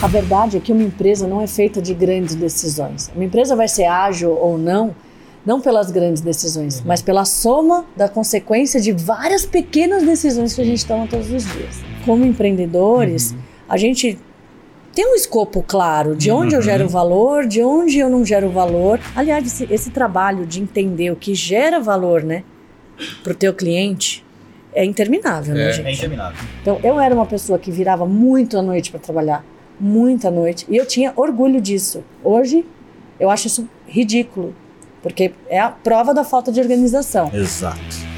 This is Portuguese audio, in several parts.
A verdade é que uma empresa não é feita de grandes decisões. Uma empresa vai ser ágil ou não, não pelas grandes decisões, mas pela soma da consequência de várias pequenas decisões que a gente toma todos os dias. Como empreendedores, a gente tem um escopo claro de onde eu gero valor, de onde eu não gero valor. Aliás, esse, esse trabalho de entender o que gera valor, né, para o teu cliente é interminável, né, É. gente? É interminável. Então, eu era uma pessoa que virava muito à noite para trabalhar, muita noite, e eu tinha orgulho disso. Hoje, eu acho isso ridículo, porque é a prova da falta de organização. Exato.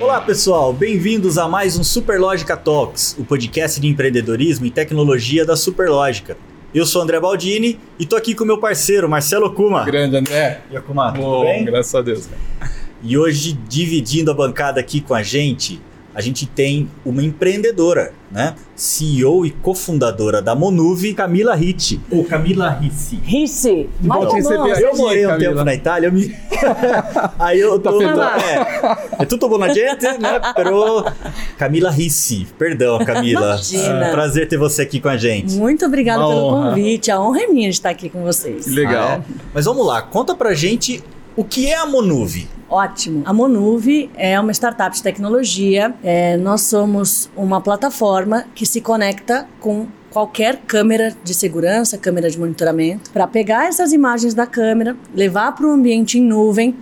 Olá pessoal, bem-vindos a mais um Superlógica Talks, o podcast de empreendedorismo e tecnologia da Superlógica. Eu sou André Baldini e tô aqui com meu parceiro Marcelo Kuma. Grande, André. E Kuma, tudo Bom, bem? graças a Deus. E hoje, dividindo a bancada aqui com a gente, a gente tem uma empreendedora, né? CEO e cofundadora da Monuve, Camila Ritti. Ou Camila Rissi. Bom te receber aqui. Eu morei um Camila. tempo na Itália, eu me... aí eu tô... Tá é, é tutto buona gente, né? Pero... Camila Rissi, perdão, Camila. Imagina. Prazer ter você aqui com a gente. Muito obrigada pelo honra. convite. A honra é minha de estar aqui com vocês. Que legal. Ah, é? Mas vamos lá, conta pra gente o que é a Monuve. Ótimo. A Monuve é uma startup de tecnologia. É, nós somos uma plataforma que se conecta com qualquer câmera de segurança, câmera de monitoramento, para pegar essas imagens da câmera, levar para um ambiente em nuvem,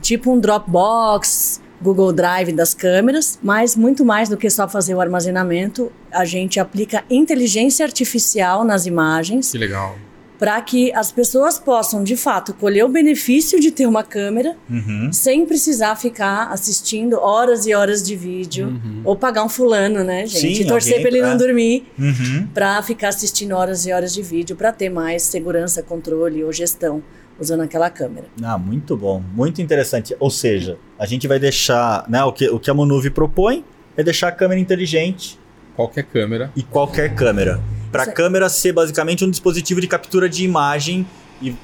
tipo um Dropbox. Google Drive das câmeras, mas muito mais do que só fazer o armazenamento, a gente aplica inteligência artificial nas imagens Que legal. Para que as pessoas possam, de fato, colher o benefício de ter uma câmera Uhum. sem precisar ficar assistindo horas e horas de vídeo ou pagar um fulano, né, gente? Sim, e torcer para ele não dormir Uhum. para ficar assistindo horas e horas de vídeo para ter mais segurança, controle ou gestão usando aquela câmera. Ah, muito bom, muito interessante. Ou seja, a gente vai deixar, né, o que, o que a Monuve propõe é deixar a câmera inteligente Qualquer câmera. e qualquer câmera. Para a câmera ser basicamente um dispositivo de captura de imagem e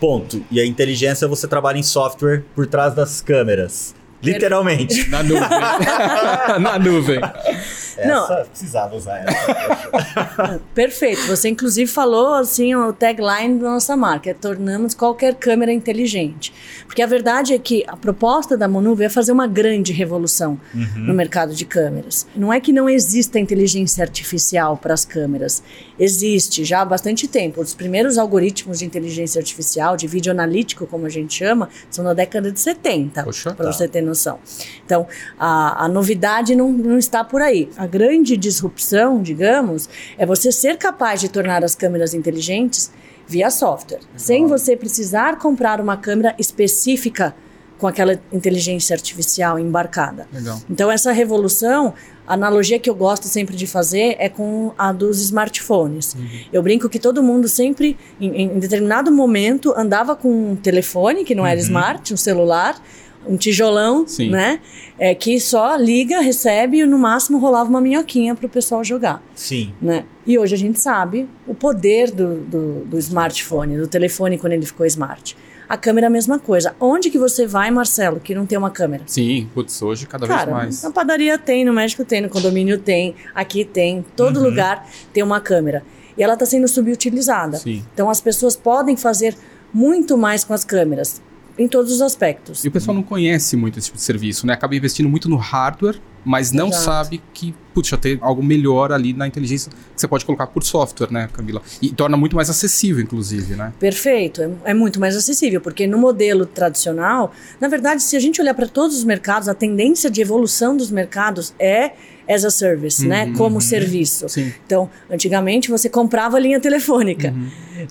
ponto. E a inteligência você trabalha em software por trás das câmeras. Literalmente. Na nuvem. Na nuvem. Não. Essa, precisava usar essa. Perfeito. Você inclusive falou assim o tagline da nossa marca, é tornamos qualquer câmera inteligente. Porque a verdade é que a proposta da Monuve é fazer uma grande revolução no mercado de câmeras. Não é que não exista inteligência artificial para as câmeras. Existe já há bastante tempo. Os primeiros algoritmos de inteligência artificial, de vídeo analítico, como a gente chama, são da década de 70, Poxa. para Tá. você ter noção. Então, a, a novidade não, não está por aí. A grande disrupção, digamos, é você ser capaz de tornar as câmeras inteligentes via software, sem você precisar comprar uma câmera específica com aquela inteligência artificial embarcada. Legal. Então, essa revolução, a analogia que eu gosto sempre de fazer é com a dos smartphones. Eu brinco que todo mundo sempre, em, em determinado momento, andava com um telefone, que não era smart, um celular, um tijolão, Sim. né? É, que só liga, recebe e no máximo rolava uma minhoquinha para o pessoal jogar. Sim. Né? E hoje a gente sabe o poder do, do, do smartphone, do telefone quando ele ficou smart. A câmera é a mesma coisa. Onde que você vai, Marcelo, que não tem uma câmera? Sim, putz, hoje cada Cara, vez mais. na padaria tem, no médico tem, no condomínio tem, aqui tem, todo lugar tem uma câmera. E ela está sendo subutilizada. Sim. Então as pessoas podem fazer muito mais com as câmeras, em todos os aspectos. E o pessoal não conhece muito esse tipo de serviço, né? Acaba investindo muito no hardware, mas não Exato. sabe que, já tem algo melhor ali na inteligência que você pode colocar por software, né, Camila? E torna muito mais acessível, inclusive, né? Perfeito, é, é muito mais acessível, porque no modelo tradicional, na verdade, se a gente olhar para todos os mercados, a tendência de evolução dos mercados é as a service, né? Como serviço. Sim. Então, antigamente você comprava linha telefônica.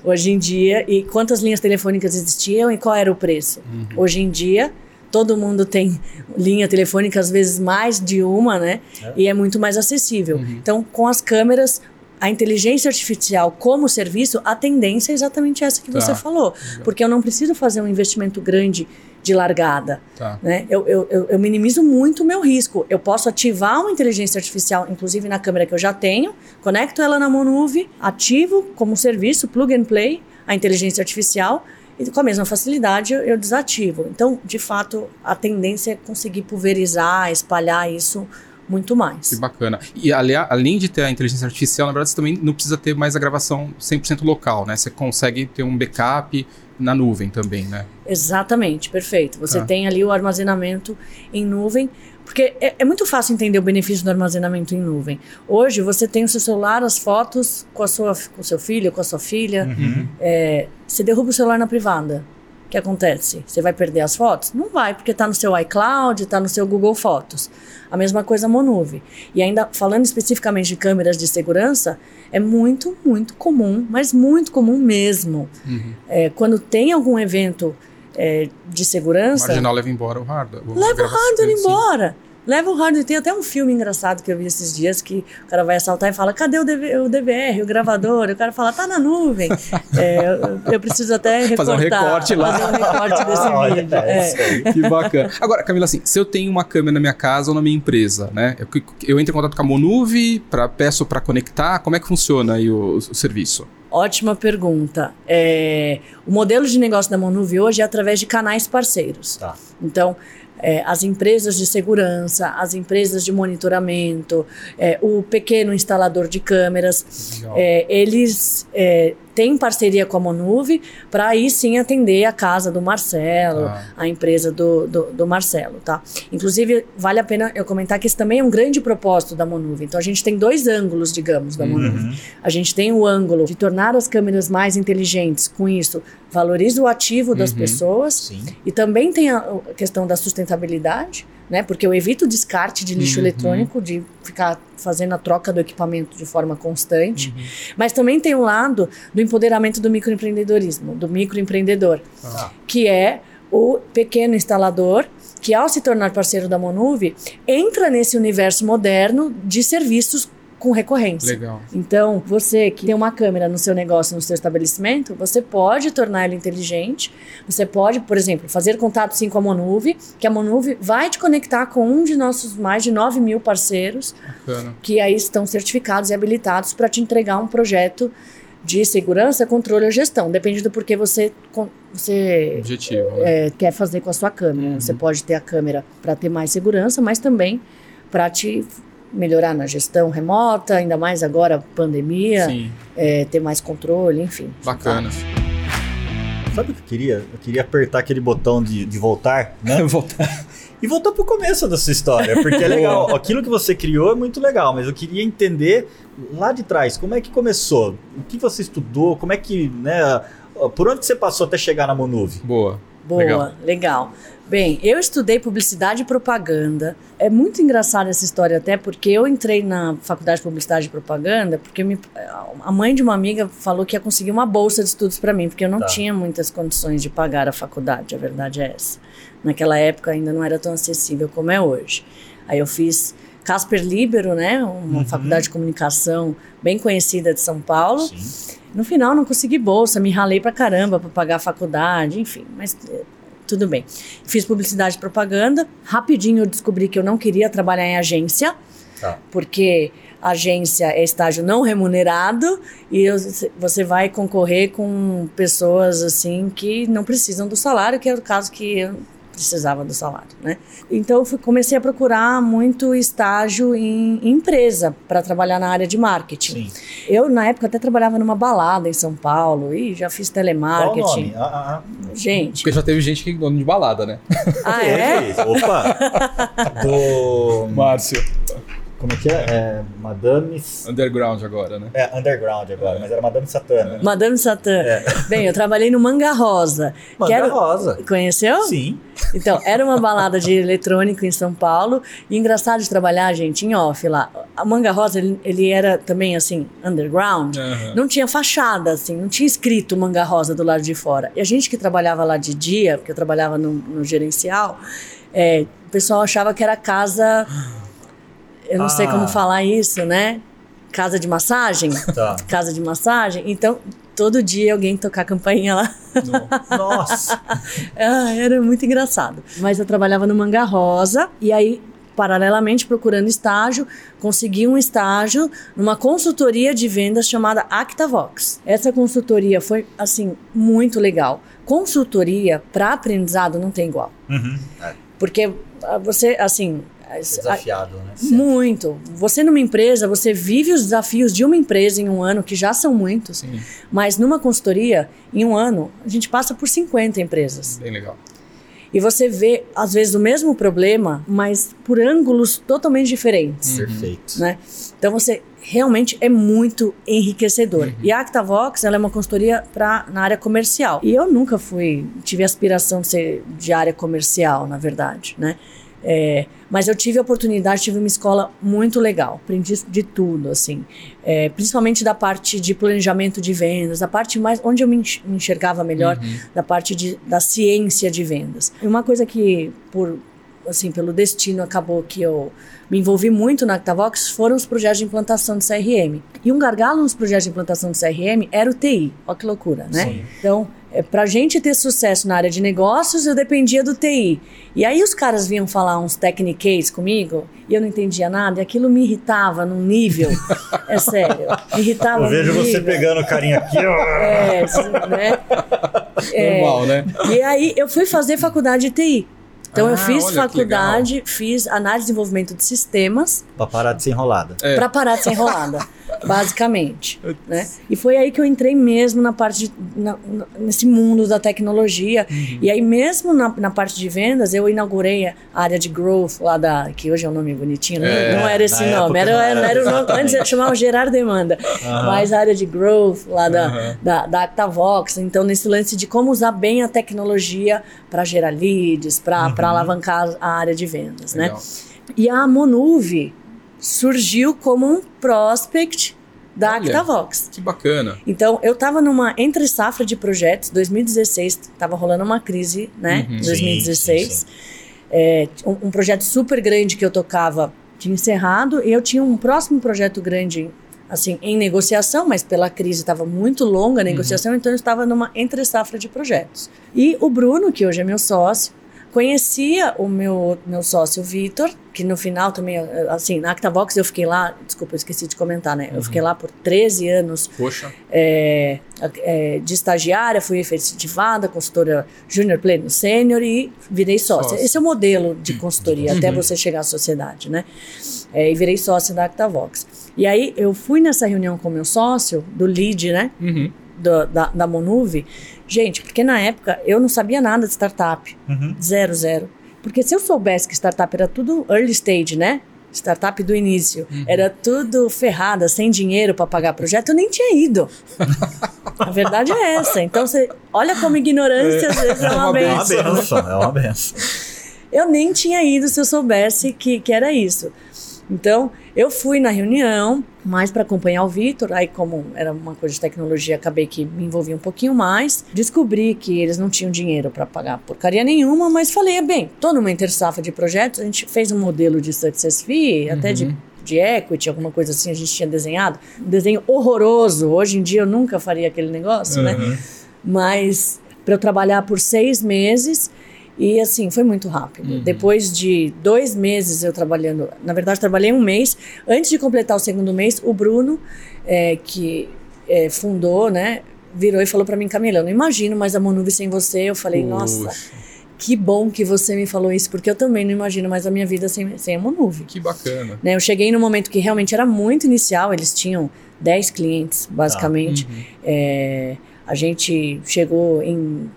Hoje em dia, e quantas linhas telefônicas existiam e qual era o preço? Hoje em dia, todo mundo tem linha telefônica, às vezes mais de uma, né? E é muito mais acessível. Então, com as câmeras, a inteligência artificial como serviço, a tendência é exatamente essa que Tá. você falou. Porque eu não preciso fazer um investimento grande de largada. Tá. Né? Eu, eu, eu, eu minimizo muito o meu risco. Eu posso ativar uma inteligência artificial, inclusive na câmera que eu já tenho, conecto ela na Monuve, ativo como serviço, plug and play, a inteligência artificial, e com a mesma facilidade eu, eu desativo. Então, de fato, a tendência é conseguir pulverizar, espalhar isso muito mais. Que bacana. E além de ter a inteligência artificial, na verdade, você também não precisa ter mais a gravação 100% local, né? Você consegue ter um backup na nuvem também, né? Exatamente, perfeito. Você tá. tem ali o armazenamento em nuvem, porque é, é, muito fácil entender o benefício do armazenamento em nuvem. Hoje você tem o seu celular, as fotos com, a sua, com o seu filho, com a sua filha. Uhum. É, você derruba o celular na privada que acontece? Você vai perder as fotos? Não vai, porque está no seu iCloud, está no seu Google Fotos. A mesma coisa a Monuve. E ainda falando especificamente de câmeras de segurança, é muito, muito comum, mas muito comum mesmo. Uhum. É, quando tem algum evento é, de segurança. O marginal leva embora o hardware. Leva o hardware embora. Leva o hardware. Tem até um filme engraçado que eu vi esses dias que o cara vai assaltar e fala: cadê o, DV, o DVR, o gravador? E o cara fala: tá na nuvem. é, eu, eu, preciso até recortar. Fazer um recorte lá. Fazer um recorte desse ah, vídeo. É. Que bacana. Agora, Camila, assim, se eu tenho uma câmera na minha casa ou na minha empresa, né? Eu, eu entro em contato com a Monuve, pra, peço para conectar, como é que funciona aí o, o serviço? Ótima pergunta. É, o modelo de negócio da Monuve hoje é através de canais parceiros. Tá. Então, é, as empresas de segurança, as empresas de monitoramento, é, o pequeno instalador de câmeras, é, eles têm parceria com a Monuve para aí sim atender a casa do Marcelo, ah. a empresa do, do, do, Marcelo, tá? Inclusive, vale a pena eu comentar que esse também é um grande propósito da Monuve. Então, a gente tem dois ângulos, digamos, da Monuve. Uhum. A gente tem o ângulo de tornar as câmeras mais inteligentes, com isso, valoriza o ativo das uhum. pessoas sim. e também tem a questão da sustentabilidade, né? Porque eu evito o descarte de lixo uhum. eletrônico, de ficar fazendo a troca do equipamento de forma constante. Uhum. Mas também tem o lado do empoderamento do microempreendedorismo, do microempreendedor, ah. que é o pequeno instalador que ao se tornar parceiro da Monuve, entra nesse universo moderno de serviços com recorrência. Legal. Então, você que tem uma câmera no seu negócio, no seu estabelecimento, você pode tornar ela inteligente. Você pode, por exemplo, fazer contato sim com a Monuve, que a Monuve vai te conectar com um de nossos mais de 9 mil parceiros, Bacana. que aí estão certificados e habilitados para te entregar um projeto de segurança, controle ou gestão. Depende do porquê você, você Objetivo, né? é, quer fazer com a sua câmera. Uhum. Você pode ter a câmera para ter mais segurança, mas também para te melhorar na gestão remota, ainda mais agora pandemia, é, ter mais controle, enfim. Bacana. Sabe o que eu queria? Eu queria apertar aquele botão de, de voltar, né? voltar. E voltar pro começo da sua história, porque é legal. Aquilo que você criou é muito legal, mas eu queria entender lá de trás, como é que começou? O que você estudou? Como é que, né? Por onde você passou até chegar na Monuve? Boa. Boa, legal. legal. Bem, eu estudei publicidade e propaganda. É muito engraçada essa história até porque eu entrei na faculdade de publicidade e propaganda porque me, a mãe de uma amiga falou que ia conseguir uma bolsa de estudos para mim, porque eu não tá. tinha muitas condições de pagar a faculdade, a verdade é essa. Naquela época ainda não era tão acessível como é hoje. Aí eu fiz Casper Libero, né, uma uhum. faculdade de comunicação bem conhecida de São Paulo. Sim. No final não consegui bolsa, me ralei pra caramba para pagar a faculdade, enfim, mas tudo bem. Fiz publicidade e propaganda. Rapidinho eu descobri que eu não queria trabalhar em agência, tá. porque agência é estágio não remunerado e você vai concorrer com pessoas assim que não precisam do salário, que é o caso que eu precisava do salário, né? Então eu fui, comecei a procurar muito estágio em, em empresa para trabalhar na área de marketing. Sim. Eu na época até trabalhava numa balada em São Paulo e já fiz telemarketing. Qual o nome? Ah, ah, ah. Gente. Porque já teve gente que dono de balada, né? Ah, é? Opa! Do Márcio. Como é que é? é Madame. Underground agora, né? É, Underground agora, é. mas era Madame Satã. Né? Madame Satã. É. Bem, eu trabalhei no Manga Rosa. Manga era... Rosa. Conheceu? Sim. Então, era uma balada de eletrônico em São Paulo. E engraçado de trabalhar, gente, em off lá. A Manga Rosa, ele, ele era também, assim, underground. Uhum. Não tinha fachada, assim, não tinha escrito Manga Rosa do lado de fora. E a gente que trabalhava lá de dia, porque eu trabalhava no, no gerencial, é, o pessoal achava que era casa eu não ah. sei como ah. falar isso, né? Casa de massagem? Tá. Casa de massagem. Então, todo dia alguém tocar a campainha lá. Nossa! ah, era muito engraçado. Mas eu trabalhava no Manga Rosa e aí, paralelamente procurando estágio, consegui um estágio numa consultoria de vendas chamada ActaVox. Essa consultoria foi, assim, muito legal. Consultoria para aprendizado não tem igual. Uhum. É. Porque ah, você, assim, desafiado, né? Muito. Você numa empresa, você vive os desafios de uma empresa em um ano, que já são muitos, Sim, mas numa consultoria, em um ano, a gente passa por 50 empresas. bem legal. E você vê, às vezes, o mesmo problema, mas por ângulos totalmente diferentes. Perfeito. Né? Então você realmente é muito enriquecedor. E a Actavox ela é uma consultoria pra, na área comercial. E eu nunca fui, tive a aspiração de ser de área comercial, na verdade, né? É, mas eu tive a oportunidade, tive uma escola muito legal, aprendi de tudo, assim, É, principalmente da parte de planejamento de vendas, da parte mais onde eu me enx- me enxergava melhor, da parte de, da ciência de vendas. E uma coisa que por assim pelo destino acabou que eu me envolvi muito na Actavox foram os projetos de implantação de CRM. E um gargalo nos projetos de implantação de CRM era o TI. Olha que loucura, né? Sim. Então, é, pra gente ter sucesso na área de negócios, eu dependia do TI. E aí os caras vinham falar uns techniques comigo e eu não entendia nada, e aquilo me irritava num nível. é sério. Me irritava Eu vejo num você nível. pegando o carinha aqui, ó. É, sim, né? É, Normal, né? e aí eu fui fazer faculdade de TI. Então eu Ah, fiz olha que faculdade, fiz análise e desenvolvimento de sistemas Pra parar de ser enrolada. É. para parar de ser enrolada, basicamente, né? E foi aí que eu entrei mesmo na parte de, na- nesse mundo da tecnologia. Uhum. E aí mesmo na, na parte de vendas, eu inaugurei a área de growth lá da que hoje é um nome bonitinho, não- É, não era esse nome, era, era, era, era o nome, antes eu chamava Gerar Demanda, Aham. mas a área de growth lá da, Aham. da, da Actavox, então nesse lance de como usar bem a tecnologia para gerar leads, para Uhum. alavancar a área de vendas, né? Legal. E a Monuve surgiu como um prospect da Olha. Actavox. Que bacana. Então, eu estava numa entre safra de projetos, 2016, estava rolando uma crise, né? Uhum. Em Sim, 2016. sim, sim. É, um, um projeto super grande que eu tocava tinha encerrado e eu tinha um próximo projeto grande, assim, em negociação, mas pela crise estava muito longa a negociação, então eu estava numa entre safra de projetos. E o Bruno, que hoje é meu sócio, conhecia o meu, meu sócio Vitor, que no final também, assim, na Actavox eu fiquei lá, desculpa, eu esqueci de comentar, né? Eu fiquei lá por 13 anos Poxa. é, é, de estagiária, fui efetivada, consultora júnior, pleno, sênior e virei sócia. Sócia. Esse é o modelo de consultoria, até você chegar à sociedade, né? É, e virei sócia da Actavox. E aí eu fui nessa reunião com meu sócio, do lead, né? Uhum. do- da, da Monuve, gente, porque na época eu não sabia nada de startup. Uhum. Zero, zero. Porque se eu soubesse que startup era tudo early stage, né? Startup do início. Era tudo ferrada, sem dinheiro para pagar projeto, eu nem tinha ido. A verdade é essa. Então, você olha como ignorância às vezes é uma, É uma benção. né? benção, é uma benção. Eu nem tinha ido se eu soubesse que, que era isso. Então, eu fui na reunião, mais para acompanhar o Vitor. Aí, como era uma coisa de tecnologia, acabei que me envolvi um pouquinho mais. Descobri que eles não tinham dinheiro para pagar porcaria nenhuma, mas falei: bem, tô numa intersafra de projetos. A gente fez um modelo de success fee, até de, de equity, alguma coisa assim, a gente tinha desenhado. Um desenho horroroso. Hoje em dia eu nunca faria aquele negócio, né? Uhum. mas para eu trabalhar por seis meses e assim foi muito rápido. Depois de dois meses eu trabalhando, na verdade trabalhei um mês. Antes de completar o segundo mês, o Bruno é, que é, fundou, né, virou e falou para mim, Camila, eu não imagino mais a Monuve sem você. Eu falei, nossa, que bom que você me falou isso, porque eu também não imagino mais a minha vida sem, sem a Monuve. que bacana. Né, eu cheguei num momento que realmente era muito inicial, eles tinham 10 clientes, basicamente. É, a gente chegou em.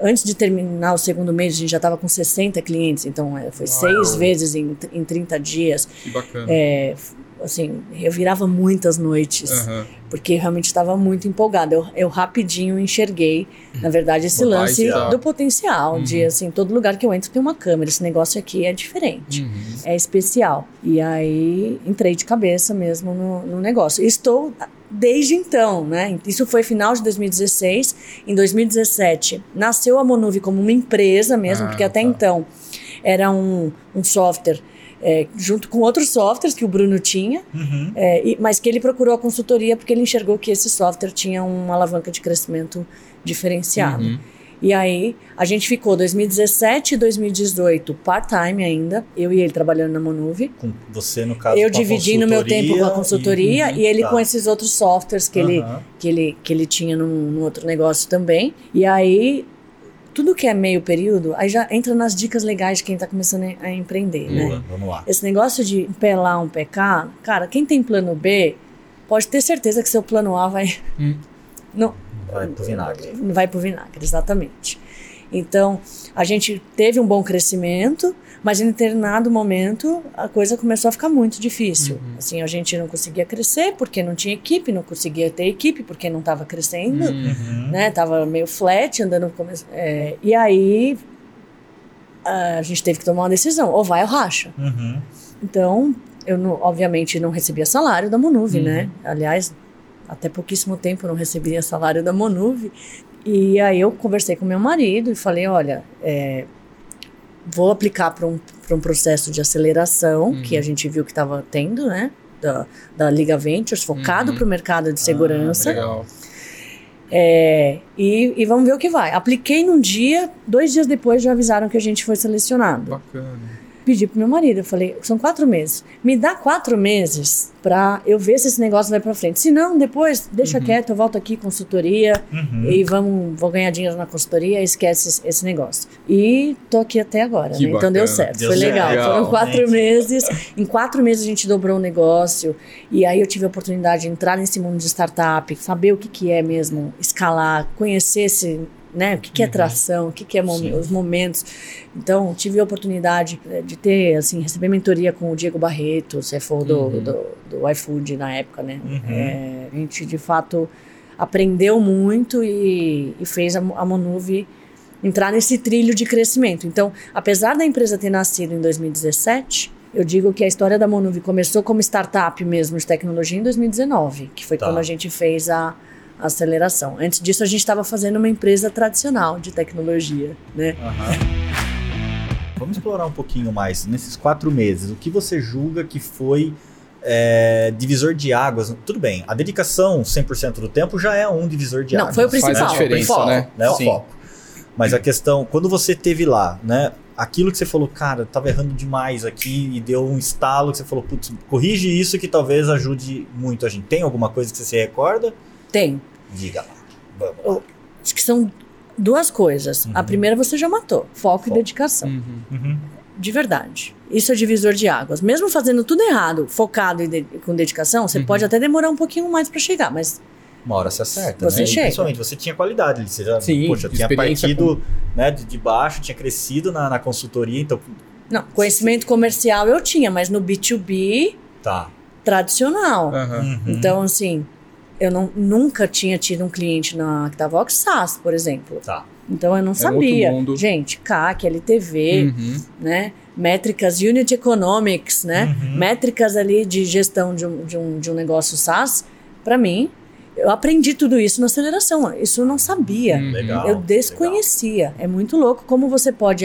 Antes de terminar o segundo mês, a gente já estava com 60 clientes, então é, foi seis vezes em, em 30 dias. Que bacana. É, assim, eu virava muitas noites, Aham. porque realmente estava muito empolgada. Eu, eu rapidinho enxerguei, na verdade, esse Botar lance esse- do potencial, de assim, todo lugar que eu entro tem uma câmera, esse negócio aqui é diferente Uhum. é especial. E aí entrei de cabeça mesmo no, no negócio. Estou desde então, né? Isso foi final de 2016. Em 2017 nasceu a Monuve como uma empresa mesmo, Ah, porque até tá. então era um, um software. é, junto com outros softwares que o Bruno tinha, Uhum. é, e- mas que ele procurou a consultoria porque ele enxergou que esse software tinha uma alavanca de crescimento diferenciado. Uhum. E aí, a gente ficou 2017 e 2018 part-time ainda, eu e ele trabalhando na Monuve. Com você, no caso, eu com a dividindo meu tempo com a consultoria e, ele tá. com esses outros softwares que, ele, que, ele, que ele tinha num, num outro negócio também. E aí, tudo que é meio período, aí já entra nas dicas legais de quem está começando a empreender, né? Boa, vamos lá. Esse negócio de lá, um cá, cara, quem tem plano B, pode ter certeza que seu plano A vai. Hum. Não, Vai pro vinagre. vai pro vinagre, exatamente. Então, a gente teve um bom crescimento, mas em determinado momento a coisa começou a ficar muito difícil. Assim, a gente não conseguia crescer porque não tinha equipe, não conseguia ter equipe porque não estava crescendo, Uhum. né? Tava meio flat, andando. come- é, e aí a gente teve que tomar uma decisão: ou vai ou racha. Uhum. Então, eu não- obviamente não recebia salário da Monuve, né? Aliás, até pouquíssimo tempo não recebia salário da Monuve. E aí eu conversei com meu marido e falei, olha, é, vou aplicar para um, pra um processo de aceleração que a gente viu que estava tendo, né? Da, da Liga Ventures, focado Uhum. para o mercado de segurança. Legal. É, e, e vamos ver o que vai. Apliquei num dia, dois dias depois já avisaram que a gente foi selecionado Bacana. Pedi pro meu marido, eu falei, são quatro meses. Me dá quatro meses pra eu ver se esse negócio vai pra frente. Se não, depois, deixa quieto, eu volto aqui, consultoria, Uhum. e vamos, vou ganhar dinheiro na consultoria, esquece esse, esse negócio. E tô aqui até agora, né? Então deu certo, Deu foi certo. legal. Legal. Foram quatro Gente. meses. Em quatro meses a gente dobrou o negócio, e aí eu tive a oportunidade de entrar nesse mundo de startup, saber o que, que é mesmo escalar, conhecer esse né? O que, que é tração, o que, que é mom- Sim. os momentos. Então, tive a oportunidade eh, de ter, assim, receber mentoria com o Diego Barreto, CFO do, Uhum. do, do iFood na época, né? Uhum. É, a gente, de fato, aprendeu muito e, e fez a, a Monuve entrar nesse trilho de crescimento. Então, apesar da empresa ter nascido em 2017, eu digo que a história da Monuve começou como startup mesmo de tecnologia em 2019, que foi Tá. quando a gente fez a aceleração. Antes disso, a gente estava fazendo uma empresa tradicional de tecnologia, né? Vamos explorar um pouquinho mais nesses quatro meses. O que você julga que foi é, divisor de águas? Tudo bem, a dedicação 100% do tempo já é um divisor de Não, águas. foi o principal. Faz a diferença, o foco. né? né? O Sim. foco. Mas a questão, quando você teve lá, né? Aquilo que você falou, cara, eu tava errando demais aqui e deu um estalo que você falou, putz, corrige isso que talvez ajude muito a gente. Tem alguma coisa que você se recorda? Tem. Diga lá. Vamos. Acho que são duas coisas. A Uhum. primeira você já matou: foco, Foco. e dedicação. Uhum. Uhum. De verdade. Isso é divisor de águas. Mesmo fazendo tudo errado, focado e de- com dedicação, você Uhum. pode até demorar um pouquinho mais para chegar, mas Uma hora você acerta, Você né? E chega. principalmente, você tinha qualidade ali. Você já, Sim, poxa, tinha experiência partido né, de, de baixo, tinha crescido na, na consultoria, então não, conhecimento comercial eu tinha, mas no B2B tá. tradicional. Uhum. Então, assim, eu não, nunca tinha tido um cliente na Octavox SaaS, por exemplo. Tá. Então eu não outro sabia. mundo. Gente, CAC, LTV, Uhum. né? Métricas Unit Economics, né? Uhum. Métricas ali de gestão de um, de um, de um negócio SaaS, para mim, eu aprendi tudo isso na aceleração. Isso eu não sabia. Uhum. Legal. Eu desconhecia. É muito louco como você pode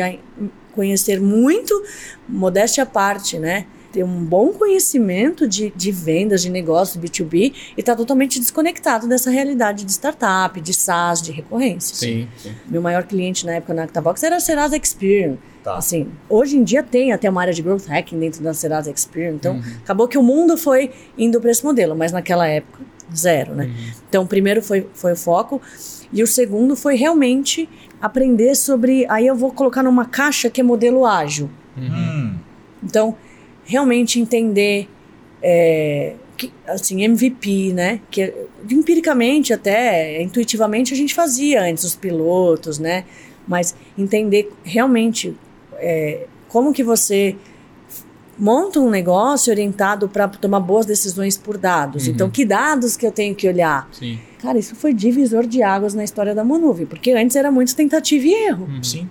conhecer muito, modéstia à parte, né? Ter um bom conhecimento de, de vendas, de negócio, B2B, e tá totalmente desconectado dessa realidade de startup, de SaaS, de recorrência. Sim, sim. Meu maior cliente na época na Octabox era a Serasa Experian. Tá. Assim, hoje em dia tem até uma área de growth hacking dentro da Serasa Experian. Então, Uhum. acabou que o mundo foi indo para esse modelo, mas naquela época, zero, né? Uhum. Então, o primeiro foi, foi o foco. E o segundo foi realmente aprender sobre. Aí eu vou colocar numa caixa que é modelo ágil. Uhum. Hum, Então, realmente entender. é, que, assim, MVP, né? Que empiricamente, até intuitivamente, a gente fazia antes os pilotos, né? Mas entender realmente é, como que você monta um negócio orientado para tomar boas decisões por dados. Uhum. Então, que dados que eu tenho que olhar? Sim. Cara, isso foi divisor de águas na história da Monuve, porque antes era muito tentativa e erro, Uhum. sim.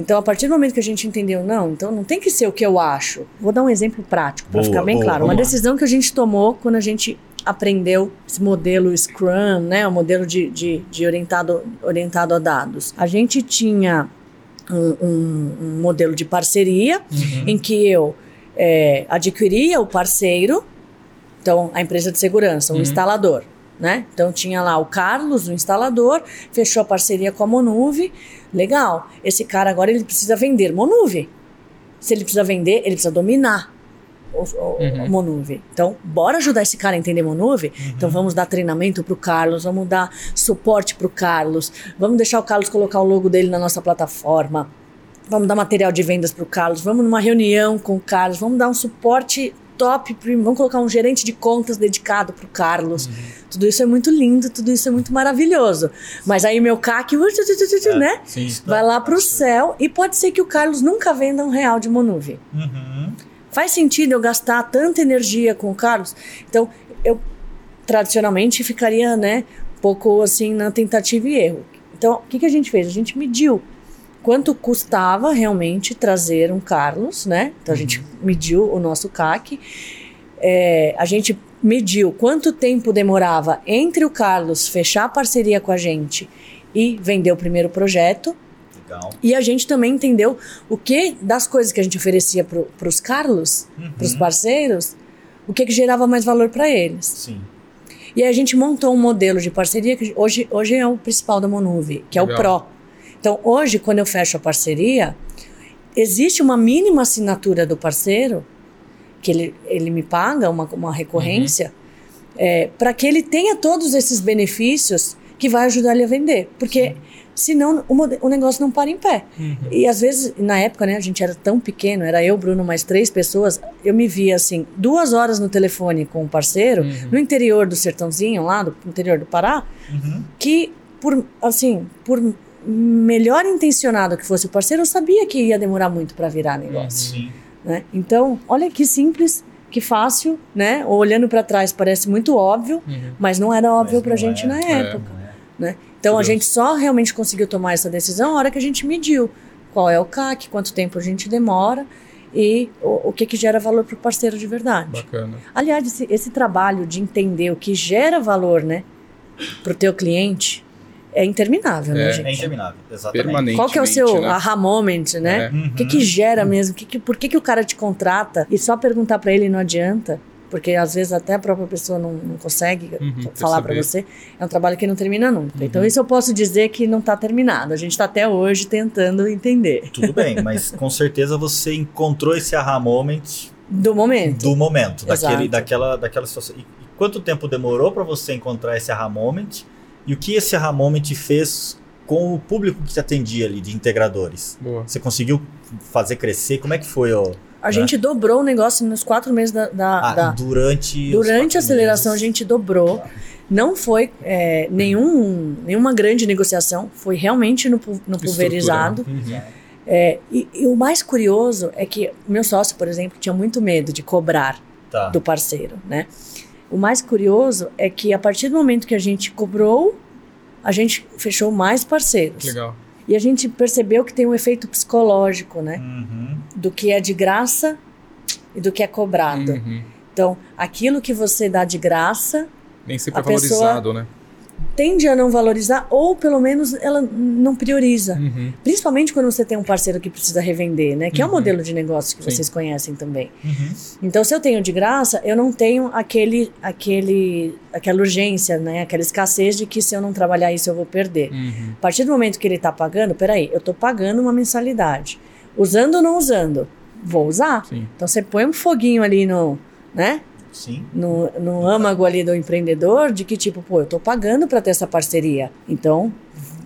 Então, a partir do momento que a gente entendeu, não, então não tem que ser o que eu acho. Vou dar um exemplo prático para ficar bem boa, claro. Uma lá. decisão que a gente tomou quando a gente aprendeu esse modelo Scrum, né? O modelo de, de, de orientado, orientado a dados. A gente tinha um, um- um modelo de parceria Uhum. em que eu é, adquiria o parceiro, então a empresa de segurança, o Uhum. instalador, né? Então tinha lá o Carlos, o instalador, fechou a parceria com a Monuve, legal. Esse cara agora ele precisa vender Monuve. Se ele precisa vender, ele precisa dominar. o, o, uhum. Monuve. Então, bora ajudar esse cara a entender Monuve? Uhum. Então, vamos dar treinamento para o Carlos, vamos dar suporte para o Carlos, vamos deixar o Carlos colocar o logo dele na nossa plataforma, vamos dar material de vendas para o Carlos, vamos numa reunião com o Carlos, vamos dar um suporte top, vamos colocar um gerente de contas dedicado para o Carlos. Uhum. Tudo isso é muito lindo, tudo isso é muito maravilhoso. Mas aí meu CAC, uh, é, né? Sim, vai lá para o céu e pode ser que o Carlos nunca venda um real de Monuve. Uhum. Faz sentido eu gastar tanta energia com o Carlos? Então, eu tradicionalmente ficaria, né, um pouco assim na tentativa e erro. Então, o que, que a gente fez? A gente mediu quanto custava realmente trazer um Carlos, né? Então a gente uhum. mediu o nosso CAC. É, a gente mediu quanto tempo demorava entre o Carlos fechar a parceria com a gente e vender o primeiro projeto. Legal. E a gente também entendeu o que das coisas que a gente oferecia para os Carlos, uhum. para os parceiros, o que, que gerava mais valor para eles. Sim. E aí a gente montou um modelo de parceria que hoje, hoje é o principal da Monuve, que Legal. é o Pro. Então, hoje, quando eu fecho a parceria, existe uma mínima assinatura do parceiro, que ele, ele me paga uma, uma recorrência, uhum. é, para que ele tenha todos esses benefícios que vai ajudar ele a vender. Porque Sim. senão o, negócio não para em pé. Uhum. E às vezes, na época, né, a gente era tão pequeno, era eu, Bruno, mais três pessoas, eu me via assim, duas horas no telefone com um parceiro, uhum. no interior do sertãozinho, lá do interior do Pará, uhum. que por, assim, por melhor intencionado que fosse o parceiro, eu sabia que ia demorar muito para virar negócio. Sim. Né? Então, olha que simples, que fácil, né? Olhando para trás parece muito óbvio, uhum. mas não era óbvio para a gente é, na é, época. É, né? Então, a gente só realmente conseguiu tomar essa decisão na hora que a gente mediu qual é o CAC, quanto tempo a gente demora e o, o que, que gera valor para o parceiro de verdade. Bacana. Aliás, esse, esse trabalho de entender o que gera valor né, para o teu cliente é interminável, né, é. gente? É interminável, exatamente. Qual que é o seu né? aha moment, né? É. Uhum. O que que gera mesmo? Que que, por que que o cara te contrata e só perguntar para ele não adianta? Porque às vezes até a própria pessoa não, não consegue uhum, falar para você. É um trabalho que não termina nunca. Uhum. Então isso eu posso dizer que não está terminado. A gente está até hoje tentando entender. Tudo bem, mas com certeza você encontrou esse aha moment do momento. Do momento, daquele, daquela, daquela situação. E quanto tempo demorou para você encontrar esse aha moment? E o que esse aha moment fez com o público que te atendia ali de integradores? Boa. Você conseguiu fazer crescer? Como é que foi? Ó, a né? gente dobrou o negócio nos quatro meses da. da, ah, da durante. Durante a aceleração, meses. a gente dobrou. Não foi é, nenhum, nenhuma grande negociação, foi realmente no, no pulverizado. Uhum. É, e, e, o mais curioso é que meu sócio, por exemplo, tinha muito medo de cobrar tá. do parceiro, né? O mais curioso é que a partir do momento que a gente cobrou, a gente fechou mais parceiros. Legal. E a gente percebeu que tem um efeito psicológico, né? Uhum. Do que é de graça e do que é cobrado. Uhum. Então, aquilo que você dá de graça. Nem sempre é valorizado, pessoa, né? Tende a não valorizar ou pelo menos ela não prioriza. Uhum. Principalmente quando você tem um parceiro que precisa revender, né? Que uhum. é o um modelo de negócio que Sim. vocês conhecem também. Uhum. Então, se eu tenho de graça, eu não tenho aquele, aquele, aquela urgência, né? Aquela escassez de que se eu não trabalhar isso eu vou perder. Uhum. A partir do momento que ele está pagando, peraí, eu estou pagando uma mensalidade. Usando ou não usando? Vou usar. Sim. Então, você põe um foguinho ali no, né? Sim. No, no âmago ali do empreendedor, de que tipo, pô, eu tô pagando para ter essa parceria. Então,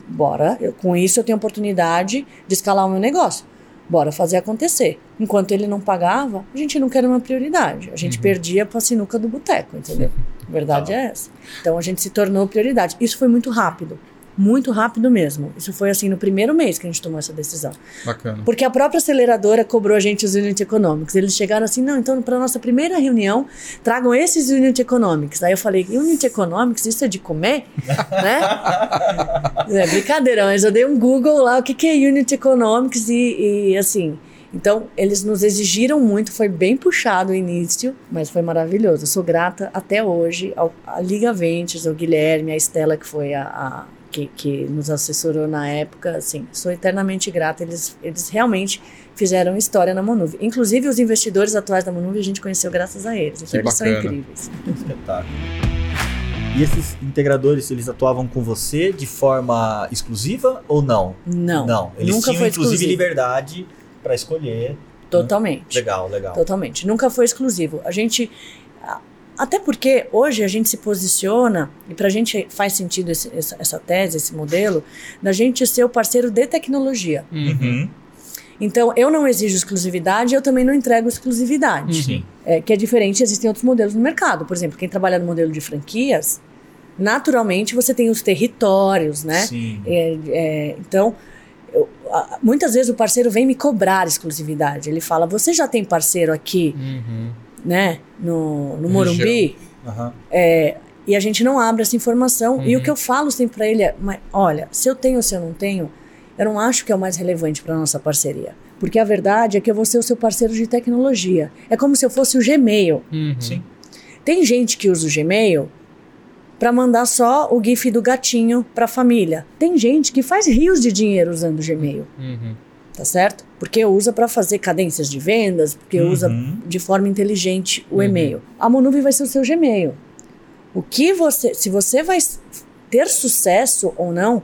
bora, eu, com isso eu tenho oportunidade de escalar o meu negócio. Bora fazer acontecer. Enquanto ele não pagava, a gente não era uma prioridade. A gente uhum. perdia pra sinuca do boteco, entendeu? A verdade tá. é essa. Então a gente se tornou prioridade. Isso foi muito rápido muito rápido mesmo. Isso foi assim no primeiro mês que a gente tomou essa decisão. Bacana. Porque a própria aceleradora cobrou a gente os unit economics. Eles chegaram assim, não, então para nossa primeira reunião, tragam esses unit economics. Aí eu falei, unit economics, isso é de comer? né? É brincadeira, mas eu dei um Google lá, o que, que é unit economics e, e assim... Então, eles nos exigiram muito, foi bem puxado o início, mas foi maravilhoso. Eu sou grata até hoje ao, à Liga Ventes, ao Guilherme, à Estela, que foi a, a que, que nos assessorou na época, assim, sou eternamente grata. Eles, eles realmente fizeram história na Monuve. Inclusive, os investidores atuais da Monuve a gente conheceu graças a eles. Então, eles são incríveis. Espetáculo. E esses integradores, eles atuavam com você de forma exclusiva ou não? Não. Não. Eles nunca tinham, foi inclusive, exclusivo. liberdade para escolher Totalmente. Legal, legal. Totalmente. Nunca foi exclusivo. A gente. Até porque hoje a gente se posiciona, e para a gente faz sentido esse, essa, essa, tese, esse modelo, da gente ser o parceiro de tecnologia. Uhum. Então, eu não exijo exclusividade, eu também não entrego exclusividade. Sim. É, que é diferente, existem outros modelos no mercado. Por exemplo, quem trabalha no modelo de franquias, naturalmente você tem os territórios, né? Sim. É, é, então, eu, a, muitas vezes o parceiro vem me cobrar exclusividade. Ele fala: Você já tem parceiro aqui, Uhum. Né, no, no Morumbi? Aham. É, e a gente não abre essa informação. E o Uhum. que eu falo sempre para ele é: mas, olha, se eu tenho ou se eu não tenho, eu não acho que é o mais relevante para nossa parceria. Porque a verdade é que eu vou ser o seu parceiro de tecnologia. É como se eu fosse o Gmail. Uhum. Sim. Tem gente que usa o Gmail para mandar só o GIF do gatinho para a família. Tem gente que faz rios de dinheiro usando o Gmail, Uhum. Tá certo? Porque usa para fazer cadências de vendas, porque Uhum. usa de forma inteligente o Uhum. e-mail. A Monuvie vai ser o seu Gmail. O que você, se você vai ter sucesso ou não,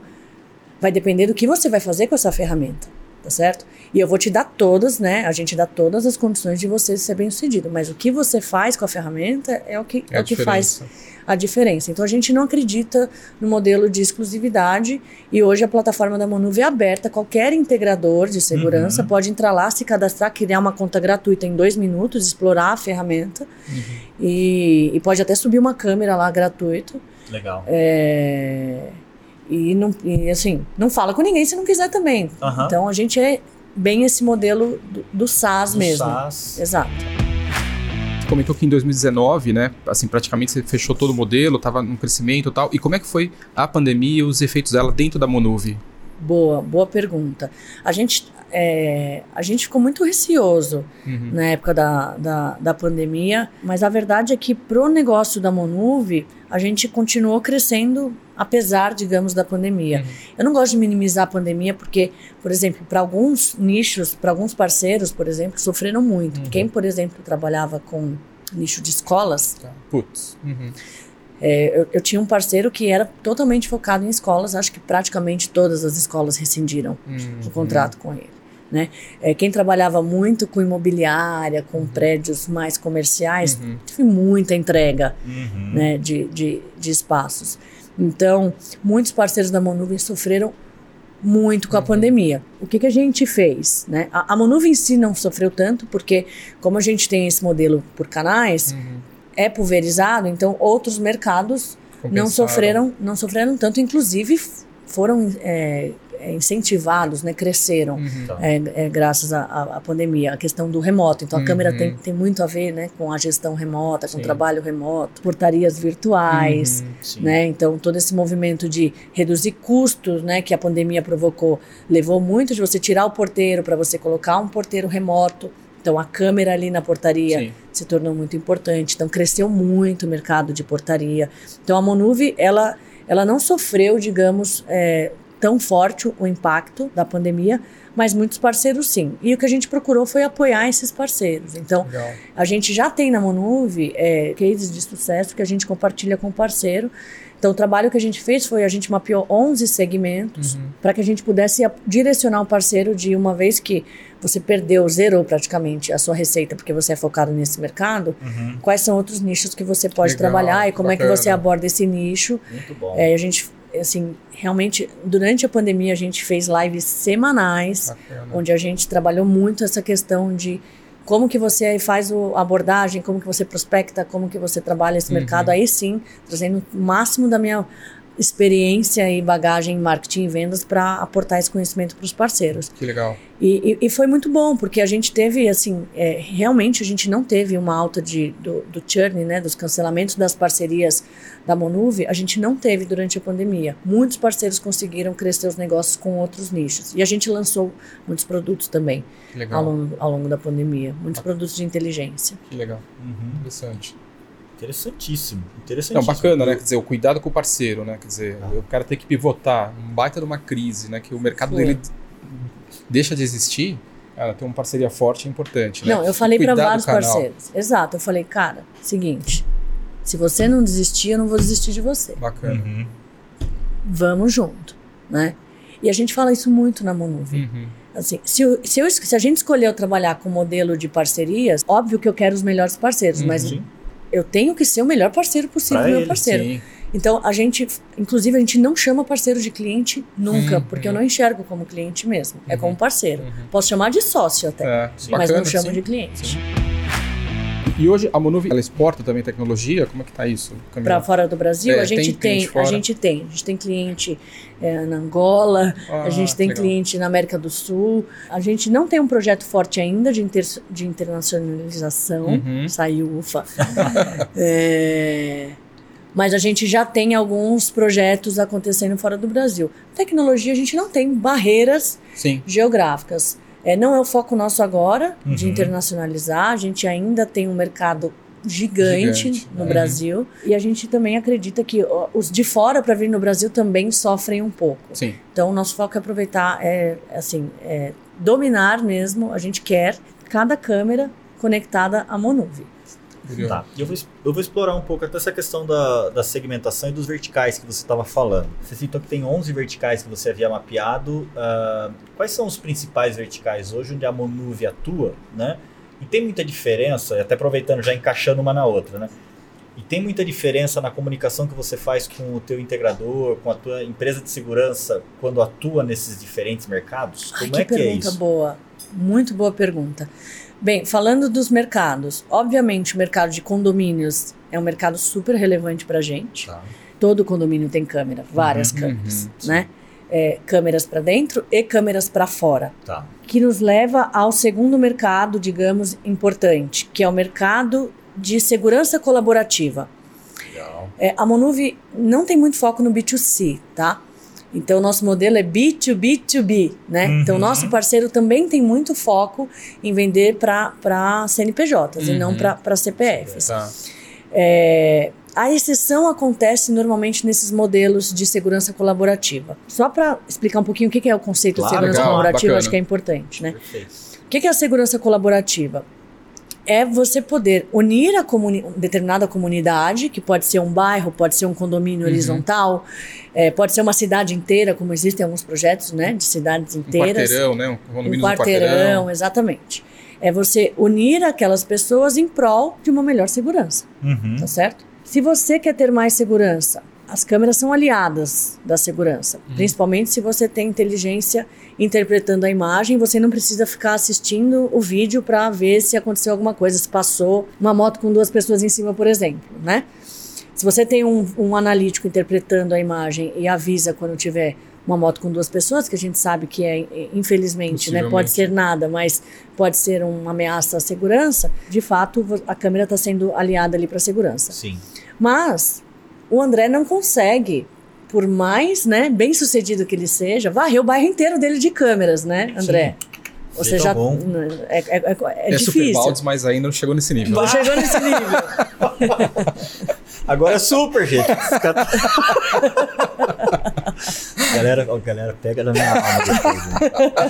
vai depender do que você vai fazer com essa ferramenta, tá certo? E eu vou te dar todas, né? A gente dá todas as condições de você ser bem sucedido. Mas o que você faz com a ferramenta é o que, É é o que faz diferença. A diferença. Então a gente não acredita no modelo de exclusividade e hoje a plataforma da Monuvie é aberta. Qualquer integrador de segurança Uhum. pode entrar lá, se cadastrar, criar uma conta gratuita em dois minutos, explorar a ferramenta e, e pode até subir uma câmera lá gratuito. Legal. É, e, não, e assim, não fala com ninguém se não quiser também. Aham. Então a gente é bem esse modelo do, do SaaS Do mesmo. SaaS. Exato. Comentou que em 2019, né, assim, praticamente você fechou todo o modelo, estava num crescimento e tal. E como é que foi a pandemia e os efeitos dela dentro da Monuvie? Boa, boa pergunta. A gente, é, a gente ficou muito receoso Uhum. na época da, da, da pandemia, mas a verdade é que pro negócio da Monuvie, a gente continuou crescendo apesar, digamos, da pandemia. Uhum. Eu não gosto de minimizar a pandemia porque, por exemplo, para alguns nichos, para alguns parceiros, por exemplo, sofreram muito. Uhum. Quem, por exemplo, trabalhava com nicho de escolas, Tá. Putz. Uhum. é, eu, eu tinha um parceiro que era totalmente focado em escolas, acho que praticamente todas as escolas rescindiram Uhum. o contrato com ele. Né? É, quem trabalhava muito com imobiliária, com prédios mais comerciais, Uhum. teve muita entrega Uhum. né, de, de, de espaços. Então, muitos parceiros da Monuvem sofreram muito com a pandemia. O que, que a gente fez? Né? A, a Monuvem em si não sofreu tanto, porque como a gente tem esse modelo por canais, Uhum. é pulverizado, então outros mercados não sofreram, não sofreram tanto, inclusive foram é, é, incentivados, né, cresceram. Uhum. Tá. é, é, graças à, pandemia, a questão do remoto. Então, a Uhum. câmera tem, tem muito a ver né, com a gestão remota, com Sim. o trabalho remoto, portarias virtuais, Uhum. Né? Então, todo esse movimento de reduzir custos, né, que a pandemia provocou, levou muito de você tirar o porteiro para você colocar um porteiro remoto. Então, a câmera ali na portaria Sim. se tornou muito importante. Então, cresceu muito o mercado de portaria. Então, a Monuve, ela, ela não sofreu, digamos, é, tão forte o impacto da pandemia, mas muitos parceiros sim. E o que a gente procurou foi apoiar esses parceiros. Então, Legal. a gente já tem na Monuve é, cases de sucesso que a gente compartilha com o parceiro. Então, o trabalho que a gente fez foi a gente mapeou 11 segmentos Uhum. para que a gente pudesse direcionar o parceiro de uma vez que você perdeu, zerou praticamente a sua receita porque você é focado nesse mercado, Uhum. quais são outros nichos que você pode Legal, trabalhar e como é que bacana. você aborda esse nicho. Muito bom. É, a gente, assim, realmente, durante a pandemia, a gente fez lives semanais Bacana. onde a gente trabalhou muito essa questão de como que você faz a abordagem, como que você prospecta, como que você trabalha esse Uhum. mercado, aí sim, trazendo o máximo da minha experiência e bagagem em marketing e vendas para aportar esse conhecimento para os parceiros. Que legal. E, e- e foi muito bom, porque a gente teve, assim, é, realmente a gente não teve uma alta de, do, do churn, né, dos cancelamentos das parcerias da Monuve, a gente não teve durante a pandemia. Muitos parceiros conseguiram crescer os negócios com outros nichos. E a gente lançou muitos produtos também ao longo, ao longo da pandemia, muitos produtos de inteligência. Que legal. Uhum. Interessante. Interessantíssimo. Interessantíssimo. Não, bacana, né? Quer dizer, o cuidado com o parceiro, né? Quer dizer, o cara tem que pivotar. Um baita de uma crise, né? Que o mercado Foi. dele deixa de existir. Cara, ter uma parceria forte é importante, né? Não, eu falei para vários parceiros. Exato, eu falei, cara, seguinte, se você não desistir, eu não vou desistir de você. Bacana. Uhum. Vamos junto, né? E a gente fala isso muito na Monuve. Uhum. Assim, se, eu- se, eu, se a gente escolheu trabalhar com modelo de parcerias, óbvio que eu quero os melhores parceiros, mas Sim. Eu tenho que ser o melhor parceiro possível, Pra meu ele, parceiro. Sim. Então, a gente, inclusive, a gente não chama parceiro de cliente nunca, Uhum. porque eu não enxergo como cliente mesmo, é como parceiro. Uhum. Posso chamar de sócio até, É, Sim. mas bacana, não chamo sim. de cliente. E hoje a Monuvi, ela exporta também tecnologia? Como é que tá isso? Para fora do Brasil, É, a gente tem tem, a gente tem, a gente tem cliente é, na Angola, Ah, a gente tem legal. cliente na América do Sul. A gente não tem um projeto forte ainda de, inter, de internacionalização. Uhum. Saiu, ufa. É, mas a gente já tem alguns projetos acontecendo fora do Brasil. Tecnologia, a gente não tem barreiras Sim. geográficas. É, não é o foco nosso agora de Uhum. internacionalizar. A gente ainda tem um mercado gigante, Gigante, no uhum. Brasil e a gente também acredita que os de fora para vir no Brasil também sofrem um pouco. Sim. Então, o nosso foco é aproveitar, é, assim, é, dominar mesmo. A gente quer cada câmera conectada à Monuvi. Tá. E eu vou, eu vou explorar um pouco até essa questão da, da segmentação e dos verticais que você estava falando. Você citou que tem 11 verticais que você havia mapeado. ah, quais são os principais verticais hoje onde a Monuvi atua, né? E tem muita diferença, até aproveitando, já encaixando uma na outra, né? E tem muita diferença na comunicação que você faz com o teu integrador, com a tua empresa de segurança, quando atua nesses diferentes mercados? Ai, Como que é que é pergunta isso? boa. Muito boa pergunta. Bem, falando dos mercados, obviamente o mercado de condomínios é um mercado super relevante para gente. Tá. Todo condomínio tem câmera, várias Uhum, câmeras, uhum, né? É, câmeras para dentro e câmeras para fora, Tá. que nos leva ao segundo mercado, digamos, importante, que é o mercado de segurança colaborativa. Legal. É, a Monuvi não tem muito foco no B2C, tá? Então, o nosso modelo é B2B2B, né? Uhum. Então, o nosso parceiro também tem muito foco em vender para CNPJs e não Uhum. para CPFs. Tá. É, a exceção acontece normalmente nesses modelos de segurança colaborativa. Só para explicar um pouquinho o que é o conceito Claro, de segurança legal, colaborativa, bacana. acho que é importante, né? Perfeito. O que é a segurança colaborativa? É você poder unir a comuni determinada comunidade, que pode ser um bairro, pode ser um condomínio Uhum. horizontal, é, pode ser uma cidade inteira, como existem alguns projetos, né, de cidades Um inteiras. quarteirão, né? Um Um condomínio do quarteirão, quarteirão. exatamente. É você unir aquelas pessoas em prol de uma melhor segurança, Uhum. tá certo? Se você quer ter mais segurança, as câmeras são aliadas da segurança, Uhum. principalmente se você tem inteligência interpretando a imagem, você não precisa ficar assistindo o vídeo para ver se aconteceu alguma coisa, se passou uma moto com duas pessoas em cima, por exemplo, né? Se você tem um, um analítico interpretando a imagem e avisa quando tiver uma moto com duas pessoas, que a gente sabe que é, eh, infelizmente, né, pode ser nada, mas pode ser uma ameaça à segurança, de fato a câmera está sendo aliada ali para a segurança. Sim. Mas o André não consegue, por mais né, bem sucedido que ele seja, varrer o bairro inteiro dele de câmeras, né, André? Você Jeito já. bom. É, é, é, é É, super difícil. baldes, mas ainda não chegou nesse nível. Não chegou nesse nível. Agora é super, gente. Galera, ó, galera, pega na minha alma depois.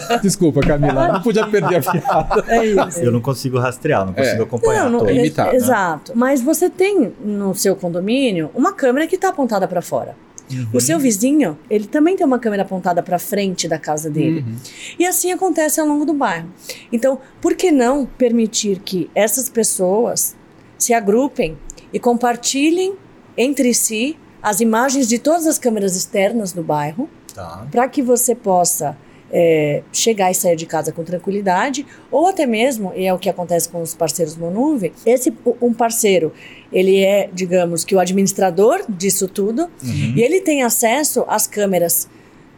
né? Desculpa, Camila. Não podia perder a piada. É isso. Eu não consigo rastrear, não consigo É. acompanhar. Não, não, é- imitar, né? Exato. Mas você tem no seu condomínio uma câmera que está apontada para fora. Uhum. O seu vizinho, ele também tem uma câmera apontada para frente da casa dele. Uhum. E assim acontece ao longo do bairro. Então, por que não permitir que essas pessoas se agrupem e compartilhem entre si as imagens de todas as câmeras externas do bairro, Tá. para que você possa é, chegar e sair de casa com tranquilidade, ou até mesmo, e é o que acontece com os parceiros no nuvem, esse um parceiro, ele é, digamos, que o administrador disso tudo, Uhum. e ele tem acesso às câmeras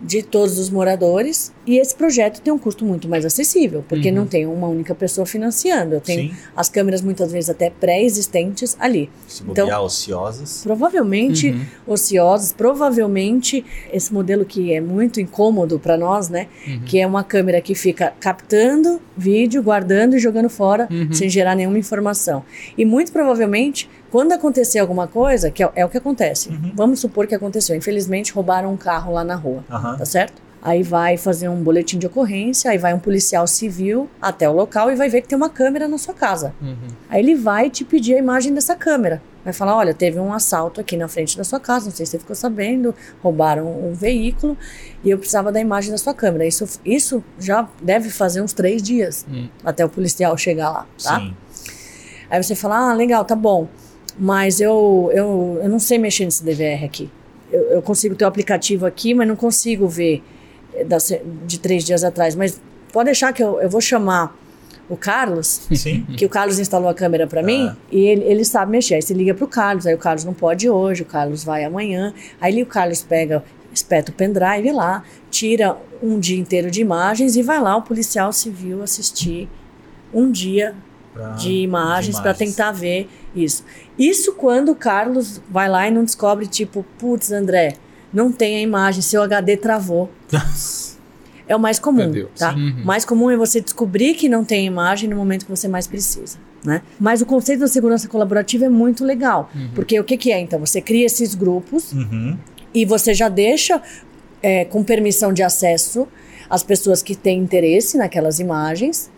de todos os moradores, e esse projeto tem um custo muito mais acessível, porque Uhum. não tem uma única pessoa financiando, eu tenho Sim. as câmeras muitas vezes até pré-existentes ali. Se Então- ociosas. Provavelmente Uhum. ociosos, provavelmente esse modelo que é muito incômodo para nós, né? Uhum. Que é uma câmera que fica captando vídeo, guardando e jogando fora Uhum. sem gerar nenhuma informação. E muito provavelmente, quando acontecer alguma coisa, que é, é o que acontece, Uhum. vamos supor que aconteceu, infelizmente roubaram um carro lá na rua, Aham. tá certo? Aí vai fazer um boletim de ocorrência, aí vai um policial civil até o local e vai ver que tem uma câmera na sua casa. Uhum. Aí ele vai te pedir a imagem dessa câmera. Vai falar, olha, teve um assalto aqui na frente da sua casa, não sei se você ficou sabendo, roubaram um veículo e eu precisava da imagem da sua câmera. Isso, isso já deve fazer uns três dias Hum. até o policial chegar lá, tá? Sim. Aí você fala, ah, legal, tá bom, mas eu, eu, eu não sei mexer nesse DVR aqui. Eu, eu consigo ter o aplicativo aqui, mas não consigo ver eh, da de três dias atrás. Mas pode deixar que eu, eu vou chamar o Carlos, Sim. que o Carlos instalou a câmera para mim Ah. e ele, ele sabe mexer. Aí você liga pro Carlos, aí o Carlos não pode hoje, o Carlos vai amanhã. Aí o Carlos pega, espeta o pendrive lá, tira um dia inteiro de imagens e vai lá o policial civil assistir um dia Pra- de imagens para tentar ver isso. Isso quando o Carlos vai lá e não descobre, tipo, putz, André, não tem a imagem, seu HD travou. É o mais comum, Perdeu, tá? Uhum. Mais comum é você descobrir que não tem imagem no momento que você mais precisa, né? Mas o conceito da segurança colaborativa é muito legal, porque o que, que é então? Você cria esses grupos Uhum. e você já deixa é, com permissão de acesso as pessoas que têm interesse naquelas imagens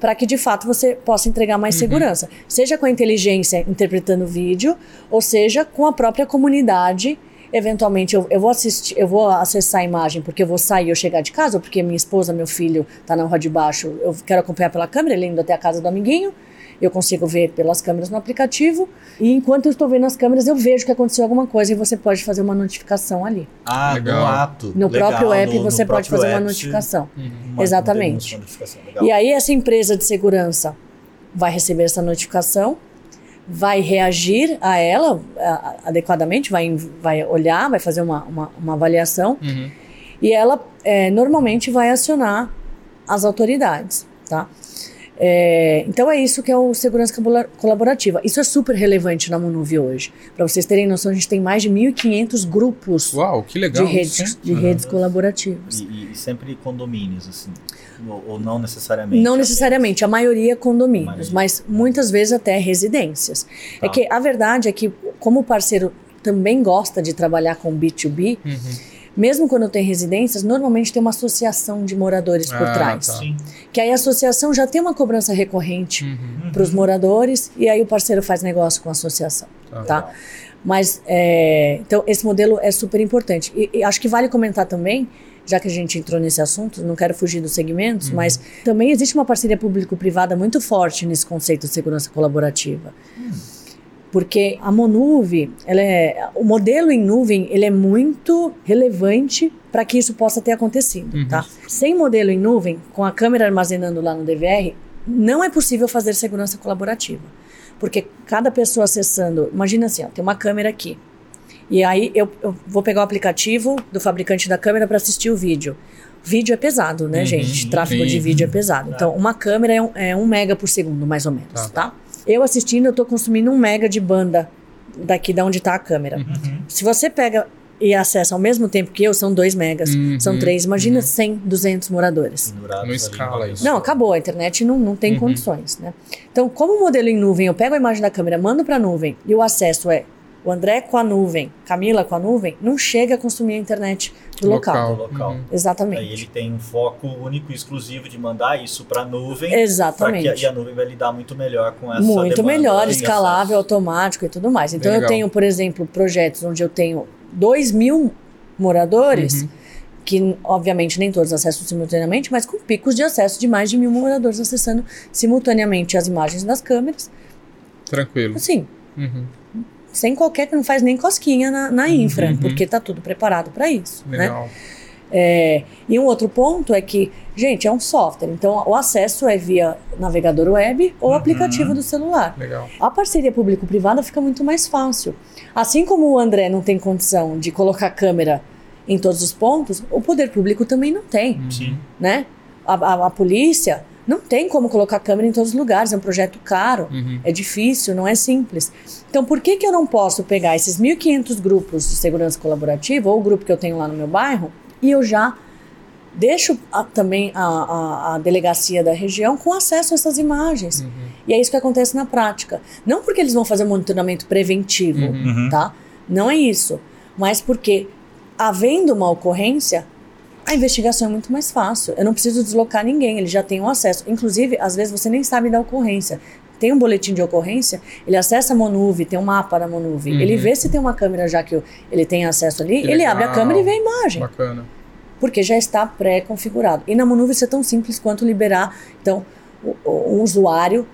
para que de fato você possa entregar mais segurança, seja com a inteligência interpretando o vídeo, ou seja com a própria comunidade. Eventualmente eu, eu vou assistir, eu vou acessar a imagem porque eu vou sair ou chegar de casa, ou porque minha esposa, meu filho tá na rua de baixo, eu quero acompanhar pela câmera, ele indo até a casa do amiguinho. Eu consigo ver pelas câmeras no aplicativo. E enquanto eu estou vendo as câmeras, eu vejo que aconteceu alguma coisa e você pode fazer uma notificação ali. Ah, Legal. no ato. No Legal, próprio app no- no você pode próprio fazer uma notificação. uma- Exatamente. uma notificação, legal. E aí essa empresa de segurança vai receber essa notificação, vai reagir a ela adequadamente, vai, vai olhar, vai fazer uma, uma, uma avaliação Uhum. e ela é, normalmente vai acionar as autoridades, tá? É, então é isso que é o segurança colaborativa. Isso é super relevante na Monuvi hoje. Para vocês terem noção, a gente tem mais de 1.500 grupos Uau, que de legal. redes, de redes colaborativas. E, e- sempre condomínios, assim. Ou, ou não necessariamente. Não necessariamente, a maioria é condomínios, Maioria. mas muitas vezes até residências. É Tá. que a verdade é que, como o parceiro também gosta de trabalhar com B2B, Uhum. Mesmo quando tem residências, normalmente tem uma associação de moradores por Ah, trás. tá. Que aí a associação já tem uma cobrança recorrente Uhum. para os moradores e aí o parceiro faz negócio com a associação. Tá. Tá? Mas, é, então, esse modelo é super importante. E, e acho que vale comentar também, já que a gente entrou nesse assunto, não quero fugir dos segmentos, mas também existe uma parceria público-privada muito forte nesse conceito de segurança colaborativa. Porque a Monuve, ela é, o modelo em nuvem, ele é muito relevante para que isso possa ter acontecido, Uhum. tá? Sem modelo em nuvem, com a câmera armazenando lá no DVR, não é possível fazer segurança colaborativa. Porque cada pessoa acessando, imagina assim, ó, tem uma câmera aqui. E aí eu, eu vou pegar o aplicativo do fabricante da câmera para assistir o vídeo. Vídeo é pesado, né, Uhum, gente? Tráfego sim. de vídeo é pesado. Então, uma câmera é um, é um mega por segundo, mais ou menos, Tá. tá? Eu assistindo, eu tô consumindo um mega de banda daqui da onde tá a câmera. Uhum. Se você pega e acessa ao mesmo tempo que eu, são 2 megas, Uhum, são 3, imagina 100, 200 moradores. Não escala isso. Não, acabou, a internet não, não tem Uhum. condições, né? Então, como o modelo em nuvem, eu pego a imagem da câmera, mando para a nuvem e o acesso é o André com a nuvem, Camila com a nuvem, não chega a consumir a internet do local. Do local. Uhum. Exatamente. Aí ele tem um foco único e exclusivo de mandar isso para a nuvem. Exatamente. que- e a nuvem vai lidar muito melhor com essa Muito demanda melhor, escalável, acesso. automático e tudo mais. Então, eu Legal. tenho, por exemplo, projetos onde eu tenho 2 mil moradores, Uhum. que obviamente nem todos acessam simultaneamente, mas com picos de acesso de mais de mil moradores acessando simultaneamente as imagens das câmeras. Tranquilo. Assim, Uhum. Sem qualquer que não faz nem cosquinha na, na infra, Uhum. porque tá tudo preparado para isso. Né? Legal. É, e um outro ponto é que, gente, é um software, então o acesso é via navegador web ou Uhum. aplicativo do celular. Legal. A parceria público-privada fica muito mais fácil. Assim como o André não tem condição de colocar câmera em todos os pontos, o poder público também não tem, Sim. né? A, a- a polícia não tem como colocar câmera em todos os lugares, é um projeto caro. Uhum. É difícil, não é simples. Então, por que, que eu não posso pegar esses 1.500 grupos de segurança colaborativa, ou o grupo que eu tenho lá no meu bairro, e eu já deixo a- também a, a- a delegacia da região com acesso a essas imagens? Uhum. E é isso que acontece na prática. Não porque eles vão fazer um monitoramento preventivo, Uhum. Uhum. tá? Não é isso. Mas porque, havendo uma ocorrência, a investigação é muito mais fácil. Eu não preciso deslocar ninguém, eles já têm o acesso. Inclusive, às vezes você nem sabe da ocorrência. tem um boletim de ocorrência, ele acessa a Monuve, tem um mapa da Monuve, Uhum. ele vê se tem uma câmera já que ele tem acesso ali, Que ele abre a legal. câmera e vê a imagem, Bacana. porque já está pré-configurado. E na Monuve isso é tão simples quanto liberar, então, um usuário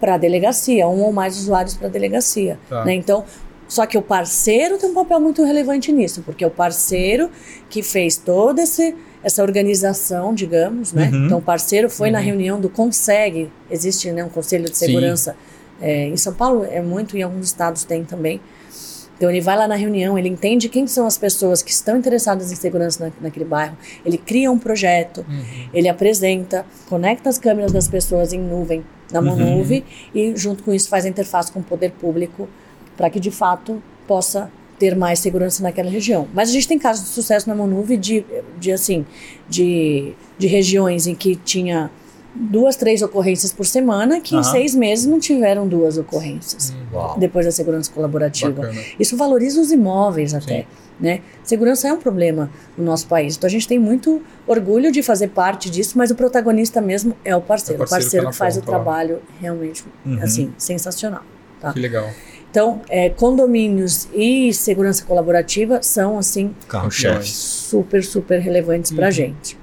para a delegacia, um ou mais usuários para a delegacia. Tá. né? Então, só que o parceiro tem um papel muito relevante nisso, porque é o parceiro que fez toda esse, essa organização, digamos, né? Uhum. Então, o parceiro foi na Uhum. reunião do CONSEG, existe né, um Conselho de. Segurança. é, em São Paulo é muito, em alguns estados tem também. Então ele vai lá na reunião, ele entende quem são as pessoas que estão interessadas em segurança na, naquele bairro, ele cria um projeto, Uhum. ele apresenta, conecta as câmeras das pessoas em nuvem, na Uhum. Monuve, e junto com isso faz a interface com o poder público para que de fato possa ter mais segurança naquela região. Mas a gente tem casos de sucesso na Monuve de, de assim, de, de regiões em que tinha duas, três ocorrências por semana, que em Aham. seis meses não tiveram duas ocorrências. Uau. Depois da segurança colaborativa. Bacana. Isso valoriza os imóveis até. Sim. Né? Segurança é um problema no nosso país. Então a gente tem muito orgulho de fazer parte disso, mas o protagonista mesmo é o parceiro. É o o parceiro parceiro que que tá na faz o ponta lá. trabalho realmente Uhum. assim, sensacional. Tá? Que legal. Então, é, condomínios e segurança colaborativa são assim super, super relevantes para a Uhum. gente.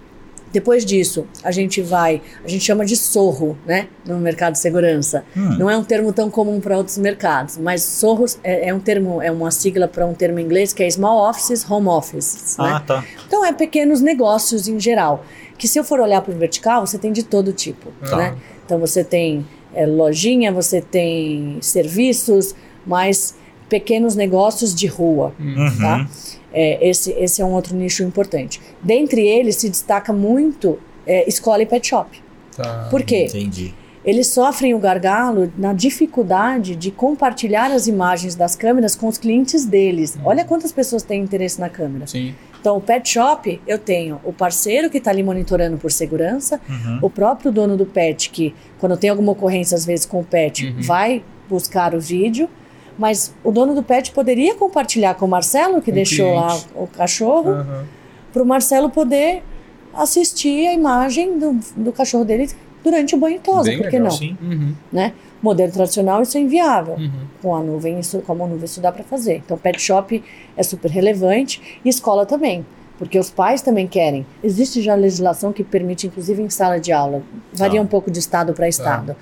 Depois disso, a gente vai, a gente chama de sorro, né, no mercado de segurança. Hum. Não é um termo tão comum para outros mercados, mas sorro é, é um termo, é uma sigla para um termo em inglês que é small offices, home offices. né? Ah, tá. Então é pequenos negócios em geral, que se eu for olhar para o vertical, você tem de todo tipo, Tá. né? Então você tem é, lojinha, você tem serviços, mas pequenos negócios de rua, Uhum. tá? É, esse, esse é um outro nicho importante. Dentre eles se destaca muito é, escola e pet shop. Tá. Por quê? Entendi. Eles sofrem o gargalo na dificuldade de compartilhar as imagens das câmeras com os clientes deles. Olha quantas pessoas têm interesse na câmera. Sim. Então, o pet shop, eu tenho o parceiro que está ali monitorando por segurança, Uhum. o próprio dono do pet, que quando tem alguma ocorrência, às vezes, com o pet, Uhum. vai buscar o vídeo. Mas o dono do pet poderia compartilhar com o Marcelo, que o deixou lá cliente. o cachorro, Aham. para o Marcelo poder assistir a imagem do, do cachorro dele durante o banho tosa, Bem por que legal. não? Sim. Uhum. Né? Modelo tradicional, isso é inviável. Uhum. Com a nuvem, isso, com a nuvem, isso dá para fazer. Então, pet shop é super relevante e escola também. Porque os pais também querem. Existe já legislação que permite, inclusive em sala de aula. Varia Tá. um pouco de estado para estado.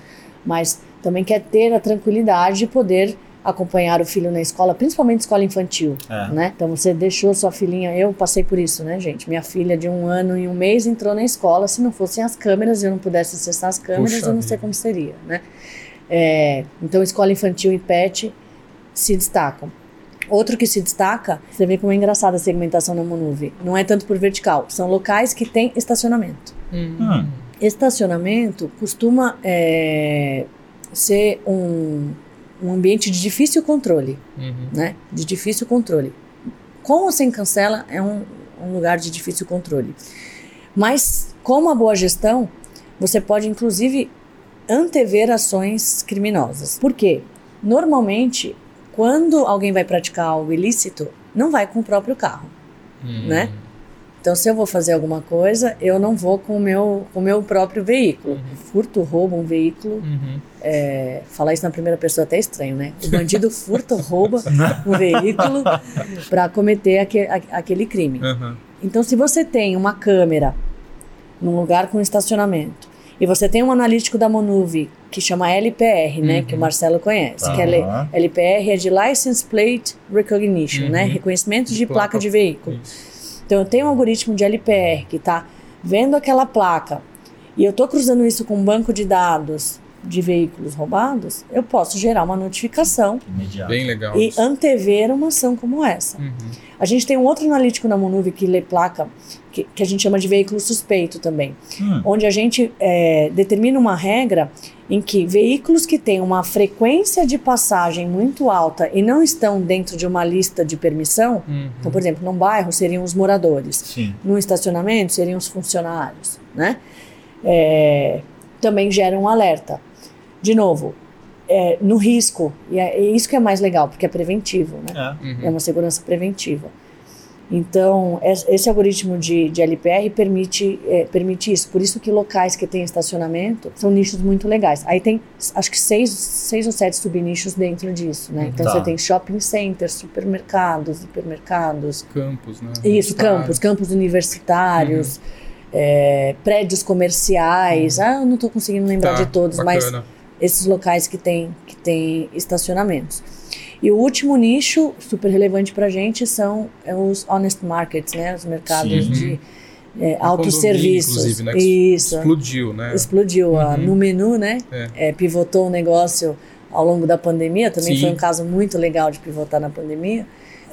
Mas também quer ter a tranquilidade de poder acompanhar o filho na escola, principalmente escola infantil. É. Né? Então você deixou sua filhinha, eu passei por isso, né, gente? Minha filha de um ano e um mês entrou na escola. Se não fossem as câmeras, eu não pudesse acessar as câmeras, Puxa eu não sei vida. como seria, né? É, então escola infantil e pet se destacam. Outro que se destaca, você vê como é engraçada a segmentação na Monuve. Não é tanto por vertical, são locais que têm estacionamento. Hum. Estacionamento costuma é, ser um, um ambiente de difícil controle Uhum. né? De difícil controle. Com ou sem cancela é um, um lugar de difícil controle. Mas com uma boa gestão, você pode inclusive antever ações criminosas. Por quê? Normalmente, quando alguém vai praticar algo ilícito, não vai com o próprio carro. Uhum. Né? Então, se eu vou fazer alguma coisa, eu não vou com o meu, com o meu próprio veículo. Furto, roubo um veículo. Uhum. É, falar isso na primeira pessoa é até estranho, né? O bandido furta, rouba um veículo para cometer aque- a- aquele crime. Aham. Então, se você tem uma câmera num lugar com estacionamento e você tem um analítico da Monuve que chama LPR, né? Uhum. Que o Marcelo conhece. Que é LPR é de License Plate Recognition, né? Uhum. Reconhecimento de, De placa, placa. de veículo. Isso. Então, eu tenho um algoritmo de LPR que está vendo aquela placa e eu estou cruzando isso com um banco de dados de veículos roubados, eu posso gerar uma notificação Imediato. Bem legal. e isso. antever uma ação como essa. Uhum. A gente tem um outro analítico na Monuve que lê placa, que, que a gente chama de veículo suspeito também, Hum. onde a gente é, determina uma regra em que veículos que têm uma frequência de passagem muito alta e não estão dentro de uma lista de permissão, Uhum. então, por exemplo, num bairro seriam os moradores, Sim. num estacionamento seriam os funcionários, né? É, também geram um alerta. De novo, é, no risco, e é, é isso que é mais legal, porque é preventivo, né? É. Uhum. É uma segurança preventiva. Então, esse algoritmo de, de LPR permite, é, permite isso. Por isso que locais que têm estacionamento são nichos muito legais. Aí tem, acho que seis, seis ou sete subnichos dentro disso, né? Então, Tá. você tem shopping centers, supermercados, hipermercados. Campos, né? Isso, Universitários. campos, campos universitários, Uhum. é, prédios comerciais. Ah, eu não estou conseguindo lembrar Tá, de todos, mas bacana. Esses locais que tem, que tem estacionamentos. E o último nicho super relevante para a gente são é, os honest markets, né? Os mercados Sim. de é, Um autosserviços. inclusive, né? Isso. Explodiu, né? Explodiu Uhum. no menu, né? É. É, pivotou o negócio ao longo da pandemia. Também Sim. foi um caso muito legal de pivotar na pandemia.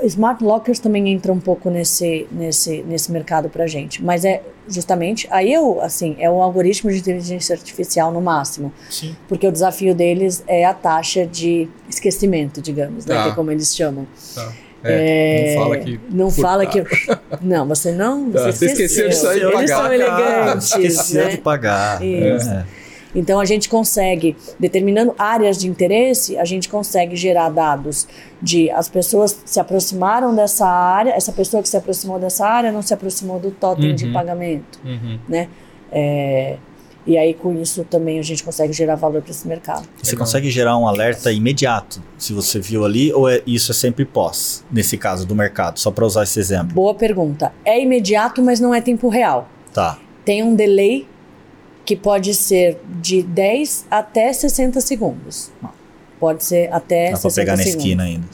Smart lockers também entra um pouco nesse, nesse, nesse mercado para gente, mas é justamente aí eu assim é o algoritmo de inteligência artificial no máximo, Sim. porque o desafio deles é a taxa de esquecimento, digamos, né, Tá. que é como eles chamam. Tá. É, não fala que. Não fala que não, você não, Tá, você, você esqueceu de sair Eles pagar. são elegantes, Esqueceu né? de pagar. Isso. É. Então a gente consegue, determinando áreas de interesse, a gente consegue gerar dados de as pessoas se aproximaram dessa área, essa pessoa que se aproximou dessa área não se aproximou do totem de Uhum. pagamento, Uhum. né? É, e aí com isso também a gente consegue gerar valor para esse mercado. Você Legal. consegue gerar um alerta imediato, se você viu ali, ou é, isso é sempre pós, nesse caso do mercado, só para usar esse exemplo? Boa pergunta. É imediato, mas não é tempo real. Tá. Tem um delay que pode ser de 10 até 60 segundos. Pode ser até Dá pra 60 pegar na esquina ainda.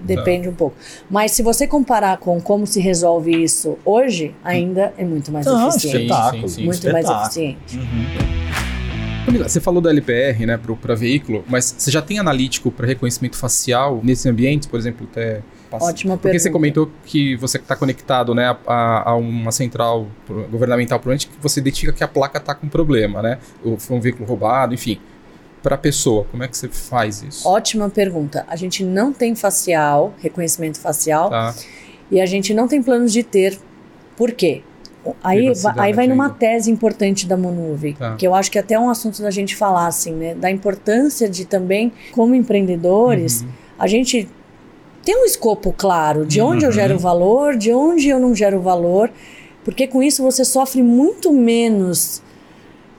Depende um pouco. Mas se você comparar com como se resolve isso hoje, ainda é muito mais Não, eficiente. espetáculo. Sim, sim, Muito mais espetáculo. eficiente. Uhum. Camila, você falou do LPR, né, para veículo, mas você já tem analítico para reconhecimento facial nesses ambientes, por exemplo, até Ótima Porque pergunta. você comentou que você está conectado, né, a, a uma central governamental, provavelmente que você identifica que a placa está com problema, né? Ou foi um veículo roubado, enfim. Para a pessoa, como é que você faz isso? Ótima pergunta. A gente não tem facial, reconhecimento facial, Tá. e a gente não tem planos de ter. Por quê? Aí, aí vai numa ainda. tese importante da Monuve, Tá. que eu acho que até é um assunto da gente falar, assim, né? Da importância de também, como empreendedores, Uhum. a gente tem um escopo claro de onde eu Uhum. gero valor, de onde eu não gero valor, porque com isso você sofre muito menos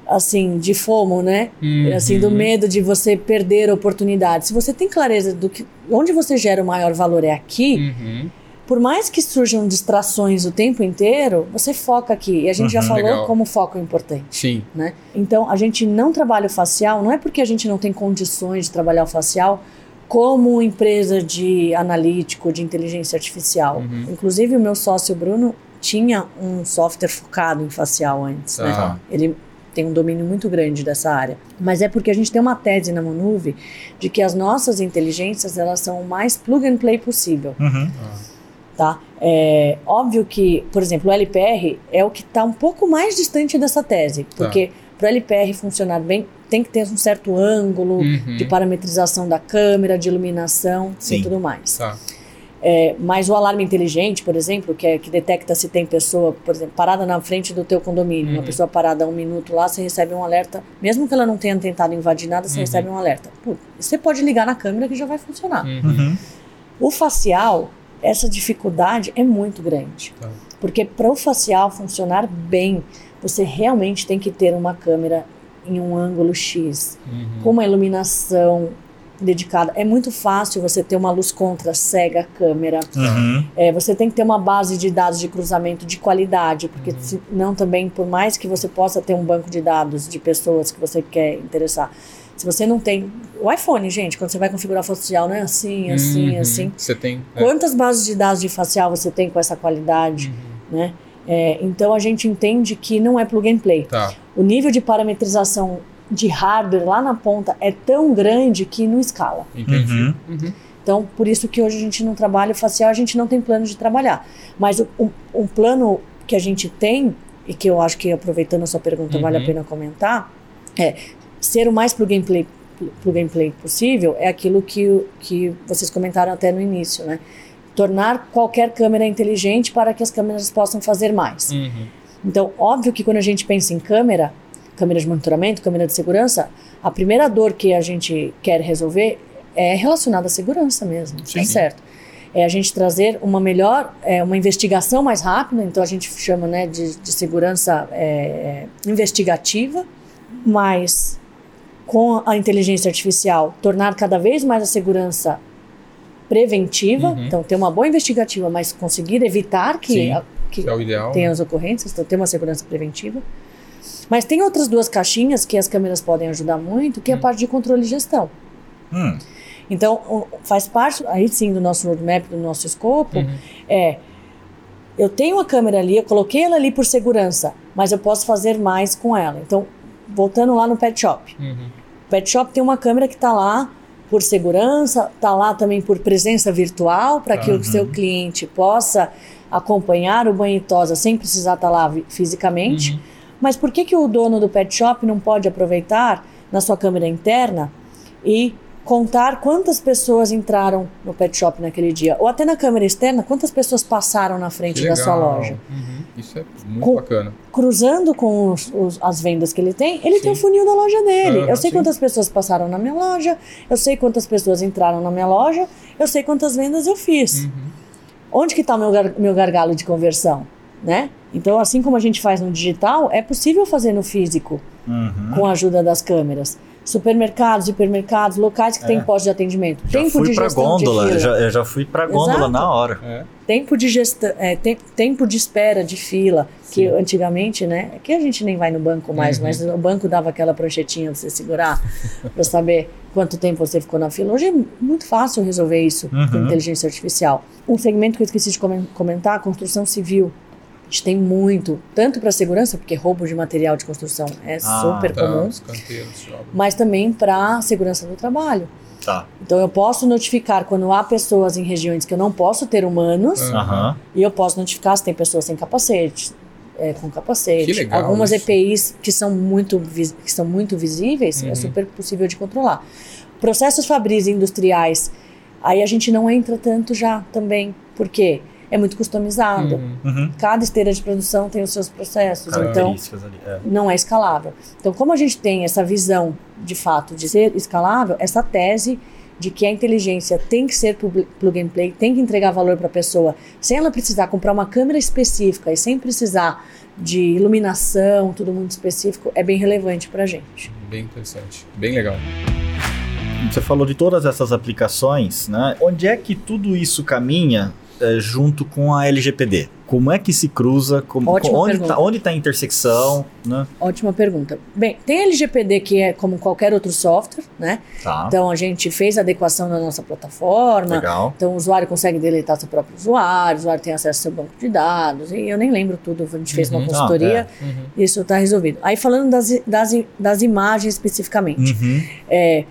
assim de fomo, né? Uhum. Assim do medo de você perder oportunidades. Se você tem clareza do que onde você gera o maior valor é aqui, Uhum. por mais que surjam distrações o tempo inteiro, você foca aqui. E a gente já Uhum, falou legal. como foco é importante Sim. né? Então, a gente não trabalha o facial, não é porque a gente não tem condições de trabalhar o facial como empresa de analítico, de inteligência artificial. Uhum. Inclusive, o meu sócio Bruno tinha um software focado em facial antes, né? Ele tem um domínio muito grande dessa área. Mas é porque a gente tem uma tese na Monuve de que as nossas inteligências, elas são o mais plug and play possível Uhum. tá? É óbvio que, por exemplo, o LPR é o que está um pouco mais distante dessa tese, Tá. porque para o LPR funcionar bem, tem que ter um certo ângulo Uhum. de parametrização da câmera, de iluminação Sim. e tudo mais. Tá. É, mas o alarme inteligente, por exemplo, que, é, que detecta se tem pessoa, por exemplo, parada na frente do teu condomínio, uma Uhum. pessoa parada um minuto lá, você recebe um alerta, mesmo que ela não tenha tentado invadir nada, você Uhum. recebe um alerta. Pô, você pode ligar na câmera que já vai funcionar. Uhum. Uhum. O facial, essa dificuldade é muito grande. Tá. Porque para o facial funcionar bem, você realmente tem que ter uma câmera em um ângulo X, Uhum. com uma iluminação dedicada. É muito fácil você ter uma luz contra, cega a câmera. Uhum. É, você tem que ter uma base de dados de cruzamento de qualidade, Uhum. porque senão também, por mais que você possa ter um banco de dados de pessoas que você quer interessar, se você não tem... O iPhone, gente, quando você vai configurar facial, não é assim, assim, Uhum. assim. Você tem. é. Quantas bases de dados de facial você tem com essa qualidade, Uhum. né? É, então a gente entende que não é plug and play. Tá. O nível de parametrização de hardware lá na ponta é tão grande que não escala. Entendi. Uhum. Uhum. Então, por isso que hoje a gente não trabalha o facial, a gente não tem plano de trabalhar. Mas o, um, um plano que a gente tem, e que eu acho que aproveitando a sua pergunta vale a Uhum. pena comentar, é ser o mais plug and play, plug and play possível é aquilo que, que vocês comentaram até no início, né? Tornar qualquer câmera inteligente para que as câmeras possam fazer mais. Uhum. Então, óbvio que quando a gente pensa em câmera, câmera de monitoramento, câmera de segurança, a primeira dor que a gente quer resolver é relacionada à segurança mesmo, Sim. tá certo? é a gente trazer uma melhor, é, uma investigação mais rápida, então a gente chama né, de, de segurança é, investigativa, mas com a inteligência artificial tornar cada vez mais a segurança preventiva, Uhum. então ter uma boa investigativa, mas conseguir evitar que, a- que é o ideal. tenha as ocorrências, então ter uma segurança preventiva. Mas tem outras duas caixinhas que as câmeras podem ajudar muito, que é a Hum. parte de controle e gestão. Hum, Então, faz parte, aí sim, do nosso roadmap, do nosso escopo, Uhum. é eu tenho a câmera ali, eu coloquei ela ali por segurança, mas eu posso fazer mais com ela. Então, voltando lá no pet shop. Uhum. O pet shop tem uma câmera que está lá por segurança, está lá também por presença virtual, para que Uhum. o seu cliente possa acompanhar o banho e tosa sem precisar estar lá vi- fisicamente. Uhum. Mas por que, que o dono do pet shop não pode aproveitar na sua câmera interna e contar quantas pessoas entraram no pet shop naquele dia? Ou até na câmera externa, quantas pessoas passaram na frente da sua loja? Uhum. Isso é muito Com- bacana. Cruzando com os- os- as vendas que ele tem, ele tem o Sim. funil da loja dele. Aham, eu sei sim. quantas pessoas passaram na minha loja, eu sei quantas pessoas entraram na minha loja, eu sei quantas vendas eu fiz. Uhum. Onde que está meu, gar- meu gargalo de conversão? Né? Então, assim como a gente faz no digital, é possível fazer no físico uhum. com a ajuda das câmeras. Supermercados, hipermercados, locais que É. têm postos de atendimento. Já tempo fui de pra gestão gôndola, de fila. já, eu já fui pra gôndola Exato. na hora. É. Tempo de gestão, é, tem- tempo de espera de fila, que antigamente, né? Aqui a gente nem vai no banco mais, Uhum. mas o banco dava aquela pranchetinha pra você segurar para saber quanto tempo você ficou na fila. Hoje é muito fácil resolver isso com Uhum. inteligência artificial. Um segmento que eu esqueci de comen- comentar, a construção civil. A gente tem muito, tanto para segurança, porque roubo de material de construção é Ah, super Tá, comum, os canteiros, mas também para segurança do trabalho. Tá. Então eu posso notificar quando há pessoas em regiões que eu não posso ter humanos. Aham. e eu posso notificar se tem pessoas sem capacete, é, com capacete. Que legal Algumas isso. EPIs que são muito, que são muito visíveis, Uhum. é super possível de controlar. Processos fabris industriais, aí a gente não entra tanto já também, porque é muito customizado. Uhum. Uhum. Cada esteira de produção tem os seus processos, então Características ali. É. não é escalável. Então, como a gente tem essa visão de fato de ser escalável, essa tese de que a inteligência tem que ser plug and play, tem que entregar valor para a pessoa, sem ela precisar comprar uma câmera específica e sem precisar de iluminação, tudo muito específico, é bem relevante para a gente. Bem interessante. Bem legal. Você falou de todas essas aplicações, né? Onde é que tudo isso caminha é, junto com a LGPD? Como é que se cruza? Como, Ótima onde está onde tá a intersecção? Né? Ótima pergunta. Bem, tem LGPD que é como qualquer outro software, né? Tá, Então a gente fez a adequação na nossa plataforma, legal. Então o usuário consegue deletar seu próprio usuário, o usuário tem acesso ao seu banco de dados, e eu nem lembro tudo, a gente fez uma Uhum. consultoria, Uhum. isso está resolvido. Aí falando das, das, das imagens especificamente. Uhum. É,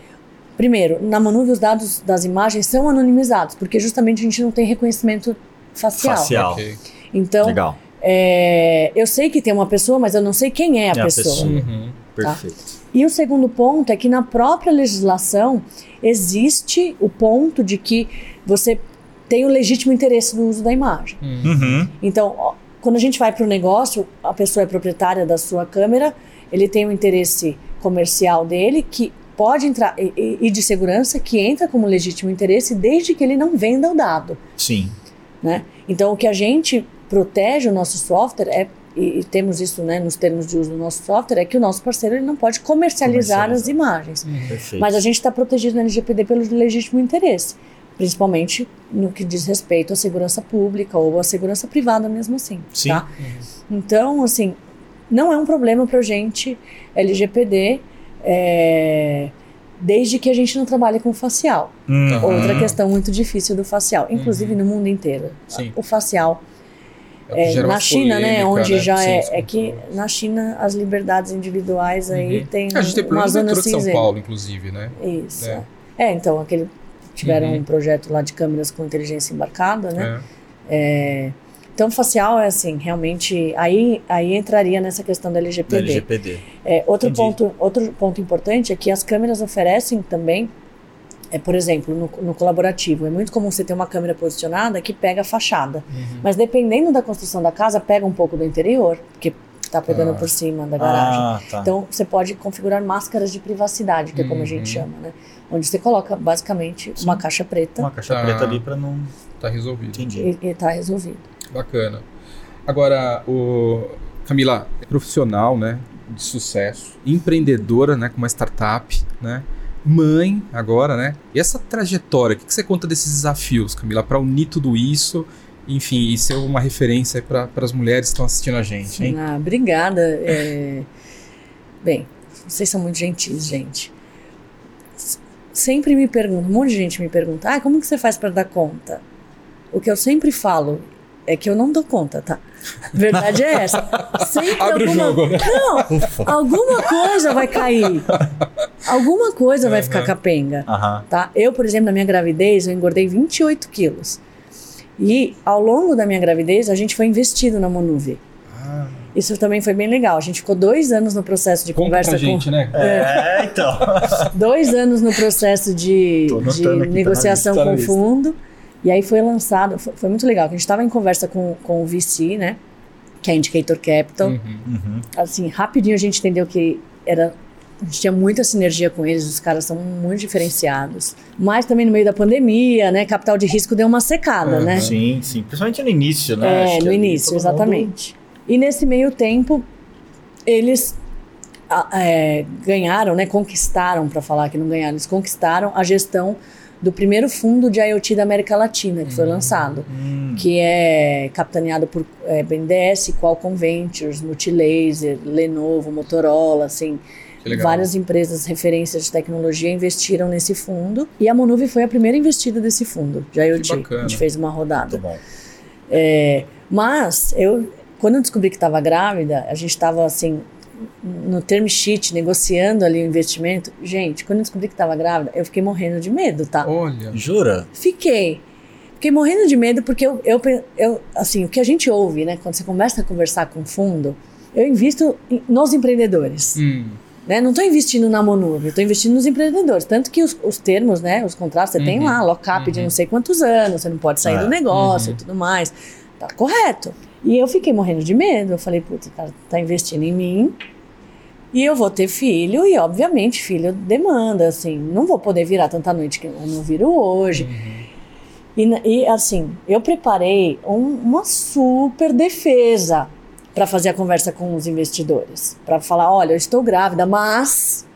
primeiro, na Manuve os dados das imagens são anonimizados, porque justamente a gente não tem reconhecimento facial. Facial. Ok. Então, Legal. é, eu sei que tem uma pessoa, mas eu não sei quem é a É a pessoa. pessoa. Uhum. Perfeito. E o segundo ponto é que na própria legislação existe o ponto de que você tem o legítimo interesse no uso da imagem. Uhum. Uhum. Então, ó, quando a gente vai para o negócio, a pessoa é proprietária da sua câmera, ele tem um interesse comercial dele que pode entrar e de segurança que entra como legítimo interesse desde que ele não venda o dado, Sim. né? Então, o que a gente protege o nosso software é e, e temos isso né, nos termos de uso do nosso software, é que o nosso parceiro ele não pode comercializar, as Comercializar. imagens. Perfeito. Mas a gente está protegido na LGPD pelo legítimo interesse, principalmente no que diz respeito à segurança pública ou à segurança privada mesmo assim. Sim. Tá? Então, assim, não é um problema para gente LGPD, é, desde que a gente não trabalhe com facial. Uhum. Outra questão muito difícil do facial, inclusive no mundo inteiro. Sim. O facial É é, na China, né, polêmica, onde né? já Sim, é, sim. é que na China as liberdades individuais aí Uhum. tem A gente tem uma zona de São. Paulo, inclusive, né? Isso. É. É, é então, aquele tiveram Uhum. um projeto lá de câmeras com inteligência embarcada, né? É. É, então, facial é assim, realmente, aí, aí entraria nessa questão da Da LGPD. LGPD. É, outro, Entendi. ponto, outro ponto importante é que as câmeras oferecem também, é, por exemplo, no, no colaborativo, é muito comum você ter uma câmera posicionada que pega a fachada. Uhum. Mas dependendo da construção da casa, pega um pouco do interior, porque está pegando Ah. por cima da garagem. Ah, tá. Então, você pode configurar máscaras de privacidade, que é como a gente Uhum. chama, né? Onde você coloca, basicamente, uma caixa preta Uma caixa Tá. preta ali pra não. Tá resolvido. Entendi. e está resolvido. Bacana. Agora, o Camila, é profissional, né, de sucesso, empreendedora, né, com uma startup, né, mãe agora, né? E essa trajetória, o que, que você conta desses desafios, Camila, para unir tudo isso, enfim, e ser uma referência para as mulheres que estão assistindo a gente, hein? Ah, obrigada. É... Bem, vocês são muito gentis, gente. Sempre me perguntam, um monte de gente me pergunta, ah, como que você faz para dar conta? O que eu sempre falo é que eu não dou conta, tá? A verdade é essa. Sempre Abre o alguma... jogo, né? Não, alguma coisa vai cair. Alguma coisa vai ficar Uhum. capenga. Aham. Tá? Eu, por exemplo, na minha gravidez, eu engordei 28 quilos. E ao longo da minha gravidez, a gente foi investido na Monuvi. Ah, Isso também foi bem legal. A gente ficou dois anos no processo de conta conversa pra com. gente, né? É, então. Dois anos no processo de, de tá negociação tá com o fundo. E aí foi lançado, foi, foi muito legal. que A gente estava em conversa com, com o VC, né? Que é Indicator Capital. Uhum. Uhum. Assim, rapidinho a gente entendeu que era. A gente tinha muita sinergia com eles, os caras são muito diferenciados. Mas também no meio da pandemia, né? Capital de risco deu uma secada, Uhum. né? Sim, sim. Principalmente no início, né? É, Acho que no ali início, todo mundo- exatamente. E nesse meio tempo, eles é, ganharam, né, conquistaram, para falar que não ganharam, eles conquistaram a gestão do primeiro fundo de IoT da América Latina, que foi lançado, Hum, que é capitaneado por é, BNDES, Qualcomm Ventures, Multilaser, Lenovo, Motorola, assim, várias empresas referências de tecnologia investiram nesse fundo, e a Monuvi foi a primeira investida desse fundo de IoT. A gente fez uma rodada. muito bom. É, mas eu, quando eu descobri que estava grávida, a gente estava assim no term sheet negociando ali o investimento. Gente, quando eu descobri que estava grávida, eu fiquei morrendo de medo, tá? Olha, Jura? Fiquei. Fiquei morrendo de medo porque eu, eu, eu, assim, o que a gente ouve, né, quando você começa a conversar com o fundo, eu invisto nos empreendedores. hum, Né? Não estou investindo na Monuve, estou investindo nos empreendedores. Tanto que os, os termos, né, os contratos, você tem Uhum, lá, lock-up de uhum. não sei quantos anos, você não pode sair É, do negócio uhum. e tudo mais. Tá correto. E eu fiquei morrendo de medo. Eu falei, putz, o cara tá investindo em mim e eu vou ter filho e, obviamente, filho demanda, assim. Não vou poder virar tanta noite que eu não viro hoje. E, na- e, assim, eu preparei um- uma super defesa para fazer a conversa com os investidores. Para falar: olha, eu estou grávida, mas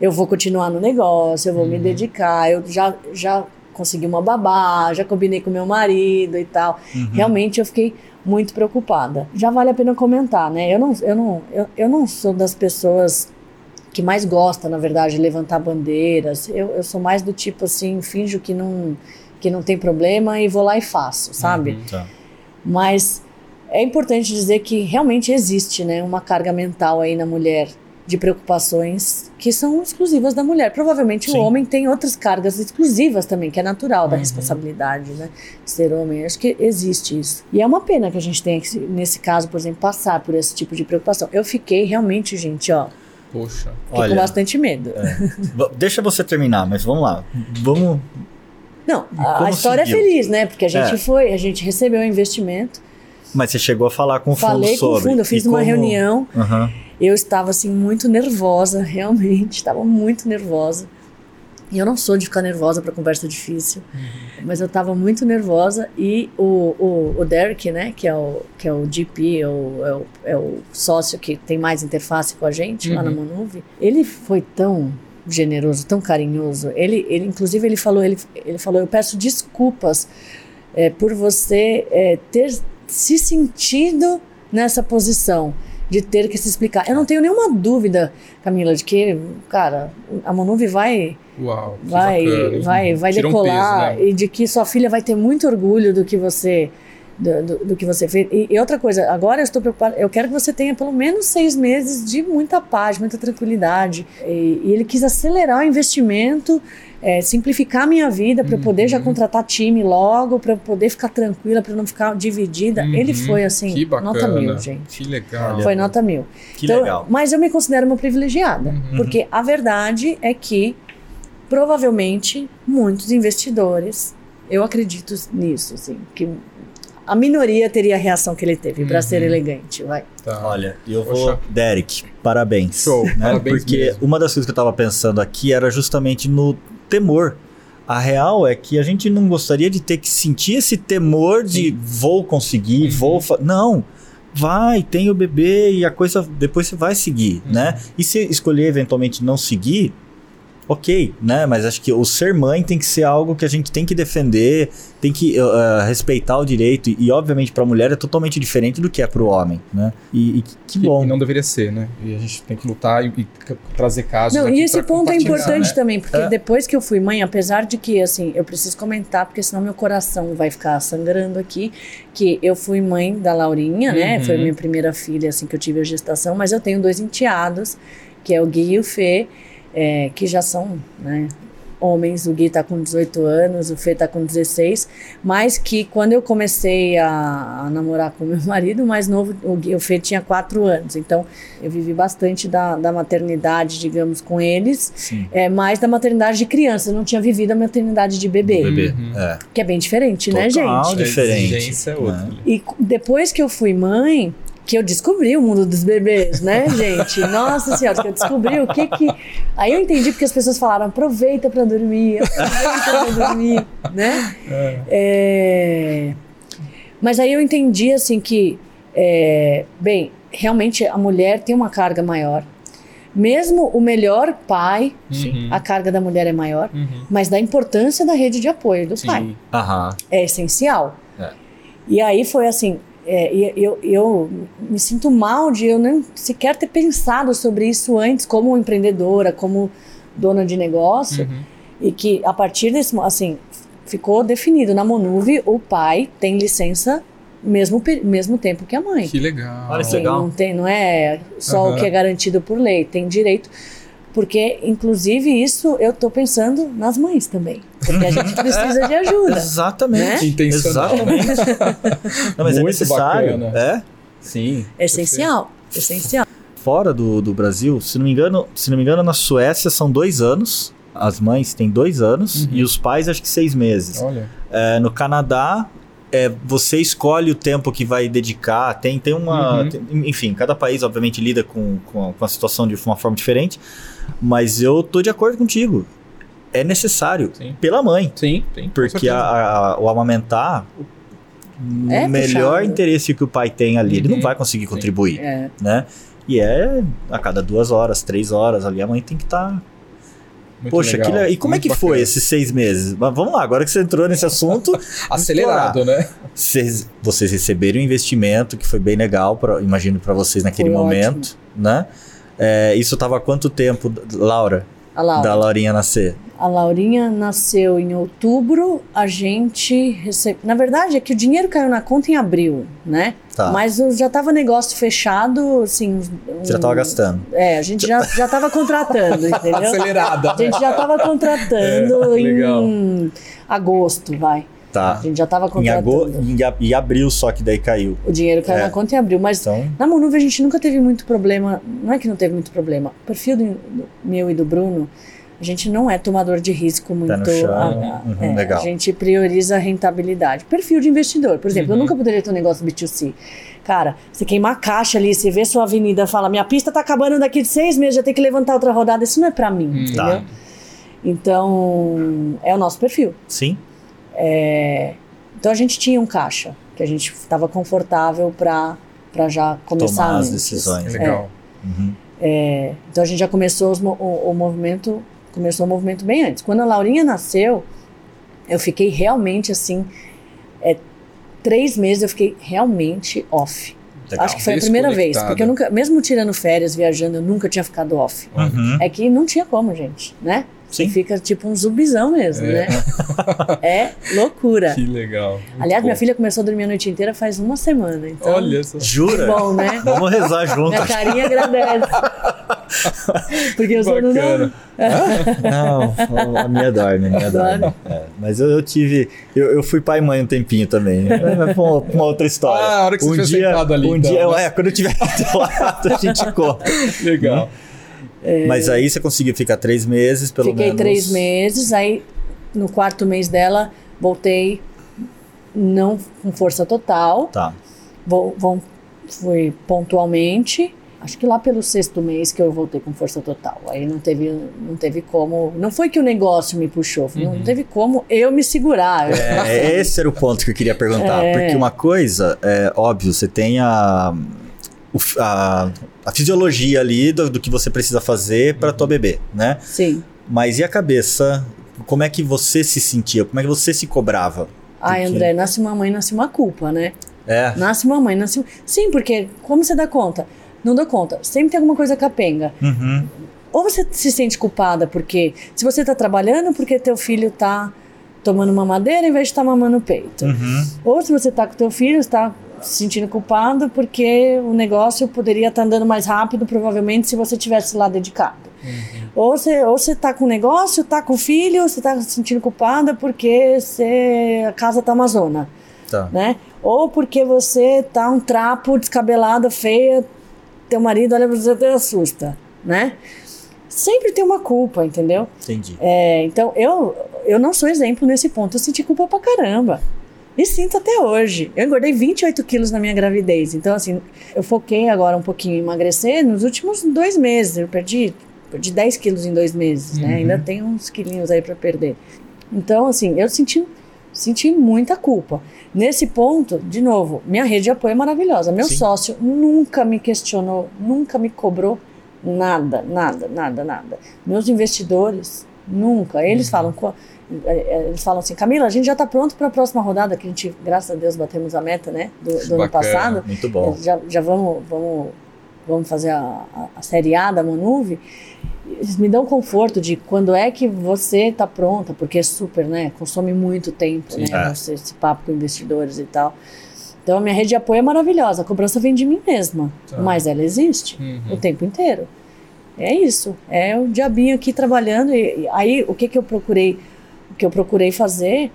eu vou continuar no negócio, eu vou me Uhum. dedicar, eu já, já consegui uma babá, já combinei com meu marido e tal. Uhum. Realmente eu fiquei muito preocupada. Já vale a pena comentar, né? Eu não, eu não, eu, eu não sou das pessoas que mais gosta, na verdade, de levantar bandeiras. Eu, eu sou mais do tipo assim, finjo que não, que não tem problema e vou lá e faço, sabe? Uhum. Tá. Mas é importante dizer que realmente existe, né, uma carga mental aí na mulher de preocupações que são exclusivas da mulher. Provavelmente Sim. o homem tem outras cargas exclusivas também, que é natural da Uhum. responsabilidade, né? Ser homem, acho que existe isso. E é uma pena que a gente tenha que, nesse caso, por exemplo, passar por esse tipo de preocupação. Eu fiquei realmente, gente, ó, poxa. fiquei Olha, com bastante medo. v- deixa você terminar, mas vamos lá. Vamos. Não, a, como a história seguiu? é feliz, né? Porque a gente É. foi, a gente recebeu o investimento, Mas você chegou a falar com o fundo falei com sobre. o fundo, eu fiz e uma como- reunião. Aham. Eu estava assim muito nervosa, realmente, estava muito nervosa. E eu não sou de ficar nervosa para conversa difícil, mas eu estava muito nervosa e o, o, o Derek, né, que é o, que é o GP, é o, é, o, é o sócio que tem mais interface com a gente lá na Uhum. Monuve, ele foi tão generoso, tão carinhoso. Ele, ele inclusive, ele falou, ele, ele falou, eu peço desculpas é, por você é, ter se sentido nessa posição de ter que se explicar. Eu não tenho nenhuma dúvida, Camila, de que, cara, a Monuve vai Uau. vai bacana. vai vai um decolar peso, né? e de que sua filha vai ter muito orgulho do que você do, do- do que você fez. E, e outra coisa, agora eu estou preocupada, eu quero que você tenha pelo menos seis meses de muita paz, muita tranquilidade. E, e ele quis acelerar o investimento, é, simplificar a minha vida para eu poder já Uhum. contratar time logo, para eu poder ficar tranquila, para não ficar dividida. Ele Uhum. foi assim, que bacana. nota mil, gente. Que legal. Foi nota mil. Que Então, legal. Mas eu me considero uma privilegiada, Uhum. porque a verdade é que provavelmente muitos investidores, eu acredito nisso, assim, que a minoria teria a reação que ele teve para Uhum. ser elegante, vai. Tá. Olha, eu vou. Poxa. Derek, parabéns. Show, né? parabéns Porque mesmo. uma das coisas que eu tava pensando aqui era justamente no temor A real é que a gente não gostaria de ter que sentir esse temor de vou conseguir, Uhum. vou. fa- Não. Vai, tem o bebê e a coisa depois você vai seguir, Uhum. né? E se escolher eventualmente não seguir, ok, né? Mas acho que o ser mãe tem que ser algo que a gente tem que defender, tem que uh, respeitar o direito. E, e, obviamente, para a mulher é totalmente diferente do que é para o homem, né? E, e que, que E- bom. E não deveria ser, né? E a gente tem que lutar e, e trazer casos. Não, aqui e esse ponto é compartilhar, importante né? também, porque É. depois que eu fui mãe, apesar de que, assim, eu preciso comentar, porque senão meu coração vai ficar sangrando aqui, que eu fui mãe da Laurinha, né? Uhum. Foi minha primeira filha, assim, que eu tive a gestação, mas eu tenho dois enteados, que é o Gui e o Fê, é, que já são, né? Homens, o Gui tá com 18 anos, o Fê tá com 16, mas que quando eu comecei a, a namorar com meu marido, o mais novo, o, Gui, o Fê tinha 4 anos, então eu vivi bastante da, da maternidade, digamos, com eles, Sim. é, mais da maternidade de criança. Eu não tinha vivido a maternidade de bebê, Bebê. Uhum. É. que é bem diferente, né, Total. gente? diferente, A exigência é outra. né? E depois que eu fui mãe, que eu descobri o mundo dos bebês, né, gente? Nossa senhora, que eu descobri o que que. Aí eu entendi porque as pessoas falaram: aproveita pra dormir, aproveita pra dormir, né? É, Mas aí eu entendi, assim, que, é, bem, realmente a mulher tem uma carga maior. Mesmo o melhor pai, Uhum. a carga da mulher é maior, Uhum. mas da importância da rede de apoio do pai Sim. Aham. é essencial. É. E aí foi assim, é, e eu, eu me sinto mal de eu nem sequer ter pensado sobre isso antes, como empreendedora, como dona de negócio, Uhum. e que a partir desse, assim, ficou definido na Monuve, o pai tem licença mesmo mesmo tempo que a mãe. Que legal. Olha que legal. Não, tem, não é só Aham. o que é garantido por lei, tem direito. Porque, inclusive, isso eu tô pensando nas mães também. Porque a gente precisa de ajuda. Exatamente. Né? Intencional. Exatamente. Não, mas é Muito necessário. bacana. É? Sim. É essencial. Essencial. Fora do, do Brasil, se não me engano, se não me engano, na Suécia são dois anos. As mães têm dois anos Uhum. e os pais acho que seis meses. Olha. É, no Canadá, é, você escolhe o tempo que vai dedicar. Tem, tem uma. Uhum. tem- enfim, cada país, obviamente, lida com, com, a, com a situação de uma forma diferente. Mas eu tô de acordo contigo. É necessário Sim. pela mãe. Sim, sim. Porque a- a- o amamentar, o É melhor puxado. interesse que o pai tem ali, ele não Uhum. vai conseguir Sim. contribuir, É. né? E é a cada duas horas, três horas ali, a mãe tem que estar. Muito Poxa, legal. que le- e como Muito é que foi bacana. esses seis meses? Mas vamos lá, agora que você entrou nesse assunto, Acelerado, né? vocês, vocês receberam um investimento que foi bem legal, pra, imagino, para vocês naquele Foi momento, né? É, isso tava há quanto tempo, Laura, A, Laura. da Laurinha nascer? a Laurinha nasceu em outubro, a gente recebe. Na verdade, é que o dinheiro caiu na conta em abril, né? Tá. Mas já tava negócio fechado, assim. um- Você já tava gastando. É, a gente já, já tava contratando, entendeu? Acelerada. A gente já tava contratando É, em agosto, vai. Tá. A gente já tava Em, contratando. ago, em, a- em abril só que daí caiu. O dinheiro caiu É. na conta em abril, mas Então, na Monuve a gente nunca teve muito problema. Não é que não teve muito problema. O perfil do, do meu e do Bruno, a gente não é tomador de risco muito. no chão, a- a- uhum, é, legal. A gente prioriza a rentabilidade. Perfil de investidor, por exemplo, eu Uhum. nunca poderia ter um negócio B2C. Cara, você queima a caixa ali, você vê sua avenida fala: minha pista tá acabando daqui de seis meses, já tem que levantar outra rodada. Isso não é pra mim, Hum. entendeu? Tá. Então, é o nosso perfil. sim. É, então a gente tinha um caixa que a gente estava confortável para para já começar Tomar as antes. decisões. Legal. Uhum. É, então a gente já começou os o, o movimento começou o movimento bem antes. Quando a Laurinha nasceu, eu fiquei realmente assim é, três meses eu fiquei realmente off. Legal. Acho que foi a primeira vez, porque eu nunca, mesmo tirando férias, viajando, eu nunca tinha ficado off. Uhum. É que não tinha como, gente, né? Você Sim. fica tipo um zumbizão mesmo, É. né? É loucura. Que legal. Muito Aliás, minha filha começou a dormir a noite inteira faz uma semana. Então, Olha só. Jura? bom, né? Vamos rezar junto. Minha carinha agradece. Porque eu sou no Bacana. Não, a minha dorme, a minha dorme. Dorme. É, mas eu, eu tive. Eu, eu fui pai e mãe um tempinho também. Mas pra uma, uma outra história. Ah, a hora que você um estiver dia, sentado ali, Um então, dia, né? é, quando eu tiver do lado, a gente conta. Legal. Mas aí você conseguiu ficar três meses, pelo Fiquei menos. três meses, aí no quarto mês dela, voltei não com força total, Tá. vou, vou, fui pontualmente acho que lá pelo sexto mês que eu voltei com força total. Aí não teve, não teve como. Não foi que o negócio me puxou, uhum. não teve como eu me segurar. É, esse era o ponto que eu queria perguntar. É. Porque uma coisa, é óbvio, você tem a. A, a fisiologia ali do, do, que você precisa fazer para uhum. tua bebê, né? Sim. Mas e a cabeça? Como é que você se sentia? Como é que você se cobrava? Ai, Porque... André, nasce uma mãe, nasce uma culpa, né? É. Nasce uma mãe, nasce. Sim, porque como você dá conta? Não dá conta. Sempre tem alguma coisa capenga. Uhum. Ou você se sente culpada porque se você está trabalhando porque teu filho está tomando mamadeira em vez de estar tá mamando o peito. Uhum. Ou se você está com teu filho, está se sentindo culpado porque o negócio poderia estar tá andando mais rápido, provavelmente, se você tivesse lá dedicado. Uhum. Ou você ou você tá com o negócio, está com o filho, você está se sentindo culpada porque você, a casa está uma zona. Tá. Né? Ou porque você tá um trapo descabelada, feia, teu marido olha pra você e assusta, né? Sempre tem uma culpa, entendeu? Entendi. É, então, eu, eu não sou exemplo nesse ponto. Eu senti culpa pra caramba. E sinto até hoje. Eu engordei 28 quilos na minha gravidez. Então, assim, eu foquei agora um pouquinho em emagrecer nos últimos dois meses. Eu perdi, perdi 10 quilos em dois meses, uhum. né? Ainda tem uns quilinhos aí para perder. Então, assim, eu senti, senti muita culpa. Nesse ponto, de novo, minha rede de apoio é maravilhosa. Meu Sim. sócio nunca me questionou, nunca me cobrou nada, nada, nada, nada. Meus investidores, nunca. Eles uhum. falam eles falam assim, Camila, a gente já está pronto para a próxima rodada, que a gente, graças a Deus, batemos a meta, né, do, do ano passado. Muito bom. Já, já vamos, vamos, vamos fazer a, a, a Série A da Monuve eles me dão conforto de quando é que você está pronta, porque é super, né? Consome muito tempo, Sim, né? É. Esse, esse, papo com investidores e tal. Então a minha rede de apoio é maravilhosa. A cobrança vem de mim mesma, tá. mas ela existe uhum. o tempo inteiro. É isso. É o diabinho aqui trabalhando. E, e aí o que que eu procurei, que eu procurei fazer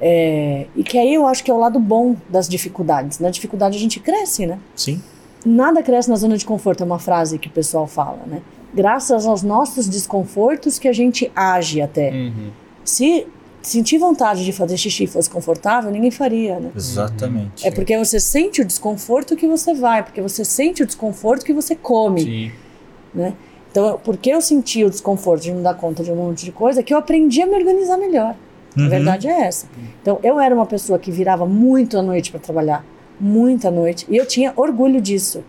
é, e que aí eu acho que é o lado bom das dificuldades. Na dificuldade a gente cresce, né? Sim. Nada cresce na zona de conforto, é uma frase que o pessoal fala, né? graças aos nossos desconfortos que a gente age até. Uhum. Se sentir vontade de fazer xixi fosse confortável, ninguém faria, né? Exatamente. É porque você sente o desconforto que você vai, porque você sente o desconforto que você come, Sim. né? Então, porque eu senti o desconforto de não dar conta de um monte de coisa, que eu aprendi a me organizar melhor. Uhum. A verdade é essa. Então, eu era uma pessoa que virava muito à noite para trabalhar, muita noite, e eu tinha orgulho disso.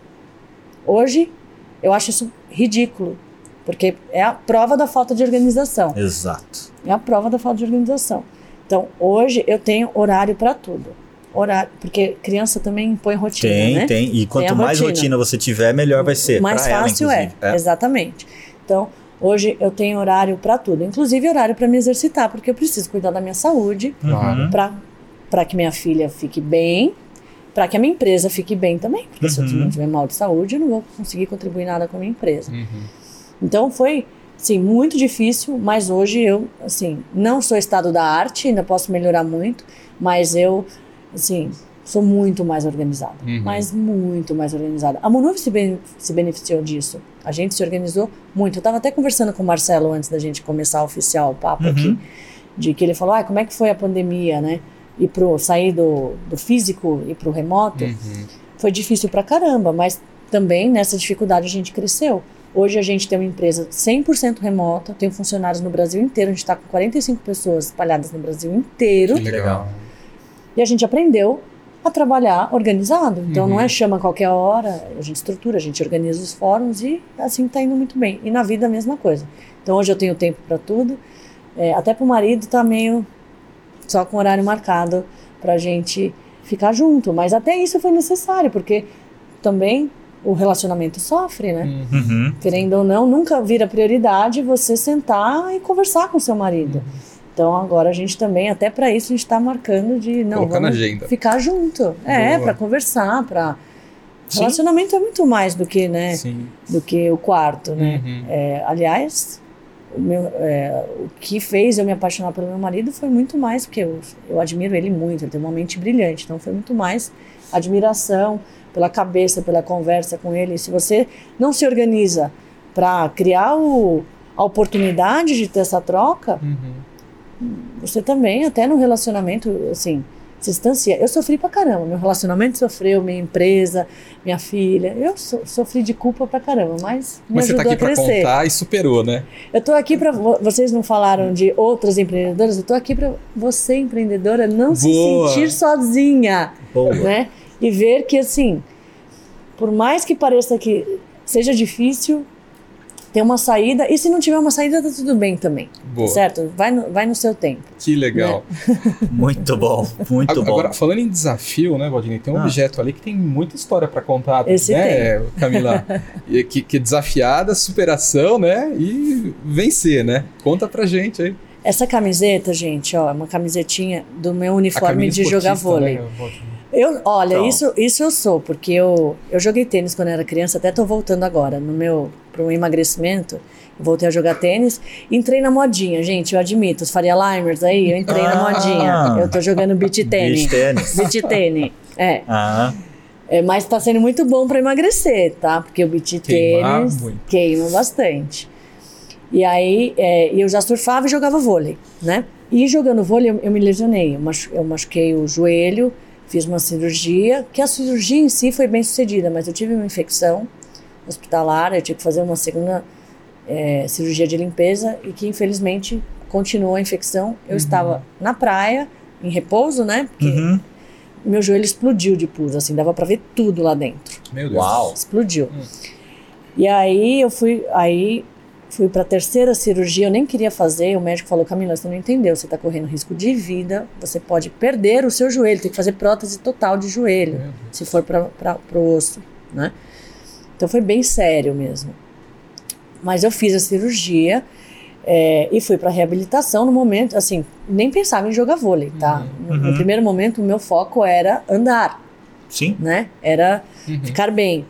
Hoje, eu acho isso ridículo, porque é a prova da falta de organização. Exato. É a prova da falta de organização. Então, hoje eu tenho horário para tudo. Horário, porque criança também impõe rotina, tem, né? Tem, E quanto mais rotina. rotina. você tiver, melhor vai ser. Mais fácil ela, é, é, exatamente. Então, hoje eu tenho horário para tudo, inclusive horário para me exercitar, porque eu preciso cuidar da minha saúde, uhum. para que minha filha fique bem, para que a minha empresa fique bem também. Porque uhum. se eu não tiver mal de saúde, eu não vou conseguir contribuir nada com a minha empresa. Uhum. Então foi, sim, muito difícil, mas hoje eu, assim, não sou estado da arte, ainda posso melhorar muito, mas eu, assim, sou muito mais organizada. Uhum. Mas muito mais organizada. A Monuve se, ben se beneficiou disso. A gente se organizou muito. Eu estava até conversando com o Marcelo antes da gente começar a oficial o papo aqui, uhum. de que ele falou, ah, como é que foi a pandemia, né? e pro sair do, do físico e pro remoto, uhum. foi difícil pra caramba, mas também nessa dificuldade a gente cresceu. Hoje a gente tem uma empresa 100% remota, tem funcionários no Brasil inteiro, a gente está com 45 pessoas espalhadas no Brasil inteiro. Que legal. E a gente aprendeu a trabalhar organizado. Então uhum. não é chama a qualquer hora, a gente estrutura, a gente organiza os fóruns e assim está indo muito bem. E na vida a mesma coisa. Então hoje eu tenho tempo para tudo. É, até para o marido tá meio só com horário marcado para a gente ficar junto. Mas até isso foi necessário, porque também o relacionamento sofre, né? Uhum. Querendo ou não, nunca vira prioridade você sentar e conversar com seu marido. Uhum. Então agora a gente também, até para isso, a gente está marcando de não Colocar vamos agenda. ficar junto. É, para conversar, para relacionamento é muito mais do que, né? Sim. Do que o quarto, né? Uhum. É, aliás, o, meu, é, o que fez eu me apaixonar pelo meu marido foi muito mais, porque eu, eu admiro ele muito, ele tem uma mente brilhante, então foi muito mais admiração pela cabeça, pela conversa com ele. Se você não se organiza para criar o, a oportunidade de ter essa troca, uhum. Você também, até no relacionamento, assim, se distancia. Eu sofri pra caramba. Meu relacionamento sofreu, minha empresa, minha filha. Eu so, sofri de culpa pra caramba, mas me Mas você ajudou tá aqui a pra contar e superou, né? Eu tô aqui pra. vo- Vocês não falaram de outras empreendedoras, eu tô aqui pra você, empreendedora, não Boa. se sentir sozinha Boa. né? E ver que assim, por mais que pareça que seja difícil, tem uma saída. E se não tiver uma saída, tá tudo bem também. Boa. Certo? Vai no, vai no seu tempo. Que legal. Muito bom, muito Agora, bom. agora, falando em desafio, né, Valdinei? Tem um Ah. objeto ali que tem muita história pra contar, Esse né, Camila? E que, que é desafiada, superação, né? E vencer, né? Conta pra gente aí. Essa camiseta, gente, ó, é uma camisetinha do meu uniforme Camila de jogar esportista, vôlei. né? Eu, olha, Então. isso, isso eu sou, porque eu, eu joguei tênis quando eu era criança, até tô voltando agora, no meu, pro emagrecimento, voltei a jogar tênis, entrei na modinha, gente, eu admito, os Faria Limers aí, eu entrei na Ah. modinha, eu tô jogando beach Beach tênis. tênis. Beach tênis, é. Ah, É, mas tá sendo muito bom para emagrecer, tá? Porque o beach Queimar tênis muito. queima bastante. E aí, é, eu já surfava e jogava vôlei, né? E jogando vôlei, eu, eu me lesionei. Eu, machu- eu machuquei o joelho, fiz uma cirurgia, que a cirurgia em si foi bem sucedida, mas eu tive uma infecção hospitalar, eu tive que fazer uma segunda é, cirurgia de limpeza e que infelizmente continuou a infecção. Eu estava na praia, em repouso, né? Porque uhum. meu joelho explodiu de pus, assim, dava pra ver tudo lá dentro. Meu Deus. Uau. Explodiu. Hum. E aí eu fui, aí fui pra terceira cirurgia, eu nem queria fazer, o médico falou, Camila, você não entendeu, você tá correndo risco de vida, você pode perder o seu joelho, tem que fazer prótese total de joelho, se for para pro osso, né? Então foi bem sério mesmo. Mas eu fiz a cirurgia é, e fui para reabilitação no momento, assim, nem pensava em jogar vôlei, tá? No, no Uhum. primeiro momento, o meu foco era andar, Sim. né? Era Uhum. ficar bem.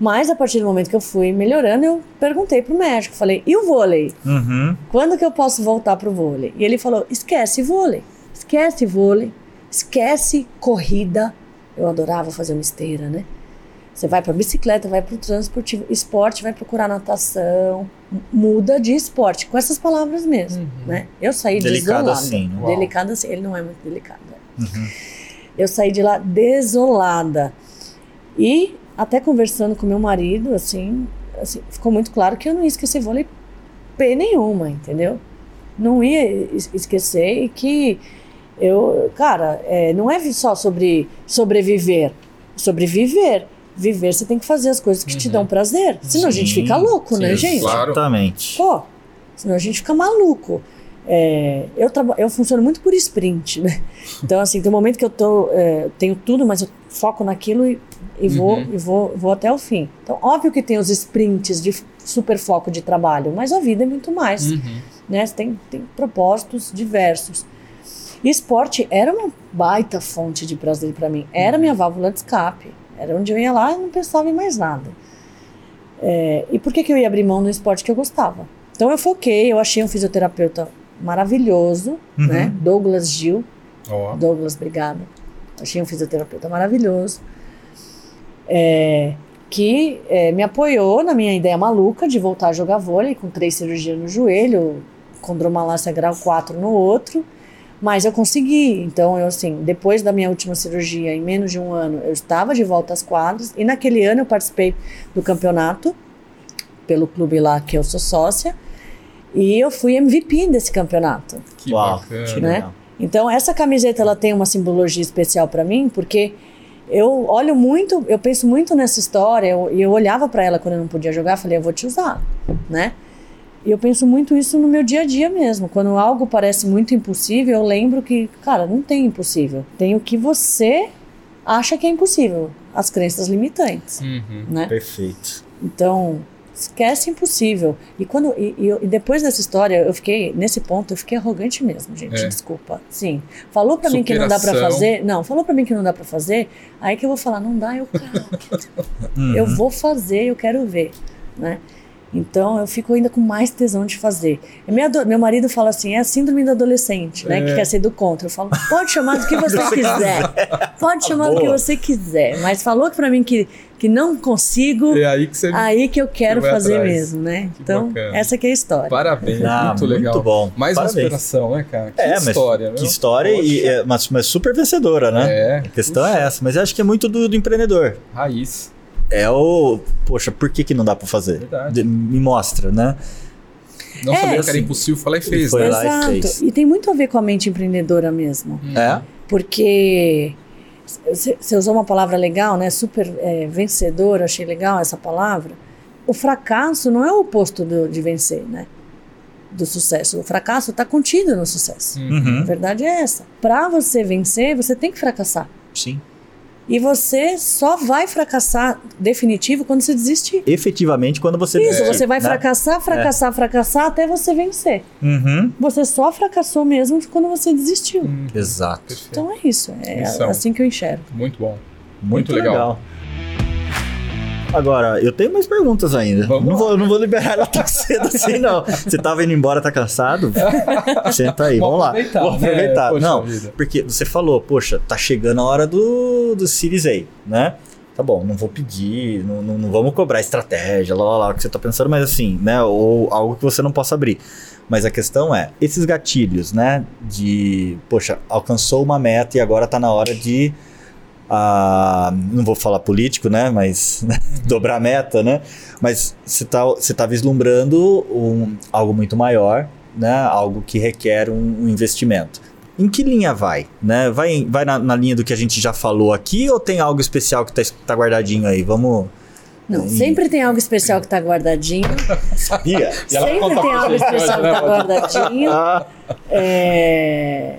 Mas a partir do momento que eu fui melhorando, eu perguntei pro médico, falei: "E o vôlei? Uhum. Quando que eu posso voltar pro vôlei?" E ele falou: "Esquece vôlei. Esquece vôlei. Esquece corrida. Eu adorava fazer uma esteira, né? Você vai para bicicleta, vai para o transportivo, esporte, vai procurar natação, muda de esporte, com essas palavras mesmo, Uhum. né? Eu saí Delicado desolada. assim, né? Uau. Delicado assim, ele não é muito delicado. né? Uhum. Eu saí de lá desolada. E até conversando com meu marido, assim, assim, ficou muito claro que eu não ia esquecer vôlei P nenhuma, entendeu? Não ia es- esquecer e que eu, cara, é, não é só sobre sobreviver, sobreviver. Viver, você tem que fazer as coisas que te Uhum. dão prazer. Senão a gente Sim, fica louco, né, sim, gente? claro. Exatamente. Pô, senão a gente fica maluco. É, eu, eu funciono muito por sprint, né? Então, assim, tem um momento que eu tô, é, tenho tudo, mas eu foco naquilo e, e vou, Uhum. e vou, vou até o fim. Então, óbvio que tem os sprints de super foco de trabalho, mas a vida é muito mais, Uhum. né? Tem, tem propósitos diversos. E esporte era uma baita fonte de prazer para mim. Era minha válvula de escape. Era onde eu ia lá e não pensava em mais nada. É, e por que, que eu ia abrir mão no esporte que eu gostava? Então eu foquei, eu achei um fisioterapeuta maravilhoso, Uhum. né? Douglas Gil. Ó. Douglas, obrigada. Achei um fisioterapeuta maravilhoso. é, que é, me apoiou na minha ideia maluca de voltar a jogar vôlei com três cirurgias no joelho, condromalácia grau 4 no outro. Mas eu consegui. Então, eu assim, depois da minha última cirurgia, em menos de um ano, eu estava de volta às quadras. E naquele ano eu participei do campeonato pelo clube lá que eu sou sócia. E eu fui MVP desse campeonato. Que Uau, bacana. que né? Então, essa camiseta ela tem uma simbologia especial para mim, porque eu olho muito, eu penso muito nessa história, eu- e eu, olhava para ela quando eu não podia jogar, falei, eu vou te usar, né? E eu penso muito isso no meu dia a dia mesmo. Quando algo parece muito impossível, eu lembro que, cara, não tem impossível. Tem o que você acha que é impossível, as crenças limitantes, Uhum. né? Perfeito. Então, esquece impossível. E quando e, e e depois dessa história, eu fiquei nesse ponto, eu fiquei arrogante mesmo, gente. É. Desculpa. Sim. Falou pra mim que não dá pra Superação. fazer? Não, falou pra mim que não dá pra fazer. Aí que eu vou falar, não dá, eu quero. Uhum. Eu vou fazer, eu quero ver, né? Então eu fico ainda com mais tesão de fazer. E minha do- meu marido fala assim: é a síndrome do adolescente, né? Que É. quer ser do contra. Eu falo: pode chamar do que você quiser. Pode chamar do que Boa. você quiser. Mas falou pra mim que, que não consigo, É aí que você. aí que eu quero fazer atrás. mesmo, né? Que Então, bacana. essa que é a história. Parabéns, Ah, muito muito legal. bom. Mais uma Parabéns. superação, né, cara? Que É, mas história, que meu. história e, é, mas, mas super vencedora, né? É, A questão é essa, mas eu acho que é muito do, do empreendedor. raiz. É o, poxa, por que que não dá pra fazer? Verdade. Me mostra, né? Não É, sabia que era assim, impossível, falei e fez, foi né? lá e Exato. fez. E tem muito a ver com a mente empreendedora mesmo. É? Porque você você usou uma palavra legal, né? Super é, vencedor, achei legal essa palavra. O fracasso não é o oposto do- de vencer, né? Do sucesso. O fracasso está contido no sucesso. Uhum. A verdade é essa. Para você vencer, você tem que fracassar. Sim. E você só vai fracassar definitivo quando você desistir. Efetivamente, quando você Isso, desistir, você vai né? fracassar, fracassar, fracassar até você vencer. Uhum. Você só fracassou mesmo quando você desistiu. Hum, Exato. perfeito. Então é isso. É Missão. assim que eu enxergo. Muito bom. Muito, Muito legal. legal. Agora, eu tenho mais perguntas ainda. Vamos não, vou, não vou liberar ela tão cedo assim, não. Você tava indo embora, tá cansado? Senta aí, vamos, Vamos lá. aproveitar, Vamos né? aproveitar. Não, vida. porque você falou, poxa, tá chegando a hora do, do Series A, né? Tá bom, não vou pedir, não, não, não vamos cobrar estratégia, lá, lá, lá, o que você tá pensando, mas assim, né? Ou algo que você não possa abrir. Mas a questão é, esses gatilhos, né? De, poxa, alcançou uma meta e agora tá na hora de. Ah, não vou falar político, né? Mas né, dobrar a meta, né? Mas você tá, você tá vislumbrando um, algo muito maior, né? Algo que requer um, um investimento. Em que linha vai? Né? Vai, vai na, na linha do que a gente já falou aqui ou tem algo especial que tá, tá guardadinho aí? Vamos. Não, E- sempre tem algo especial que tá guardadinho. Sabia? E ela sempre conta tem algo gente especial que né, tá Valdir? guardadinho. Ah, É...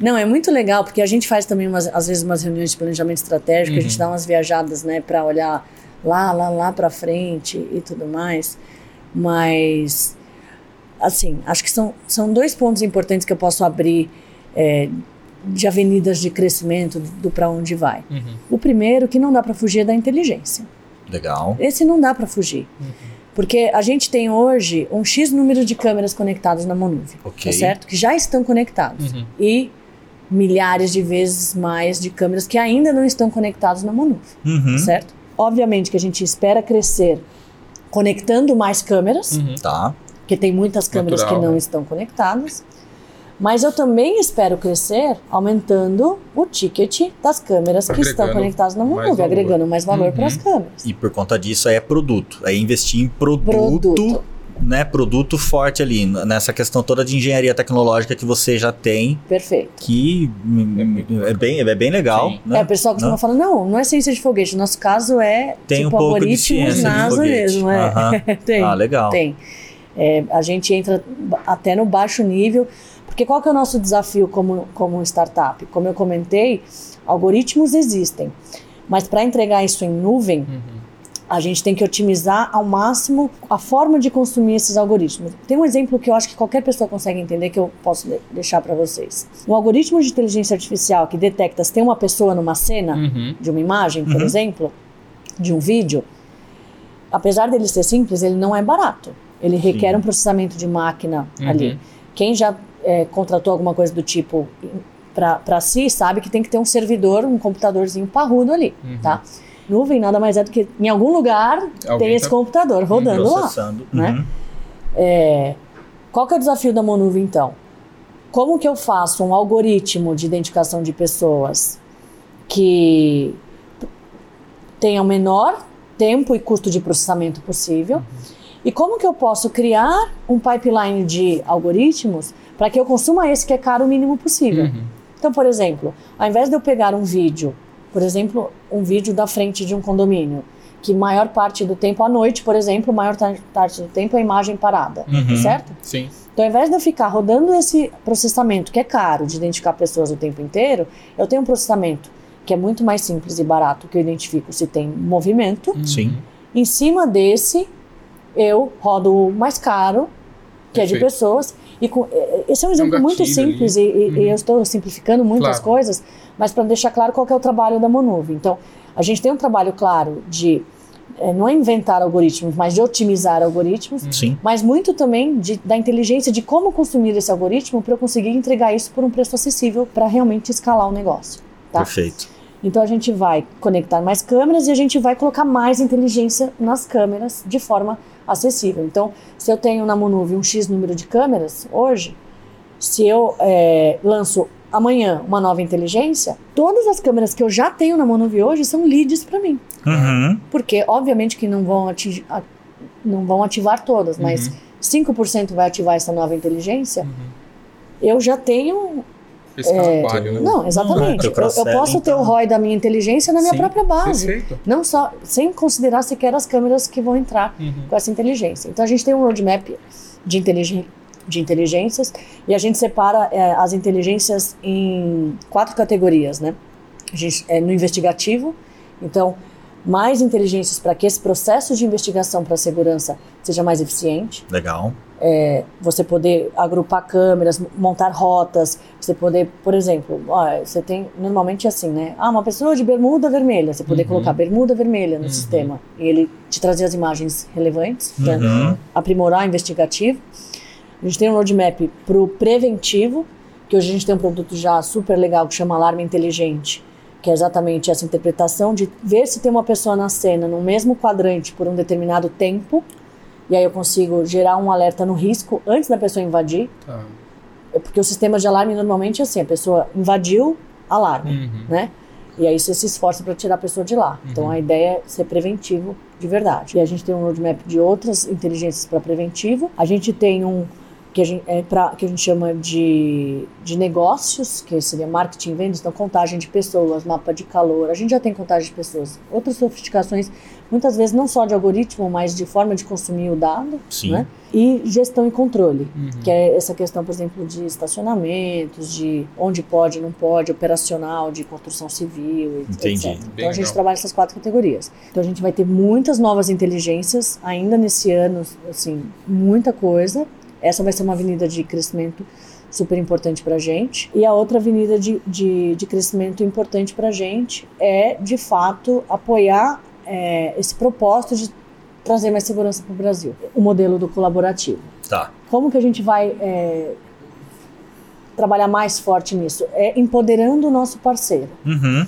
Não, é muito legal, porque a gente faz também, umas, às vezes, umas reuniões de planejamento estratégico, a gente dá umas viajadas, né, para olhar lá, lá, lá para frente e tudo mais. Mas, assim, acho que são, são dois pontos importantes que eu posso abrir é, de avenidas de crescimento do para onde vai. Uhum. O primeiro, que não dá para fugir, é da inteligência. legal. Esse não dá para fugir. Porque a gente tem hoje um X número de câmeras conectadas na Monuvia, Ok. tá certo? Que já estão conectados. Uhum. E milhares de vezes mais de câmeras que ainda não estão conectadas na Monuvia, Uhum. certo? Obviamente que a gente espera crescer conectando mais câmeras, Uhum. Tá. porque tem muitas câmeras Natural, que não né? estão conectadas. Mas eu também espero crescer aumentando o ticket das câmeras que estão Agregando conectadas na valor. agregando mais valor Uhum. para as câmeras. E por conta disso é produto. É investir em produto, Produto. Né? Produto forte ali. Nessa questão toda de engenharia tecnológica que você já tem, Perfeito. que hum, é bem, é bem legal. Né? É, o pessoal costuma Não? falar, não, não é ciência de foguete. No nosso caso é Tem tipo um pouco de algoritmos ciência de NASA foguete. mesmo. É. Aham. tem, Ah, legal. tem. É, a gente entra até no baixo nível, porque qual que é o nosso desafio como, como startup? Como eu comentei, algoritmos existem, mas para entregar isso em nuvem, Uhum. A gente tem que otimizar ao máximo a forma de consumir esses algoritmos. Tem um exemplo que eu acho que qualquer pessoa consegue entender que eu posso de- deixar para vocês. Um algoritmo de inteligência artificial que detecta se tem uma pessoa numa cena Uhum. de uma imagem, por Uhum. exemplo, de um vídeo, apesar dele ser simples, ele não é barato. Ele requer Sim. um processamento de máquina Uhum. ali. Quem já é, contratou alguma coisa do tipo para si sabe que tem que ter um servidor, um computadorzinho parrudo ali, Uhum. tá? Nuvem nada mais é do que em algum lugar Alguém tem esse tá- computador rodando lá. Né? Uhum. É, qual que é o desafio da Monuvia, então? Como que eu faço um algoritmo de identificação de pessoas que tenha o menor tempo e custo de processamento possível? E como que eu posso criar um pipeline de algoritmos para que eu consuma esse que é caro o mínimo possível? Uhum. Então, por exemplo, ao invés de eu pegar um vídeo, por exemplo, um vídeo da frente de um condomínio, que maior parte do tempo, à noite, por exemplo, maior parte do tempo é imagem parada, Uhum. certo? Sim. Então, ao invés de eu ficar rodando esse processamento, que é caro, de identificar pessoas o tempo inteiro, eu tenho um processamento que é muito mais simples e barato, que eu identifico se tem movimento. Sim. Em cima desse, eu rodo o mais caro, que é de Perfeito. pessoas. E com, eh, esse é um exemplo muito gatilho simples e, e- Uhum. eu estou simplificando muitas Claro. coisas, mas para deixar claro qual é o trabalho da Monuve. Então, a gente tem um trabalho claro de é, não é inventar algoritmos, mas de otimizar algoritmos, Sim. mas muito também de- da inteligência de como consumir esse algoritmo para eu conseguir entregar isso por um preço acessível para realmente escalar o negócio. Tá? Perfeito. Então a gente vai conectar mais câmeras e a gente vai colocar mais inteligência nas câmeras de forma acessível. Então, se eu tenho na Monuvie um X número de câmeras hoje, se eu é, lanço amanhã uma nova inteligência, todas as câmeras que eu já tenho na Monuvie hoje são leads para mim. Uhum. Porque, obviamente, que não vão, atingir, a- não vão ativar todas, mas Uhum. 5% vai ativar essa nova inteligência. Eu já tenho Esse é, aquário, né? não, exatamente. Uhum. Eu, eu posso ter o Então. ROI da minha inteligência na minha Sim, própria base. Perfeito. Não só, sem considerar sequer as câmeras que vão entrar Uhum. com essa inteligência. Então a gente tem um roadmap de, inteligen de inteligências e a gente separa eh, as inteligências em quatro categorias, né? A gente, é, no investigativo, então mais inteligências para que esse processo de investigação para a segurança seja mais eficiente Legal. você poder agrupar câmeras, montar rotas, você poder, por exemplo, ó, você tem normalmente assim, né? Ah, uma pessoa de bermuda vermelha, você poder Uhum. colocar bermuda vermelha no Uhum. sistema e ele te trazer as imagens relevantes, então, Uhum. aprimorar investigativo. A gente tem um roadmap para o preventivo, que hoje a gente tem um produto já super legal que chama Alarme Inteligente, que é exatamente essa interpretação de ver se tem uma pessoa na cena no mesmo quadrante por um determinado tempo, e aí eu consigo gerar um alerta no risco antes da pessoa invadir, Tá. É porque o sistema de alarme normalmente é assim, a pessoa invadiu, alarme, Uhum. né? E aí você se esforça para tirar a pessoa de lá. Então a ideia é ser preventivo de verdade. E a gente tem um roadmap de outras inteligências para preventivo. A gente tem um que a gente, é pra, que a gente chama de, de negócios, que seria marketing e vendas, então contagem de pessoas, mapa de calor. A gente já tem contagem de pessoas. Outras sofisticações, muitas vezes não só de algoritmo, mas de forma de consumir o dado. Sim. Né? E gestão e controle, Uhum. que é essa questão, por exemplo, de estacionamentos, de onde pode, não pode, operacional, de construção civil, e Entendi. etc. Bem Então a gente legal. trabalha essas quatro categorias. Então a gente vai ter muitas novas inteligências ainda nesse ano, assim, muita coisa. Essa vai ser uma avenida de crescimento super importante para a gente. E a outra avenida de, de, de crescimento importante para a gente é, de fato, apoiar é, esse propósito de trazer mais segurança para o Brasil. O modelo do colaborativo. Tá. Como que a gente vai é, trabalhar mais forte nisso? É empoderando o nosso parceiro. Uhum.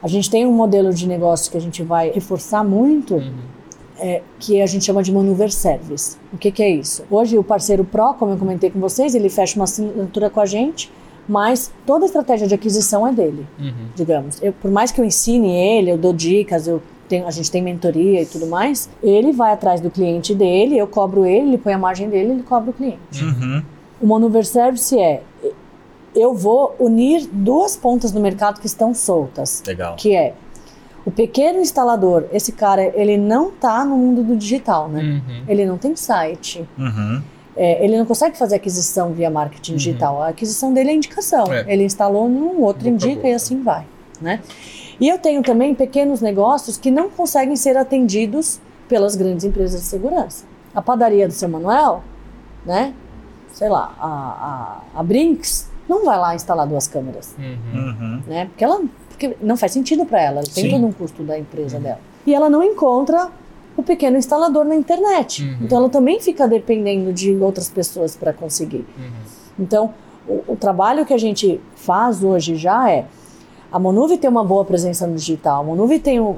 A gente tem um modelo de negócio que a gente vai reforçar muito, Uhum. É, que a gente chama de Maneuver Service. O que, que é isso? Hoje o parceiro Pro, como eu comentei com vocês, ele fecha uma assinatura com a gente, mas toda a estratégia de aquisição é dele, Uhum. digamos. Eu, por mais que eu ensine ele, eu dou dicas, eu tenho, a gente tem mentoria e tudo mais, ele vai atrás do cliente dele, eu cobro ele, ele põe a margem dele, ele cobra o cliente. Uhum. O Maneuver Service é eu vou unir duas pontas no mercado que estão soltas, Legal. que é o pequeno instalador, esse cara, ele não tá no mundo do digital, né? Uhum. Ele não tem site, Uhum. é, ele não consegue fazer aquisição via marketing digital. A aquisição dele é indicação. É. Ele instalou num outro Boca indica boca. e assim vai, né? E eu tenho também pequenos negócios que não conseguem ser atendidos pelas grandes empresas de segurança. A padaria do seu Manuel, né? Sei lá, a, a, a Brinks não vai lá instalar duas câmeras Uhum. Uhum. né? Porque ela porque não faz sentido para ela, ela tem Sim. todo um custo da empresa dela. E ela não encontra o pequeno instalador na internet. Uhum. Então ela também fica dependendo de outras pessoas para conseguir. Uhum. Então, o, o trabalho que a gente faz hoje já é a Monuve tem uma boa presença no digital. A Monuve tem o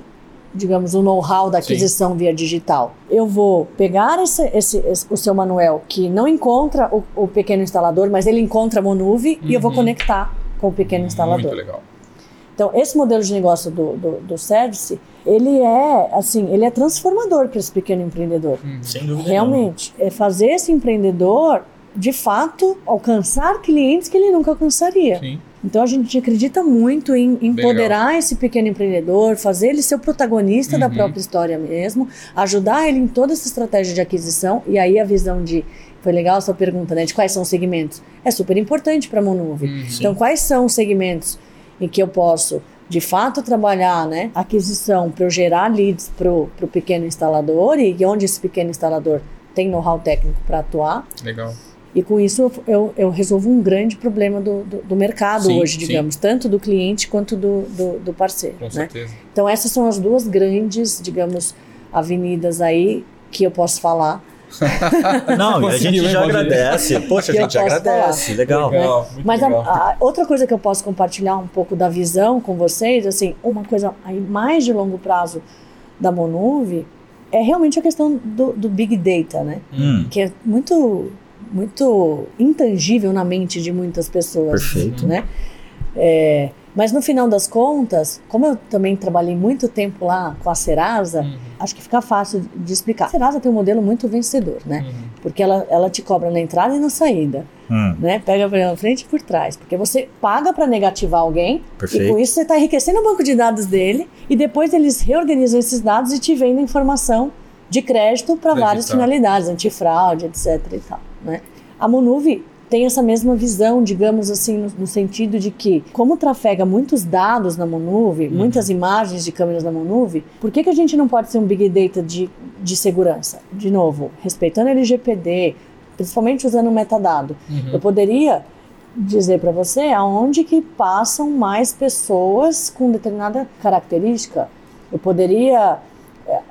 digamos, o know-how da Sim. aquisição via digital. Eu vou pegar esse, esse- esse- o seu Manuel, que não encontra o, o pequeno instalador, mas ele encontra a Monuve, e eu vou Uhum. conectar com o pequeno instalador. Muito legal. Então, esse modelo de negócio do, do, do service, ele é, assim, ele é transformador para esse pequeno empreendedor. Uhum. Sem dúvida. Realmente, é fazer esse empreendedor, de fato, alcançar clientes que ele nunca alcançaria. Sim. Então, a gente acredita muito em empoderar esse pequeno empreendedor, fazer ele ser o protagonista da Uhum. própria história mesmo, ajudar ele em toda essa estratégia de aquisição, e aí a visão de... Foi legal a sua pergunta, né? De quais são os segmentos. É super importante para a Monuve. Uhum. Então, quais são os segmentos em que eu posso, de fato, trabalhar, né? Aquisição para eu gerar leads para o pequeno instalador e onde esse pequeno instalador tem know-how técnico para atuar. Legal. E com isso eu, eu, resolvo um grande problema do, do, do mercado Sim, hoje, sim. digamos, tanto do cliente quanto do, do, do parceiro. Com né? certeza. Então essas são as duas grandes, digamos, avenidas aí que eu posso falar. Não, a gente já agradece. Poxa, a gente agradece. Legal. legal Mas a, a, outra coisa que eu posso compartilhar um pouco da visão com vocês, assim, uma coisa aí mais de longo prazo da Monuve é realmente a questão do, do Big Data, né? Hum. Que é muito, muito intangível na mente de muitas pessoas. Perfeito. Né? É, mas no final das contas, como eu também trabalhei muito tempo lá com a Serasa, Uhum. acho que fica fácil de explicar. A Serasa tem um modelo muito vencedor, né? Uhum. Porque ela, ela te cobra na entrada e na saída, Hum. né? Pega pela frente e por trás. Porque você paga para negativar alguém e Perfeito. com isso você está enriquecendo o banco de dados dele e depois eles reorganizam esses dados e te vendem informação de crédito para várias finalidades, antifraude, etc. E tal, né? A Monuve tem essa mesma visão, digamos assim, no, no sentido de que, como trafega muitos dados na Monuve, Uhum. muitas imagens de câmeras da Monuve, por que, que a gente não pode ser um Big Data de, de segurança? De novo, respeitando a LGPD, principalmente usando o metadado. Uhum. Eu poderia dizer para você aonde que passam mais pessoas com determinada característica. Eu poderia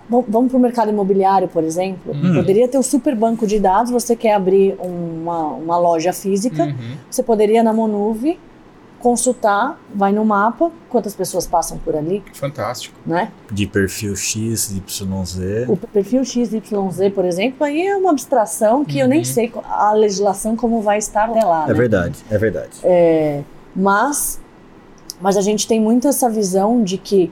vamos para o mercado imobiliário, por exemplo. Hum. Poderia ter um super banco de dados. Você quer abrir uma, uma loja física, Uhum. você poderia na Monuve consultar, vai no mapa, quantas pessoas passam por ali, Fantástico. né? De perfil X, YZ. O perfil XYZ, por exemplo, aí é uma abstração que eu nem Uhum. sei a legislação como vai estar até lá. É né? verdade, é verdade. Mas, mas a gente tem muito essa visão de que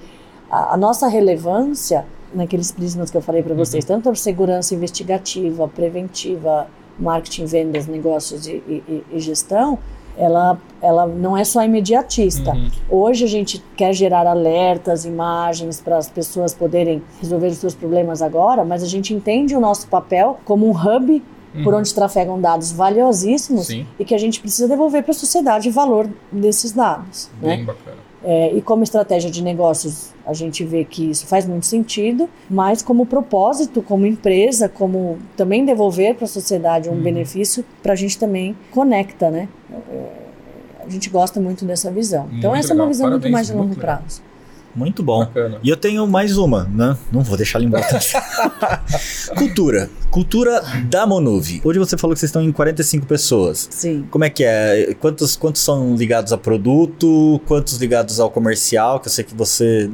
a, a nossa relevância, naqueles prismas que eu falei para vocês, tanto a segurança investigativa, preventiva, marketing, vendas, negócios e, e- e gestão, ela, ela não é só imediatista. Uhum. Hoje a gente quer gerar alertas, imagens para as pessoas poderem resolver os seus problemas agora, mas a gente entende o nosso papel como um hub por Uhum. onde trafegam dados valiosíssimos Sim, e que a gente precisa devolver para a sociedade o valor desses dados. bem Né? bacana. É, e como estratégia de negócios, a gente vê que isso faz muito sentido, mas como propósito, como empresa, como também devolver para a sociedade um Uhum. benefício, para a gente também conecta, né? É, a gente gosta muito dessa visão. Então, Muito essa é uma legal. visão muito Parabéns, mais de longo muito legal. prazo. Muito bom. Bacana. E eu tenho mais uma, né? Não vou deixar ela embora. Cultura. Cultura da Monuve. Hoje você falou que vocês estão em 45 pessoas. Sim. Como é que é? Quantos, quantos são ligados a produto? Quantos ligados ao comercial? Que eu sei que você.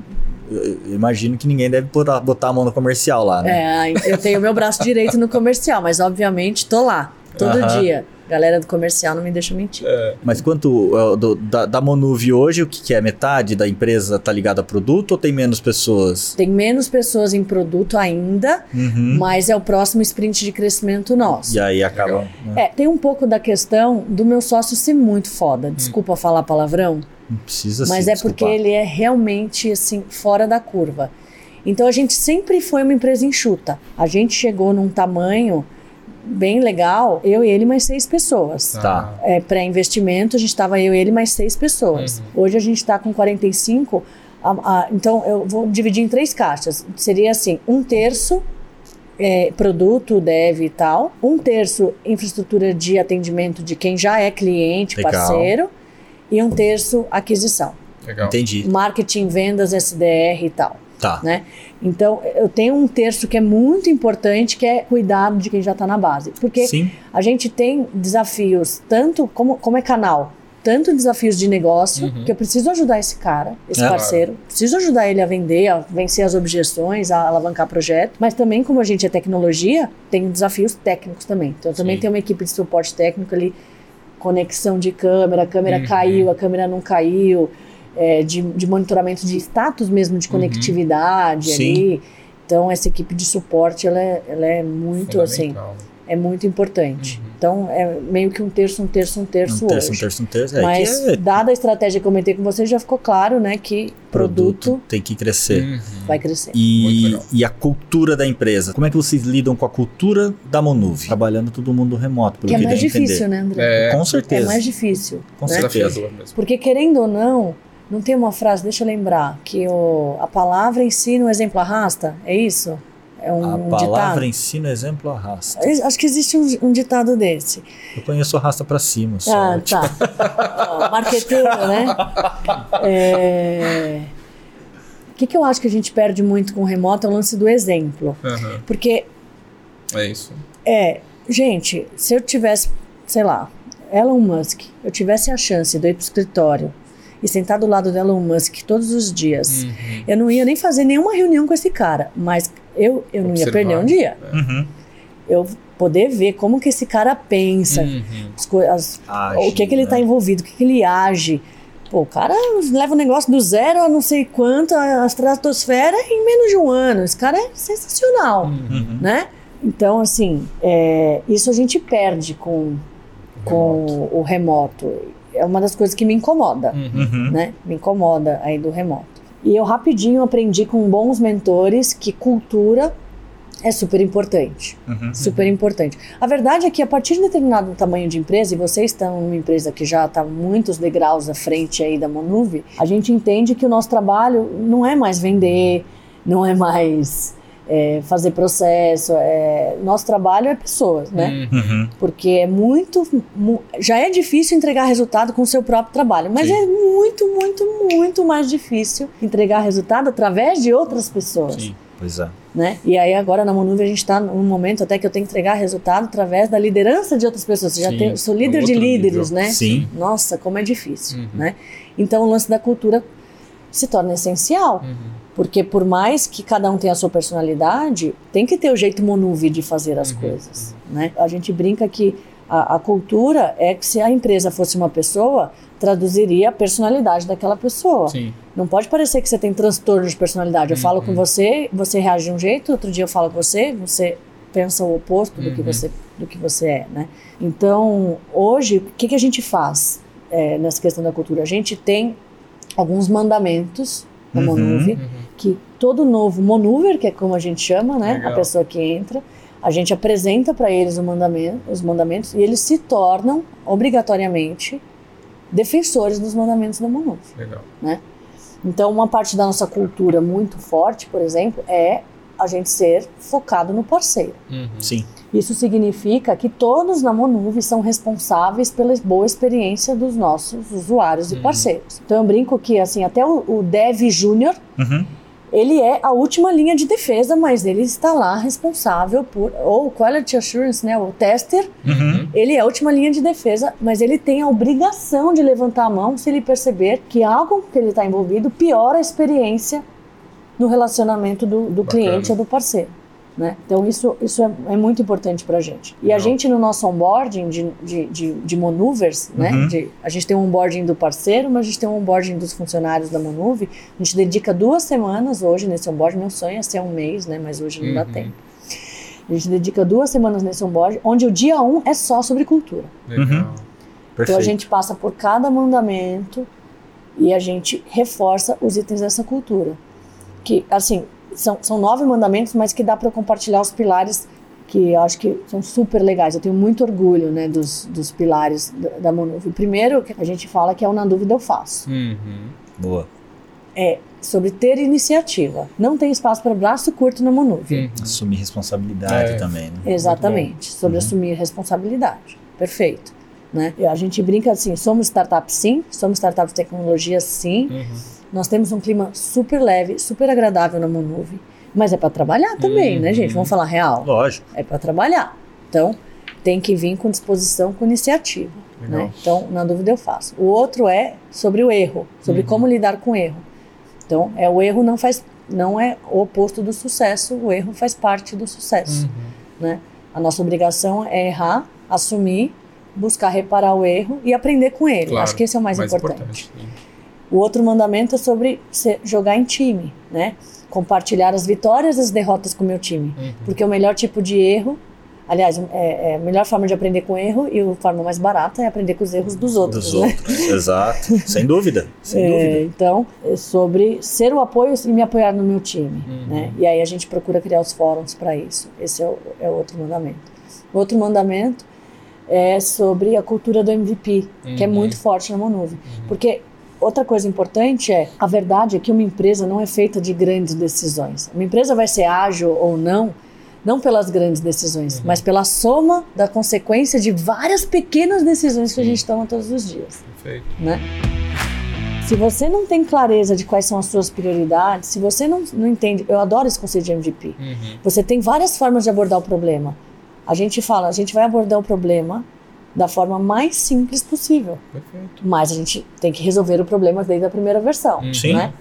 eu imagino que ninguém deve botar, a mão no comercial lá, né? É, eu tenho meu braço direito no comercial, mas obviamente tô lá, todo Aham. dia. Galera do comercial não me deixa mentir. Mas quanto é, do- da, da Monuve hoje, o que, que é? Metade da empresa tá ligada a produto ou tem menos pessoas? Tem menos pessoas em produto ainda, Uhum. mas é o próximo sprint de crescimento nosso. E aí acaba. Né? É, tem um pouco da questão do meu sócio ser muito foda. Desculpa falar palavrão, Não precisa mas se é porque desculpar. ele é realmente assim fora da curva. Então a gente sempre foi uma empresa enxuta. A gente chegou num tamanho bem legal, eu e ele mais seis pessoas. Tá. É, Pré-investimento, a gente estava eu e ele mais seis pessoas. Hoje a gente está com 45. a- a- então eu vou dividir em três caixas. Seria assim: um terço é, produto, dev e tal, um terço infraestrutura de atendimento de quem já é cliente, Legal. parceiro, e um terço aquisição. Legal. Entendi. Marketing, vendas, SDR e tal. Tá. Né? Então, eu tenho um terço que é muito importante, que é cuidado de quem já está na base. Porque Sim. a gente tem desafios, tanto como, como é canal, tanto desafios de negócio, Uhum. que eu preciso ajudar esse cara, esse É. parceiro, preciso ajudar ele a vender, a vencer as objeções, a alavancar projeto, mas também, como a gente é tecnologia, tem desafios técnicos também. Então, eu também Sim. tenho uma equipe de suporte técnico ali, conexão de câmera, a câmera Uhum. caiu, a câmera não caiu, é, de, de monitoramento de status mesmo, de conectividade Sim. ali. Então, essa equipe de suporte, ela é, ela é muito, assim, é muito importante. Uhum. Então, é meio que um terço, um terço, um terço Um terço, um hoje. terço, um terço. É, Mas, que é dada a estratégia que eu comentei com vocês, já ficou claro, né, que produto, tem que crescer. Uhum. vai crescer. Muito E, e a cultura da empresa. Como é que vocês lidam com a cultura da Monuve? Trabalhando todo mundo remoto, pelo Que é que mais deu a entender. difícil, né, André? É, Com É certeza. mais difícil. Com né? certeza. Porque, querendo ou não, não tem uma frase, deixa eu lembrar, que o, a palavra em si no exemplo arrasta, é isso? É um, A um palavra ditado? ensina, exemplo arrasta. Acho que existe um, um ditado desse. Eu conheço arrasta pra cima. Só. Ah, tá. Ó, marqueteiro, né? É, O que, que eu acho que a gente perde muito com o remoto é o lance do exemplo. Aham. Porque É isso. É, gente, se eu tivesse, sei lá, Elon Musk, eu tivesse a chance de ir pro escritório e sentar do lado do Elon Musk todos os dias, Uhum. eu não ia nem fazer nenhuma reunião com esse cara, mas eu, eu não ia perder um dia. Uhum. Eu poder ver como que esse cara pensa, Uhum. as Age, o que que ele né? tá envolvido, o que que ele age. Pô, o cara leva o negócio do zero a não sei quanto, a estratosfera em menos de um ano. Esse cara é sensacional Uhum. né? Então, assim, é, isso a gente perde com, com o remoto. É uma das coisas que me incomoda, Uhum. Né? Me incomoda aí do remoto. E eu rapidinho aprendi com bons mentores que cultura é super importante. Uhum. Super importante. A verdade é que a partir de determinado tamanho de empresa, e vocês estão numa empresa que já está muitos degraus à frente aí da Monuve, a gente entende que o nosso trabalho não é mais vender, não é mais é, fazer processo, é, nosso trabalho é pessoas, né? Uhum. Uhum. Porque é muito, mu- já é difícil entregar resultado com o seu próprio trabalho, mas Sim. é muito, muito, muito mais difícil entregar resultado através de outras pessoas Sim. Pois é. né? E aí agora na Monuve a gente está num momento até que eu tenho que entregar resultado através da liderança de outras pessoas. Eu já tenho, sou é líder um de líderes, nível. né? Sim. Nossa, como é difícil, Uhum. né? Então o lance da cultura se torna essencial, Uhum. Porque por mais que cada um tenha a sua personalidade, tem que ter o jeito Monuve de fazer as Uhum, coisas, né? A gente brinca que a, a cultura é que se a empresa fosse uma pessoa, traduziria a personalidade daquela pessoa. Sim. Não pode parecer que você tem transtorno de personalidade. Eu falo com Uhum. você, você reage de um jeito, outro dia eu falo com você, você pensa o oposto do que Uhum. você do que você é, né? Então, hoje, o que, que a gente faz é, nessa questão da cultura? A gente tem alguns mandamentos da Uhum. Monuve, Uhum. que todo novo monuver, que é como a gente chama, né? Legal. A pessoa que entra, a gente apresenta para eles mandamento, os mandamentos e eles se tornam obrigatoriamente defensores dos mandamentos da Monuve. Legal. Então, uma parte da nossa cultura muito forte, por exemplo, é a gente ser focado no parceiro. Uhum. Sim. Isso significa que todos na Monuve são responsáveis pela boa experiência dos nossos usuários e Uhum. parceiros. Então, eu brinco que assim, até o, o Dev Júnior, Uhum. ele é a última linha de defesa, mas ele está lá responsável por, ou o Quality Assurance, né, o tester, Uhum. ele é a última linha de defesa, mas ele tem a obrigação de levantar a mão se ele perceber que algo que ele está envolvido piora a experiência no relacionamento do, do cliente ou do parceiro. Né? Então, isso, isso é, é muito importante para a gente. E a Legal. gente, no nosso onboarding de, de, de, de Maneuvers, né? Uhum. De- a gente tem um onboarding do parceiro, mas a gente tem um onboarding dos funcionários da Manuve. A gente dedica duas semanas hoje nesse onboarding. Meu sonho é ser um mês, né? mas hoje não dá Uhum. tempo. A gente dedica duas semanas nesse onboarding, onde o dia um é só sobre cultura. Legal. Uhum. Então a gente passa por cada mandamento e a gente reforça os itens dessa cultura. Que, assim, são, são nove mandamentos, mas que dá para compartilhar os pilares que eu acho que são super legais. Eu tenho muito orgulho né, dos, dos pilares da, da Monuve. O primeiro que a gente fala que é o Na Dúvida Eu Faço. Uhum. Boa. É sobre ter iniciativa. Não tem espaço para braço curto na Monuve. Uhum. Assumir responsabilidade É. também, né? Exatamente, sobre Uhum. assumir responsabilidade. Perfeito. Né? E a gente brinca assim, somos startup sim, somos startup de tecnologia sim, Uhum. Nós temos um clima super leve, super agradável na Monuve, mas é para trabalhar também, né Uhum. gente? Vamos falar real. Lógico. É para trabalhar. Então, tem que vir com disposição, com iniciativa. Né? Então, na dúvida eu faço. O outro é sobre o erro, sobre Uhum. como lidar com o erro. Então, é o erro não faz não é o oposto do sucesso, o erro faz parte do sucesso. Uhum. né? A nossa obrigação é errar, assumir, buscar reparar o erro e aprender com ele. Claro, Acho que esse é o mais, importante. sim. O outro mandamento é sobre jogar em time, né? Compartilhar as vitórias e as derrotas com o meu time. Uhum. Porque o melhor tipo de erro, aliás, é, é a melhor forma de aprender com erro e a forma mais barata é aprender com os erros dos outros, Dos né? outros. Exato. Sem dúvida. Sem É, dúvida. então, é sobre ser o apoio e me apoiar no meu time. Uhum. Né? E aí a gente procura criar os fóruns para isso. Esse é o, é o outro mandamento. O outro mandamento é sobre a cultura do MVP, que é Uhum. muito forte na Monuve. Porque outra coisa importante é, a verdade é que uma empresa não é feita de grandes decisões. Uma empresa vai ser ágil ou não, não pelas grandes decisões, Uhum. mas pela soma da consequência de várias pequenas decisões que a Sim. gente toma todos os dias Perfeito. né? Se você não tem clareza de quais são as suas prioridades, se você não, não entende, eu adoro esse conceito de MVP. Uhum. Você tem várias formas de abordar o problema. A gente fala, a gente vai abordar o problema da forma mais simples possível, Perfeito. mas a gente tem que resolver o problema desde a primeira versão, Uhum. Sim. né?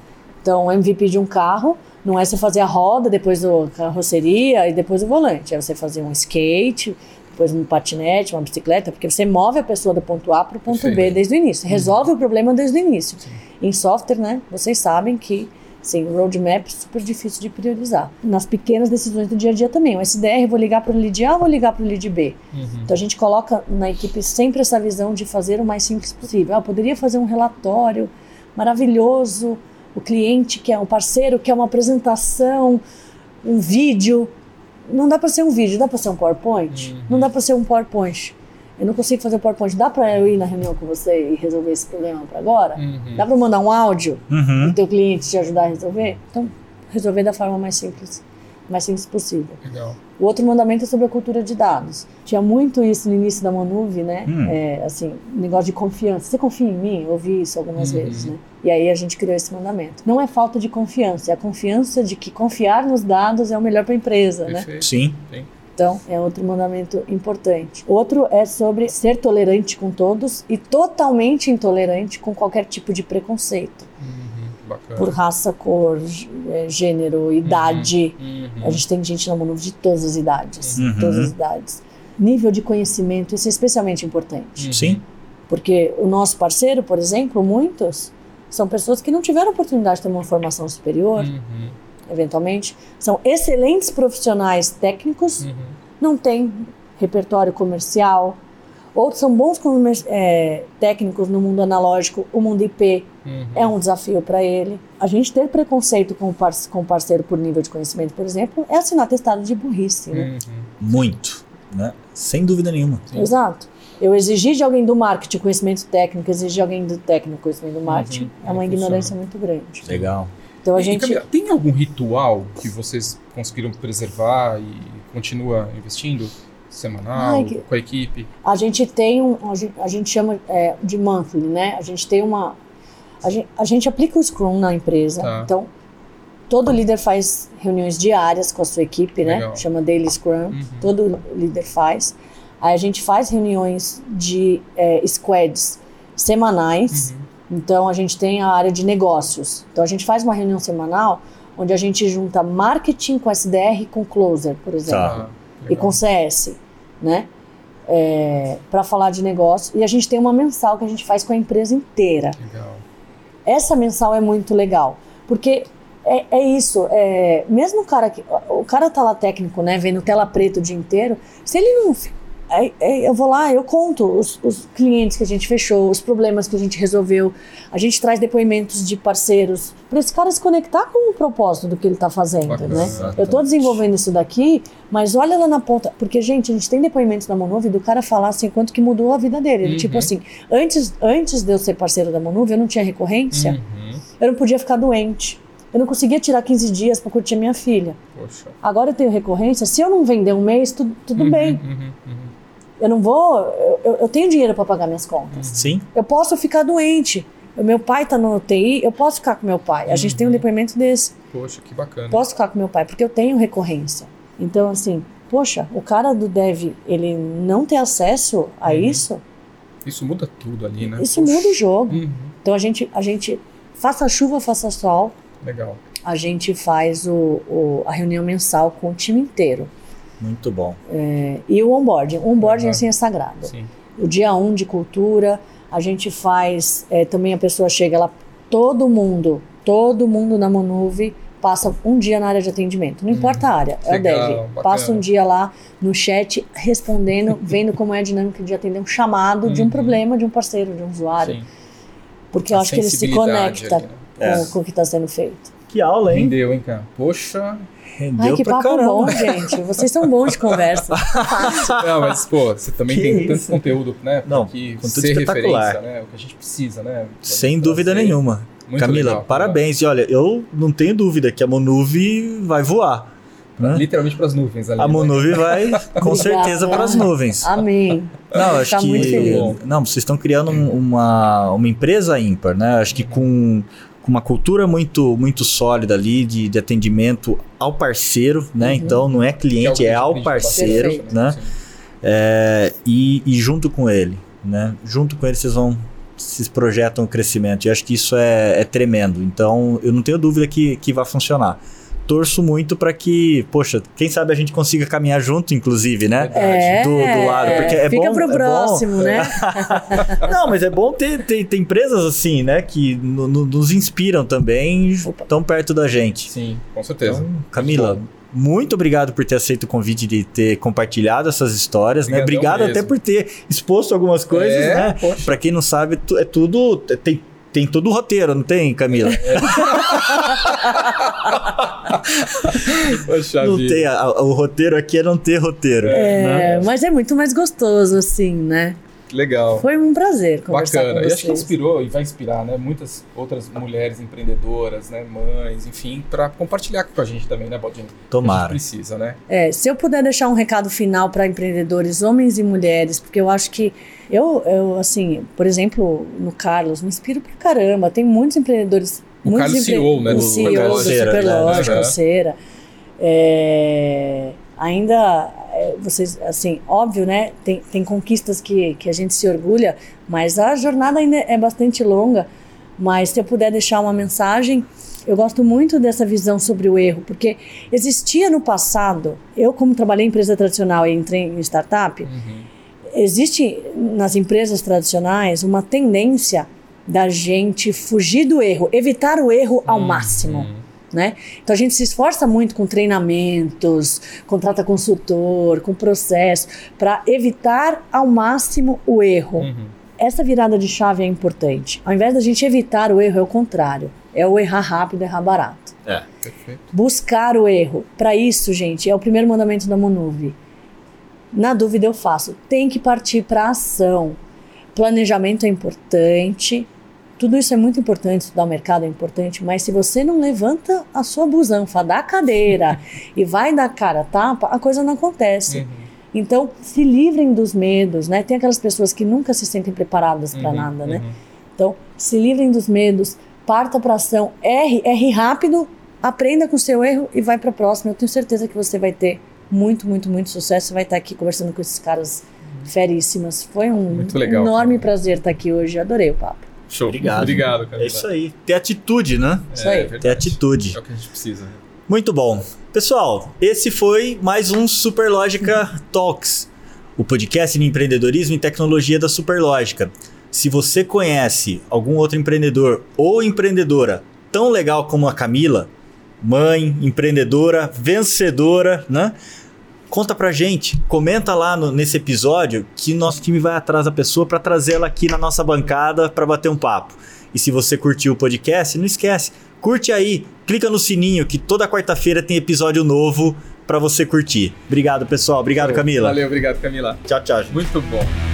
Então, o MVP de um carro não é você fazer a roda, depois a carroceria e depois o volante. É você fazer um skate, depois um patinete, uma bicicleta, porque você move a pessoa do ponto A para o ponto B Perfeito. desde o início. Resolve o problema desde o início. Em software, né, vocês sabem que sim, roadmap é super difícil de priorizar. Nas pequenas decisões do dia a dia também. O SDR, vou ligar para o lead A ou vou ligar para o lead B? Uhum. Então a gente coloca na equipe sempre essa visão de fazer o mais simples possível. Ah, eu poderia fazer um relatório maravilhoso, o cliente que é um parceiro, que é uma apresentação, um vídeo. Não dá para ser um vídeo, dá para ser um PowerPoint? Uhum. Não dá para ser um PowerPoint. Eu não consigo fazer o PowerPoint. Dá para eu ir na reunião com você e resolver esse problema para agora? Uhum. Dá para mandar um áudio Uhum. do teu cliente te ajudar a resolver? Então, resolver da forma mais simples, mais simples possível. Legal. O outro mandamento é sobre a cultura de dados. Tinha muito isso no início da Manuve, né? Hum. É, assim, negócio de confiança. Você confia em mim? Eu ouvi isso algumas Uhum. vezes, né? E aí a gente criou esse mandamento. Não é falta de confiança, é a confiança de que confiar nos dados é o melhor para a empresa, né? Perfeito. Sim. Sim. Então, é outro mandamento importante. Outro é sobre ser tolerante com todos e totalmente intolerante com qualquer tipo de preconceito. Uhum. Bacana. Por raça, cor, é, gênero, idade. Uhum. A gente tem gente na Manuve de todas as idades. Uhum. Todas as idades. Nível de conhecimento, isso é especialmente importante. Uhum. Sim. Porque o nosso parceiro, por exemplo, muitos são pessoas que não tiveram oportunidade de ter uma formação superior, Uhum. Eventualmente. São excelentes profissionais técnicos, Uhum. não têm repertório comercial. Outros são bons comer- é, técnicos no mundo analógico, o mundo IP Uhum. é um desafio para ele. A gente ter preconceito com o par- com parceiro por nível de conhecimento, por exemplo, é assinar testado de burrice. Né? Uhum. Muito. Né? Sem dúvida nenhuma. Sim. Exato. Eu exigir de alguém do marketing conhecimento técnico, exigir de alguém do técnico conhecimento do marketing, Uhum. é uma ignorância muito grande. Legal. Então a E, gente. Camila, tem algum ritual que vocês conseguiram preservar e continua investindo? Semanal, Ai, que- com a equipe? A gente tem um. A gente, chama é, de monthly, né? A gente tem uma. A gente, a gente aplica o Scrum na empresa. Tá. Então, todo líder faz reuniões diárias com a sua equipe, né? Legal. Chama Daily Scrum. Uhum. Todo líder faz. Aí a gente faz reuniões de é, squads semanais. Uhum. Então a gente tem a área de negócios. Então a gente faz uma reunião semanal onde a gente junta marketing com SDR com closer, por exemplo Tá. E com CS, né? para falar de negócio. E a gente tem uma mensal que a gente faz com a empresa inteira. Legal. Essa mensal é muito legal, porque é, é isso. é, mesmo o cara que. O cara tá lá técnico, né? Vendo tela preta o dia inteiro. Se ele não. Eu vou lá, eu conto os, os clientes que a gente fechou, os problemas que a gente resolveu. A gente traz depoimentos de parceiros para esse cara se conectar com o propósito do que ele está fazendo, Bacana. né? Eu estou desenvolvendo isso daqui, mas olha lá na ponta. Porque, gente, a gente tem depoimentos da Monuve do cara falar assim, quanto que mudou a vida dele. Ele, Uhum. Tipo assim, antes, antes de eu ser parceiro da Monuve, eu não tinha recorrência, Uhum. eu não podia ficar doente. Eu não conseguia tirar 15 dias para curtir a minha filha. Poxa. Agora eu tenho recorrência, se eu não vender um mês, tudo, tudo Uhum, bem. uhum, uhum. Eu não vou. Eu, eu- tenho dinheiro para pagar minhas contas. Sim. Eu posso ficar doente. O meu pai tá no UTI, eu posso ficar com meu pai. A gente tem um Uhum. depoimento desse. Poxa, que bacana. Posso ficar com meu pai, porque eu tenho recorrência. Então, assim, poxa, o cara do dev, ele não ter acesso a Uhum. isso, Isso muda tudo ali, né? isso Poxa. muda o jogo. Uhum. Então, a gente, a gente, faça chuva, faça sol, Legal. a gente faz o, o- a reunião mensal com o time inteiro. Muito bom. É, e o onboarding. O onboarding, Uhum. assim, é sagrado. Sim. O dia 1 um de cultura, a gente faz, é, também a pessoa chega lá, todo mundo, todo mundo na Monuve passa um dia na área de atendimento, não importa a área, é o Uhum. Dev. Passa um dia lá no chat respondendo, vendo como é a dinâmica de atender um chamado de um Uhum. problema de um parceiro, de um usuário, Sim. porque eu A acho que ele se conecta ali, né? com, É. com o que está sendo feito. Que aula, hein? Rendeu, hein, cara? Poxa. Rendeu Ai, que pra papo caramba. bom, gente. Vocês são bons de conversa. Fácil. Não, mas, pô, você também Que tem tanto isso? conteúdo, né? Não, que conteúdo ser espetacular. referência, né? O que a gente precisa, né? Sem Trazer. dúvida nenhuma. Muito Camila, legal, parabéns. E olha, eu não tenho dúvida que a Monuve vai voar. Né? Literalmente para as nuvens ali. A né? Monuvie vai com certeza para as nuvens. Amém. Não, acho Tá que não, vocês estão criando um- uma, uma empresa ímpar, né? Acho que com, com uma cultura muito muito sólida ali de, de atendimento ao parceiro, né? Uhum. Então não é Que cliente, é a ao parceiro, Perfeito. né? É, e, e junto com ele, né? Junto com ele vocês vão se projetam o crescimento. E acho que isso é, é tremendo. Então eu não tenho dúvida que, que vai funcionar. Torço muito para que, poxa, quem sabe a gente consiga caminhar junto, inclusive, né? É, do, do lado, porque é fica bom, pro é bom. próximo, né? Não, mas é bom ter, ter, ter empresas assim, né? Que no- no- nos inspiram também, Opa. tão perto da gente. Sim, com certeza. Então, Camila, muito obrigado por ter aceito o convite de ter compartilhado essas histórias, né? Obrigadão Obrigado até mesmo. por ter exposto algumas coisas, É, né? poxa. Pra quem não sabe, é tudo tem tem todo o roteiro, não tem, Camila? Poxa não vida. tem, a- a- o roteiro aqui é não ter roteiro. né? É, mas é muito mais gostoso, assim, né? Legal. Foi um prazer conversar Bacana. com E vocês. acho que inspirou e vai inspirar, né? Muitas outras mulheres empreendedoras, né? Mães, enfim, para compartilhar com a gente também, né, Baldini? A Tomara. gente precisa, né? É, se eu puder deixar um recado final para empreendedores, homens e mulheres, porque eu acho que eu, eu, assim, por exemplo, no Carlos, me inspiro pra caramba. Tem muitos empreendedores. O muitos Carlos CEO, né, O do CEO do Superlógica, né? Cera. É, ainda, é, vocês, assim, óbvio, né? Tem, tem conquistas que, que a gente se orgulha, mas a jornada ainda é bastante longa. Mas se eu puder deixar uma mensagem, eu gosto muito dessa visão sobre o erro, porque existia no passado, eu como trabalhei em empresa tradicional e entrei em startup, existe nas empresas tradicionais uma tendência da gente fugir do erro, evitar o erro ao máximo. Né? Então a gente se esforça muito com treinamentos, contrata consultor, com processo, para evitar ao máximo o erro. Uhum. Essa virada de chave é importante. Ao invés da gente evitar o erro, é o contrário. É o errar rápido, errar barato. É. Perfeito. Buscar o erro. Para isso, gente, é o primeiro mandamento da Monuve. Na dúvida eu faço. Tem que partir para ação. Planejamento é importante. Tudo isso é muito importante, estudar o mercado é importante, mas se você não levanta a sua busanfa da cadeira e vai dar cara a tapa, a coisa não acontece. Uhum. Então, se livrem dos medos, né? Tem aquelas pessoas que nunca se sentem preparadas para Uhum, nada, né? uhum. Então, se livrem dos medos, parta para ação, erre, erre rápido, aprenda com o seu erro e vai para a próxima. Eu tenho certeza que você vai ter muito, muito, muito sucesso. Você vai estar aqui conversando com esses caras feríssimas. Foi um enorme prazer estar aqui hoje. Adorei o papo. Show. Obrigado. Obrigado, cara. É isso aí. Ter atitude, né? Isso aí. verdade. Ter atitude. É o que a gente precisa. Muito bom. Pessoal, esse foi mais um Superlógica Talks, o podcast de empreendedorismo e tecnologia da Superlógica. Se você conhece algum outro empreendedor ou empreendedora tão legal como a Camila, mãe, empreendedora, vencedora, né? Conta pra gente, comenta lá no- nesse episódio que nosso time vai atrás da pessoa para trazê-la aqui na nossa bancada para bater um papo. E se você curtiu o podcast, não esquece, curte aí, clica no sininho que toda quarta-feira tem episódio novo para você curtir. Obrigado, pessoal. Obrigado, Camila. Valeu, obrigado, Camila. Tchau, tchau. Muito bom.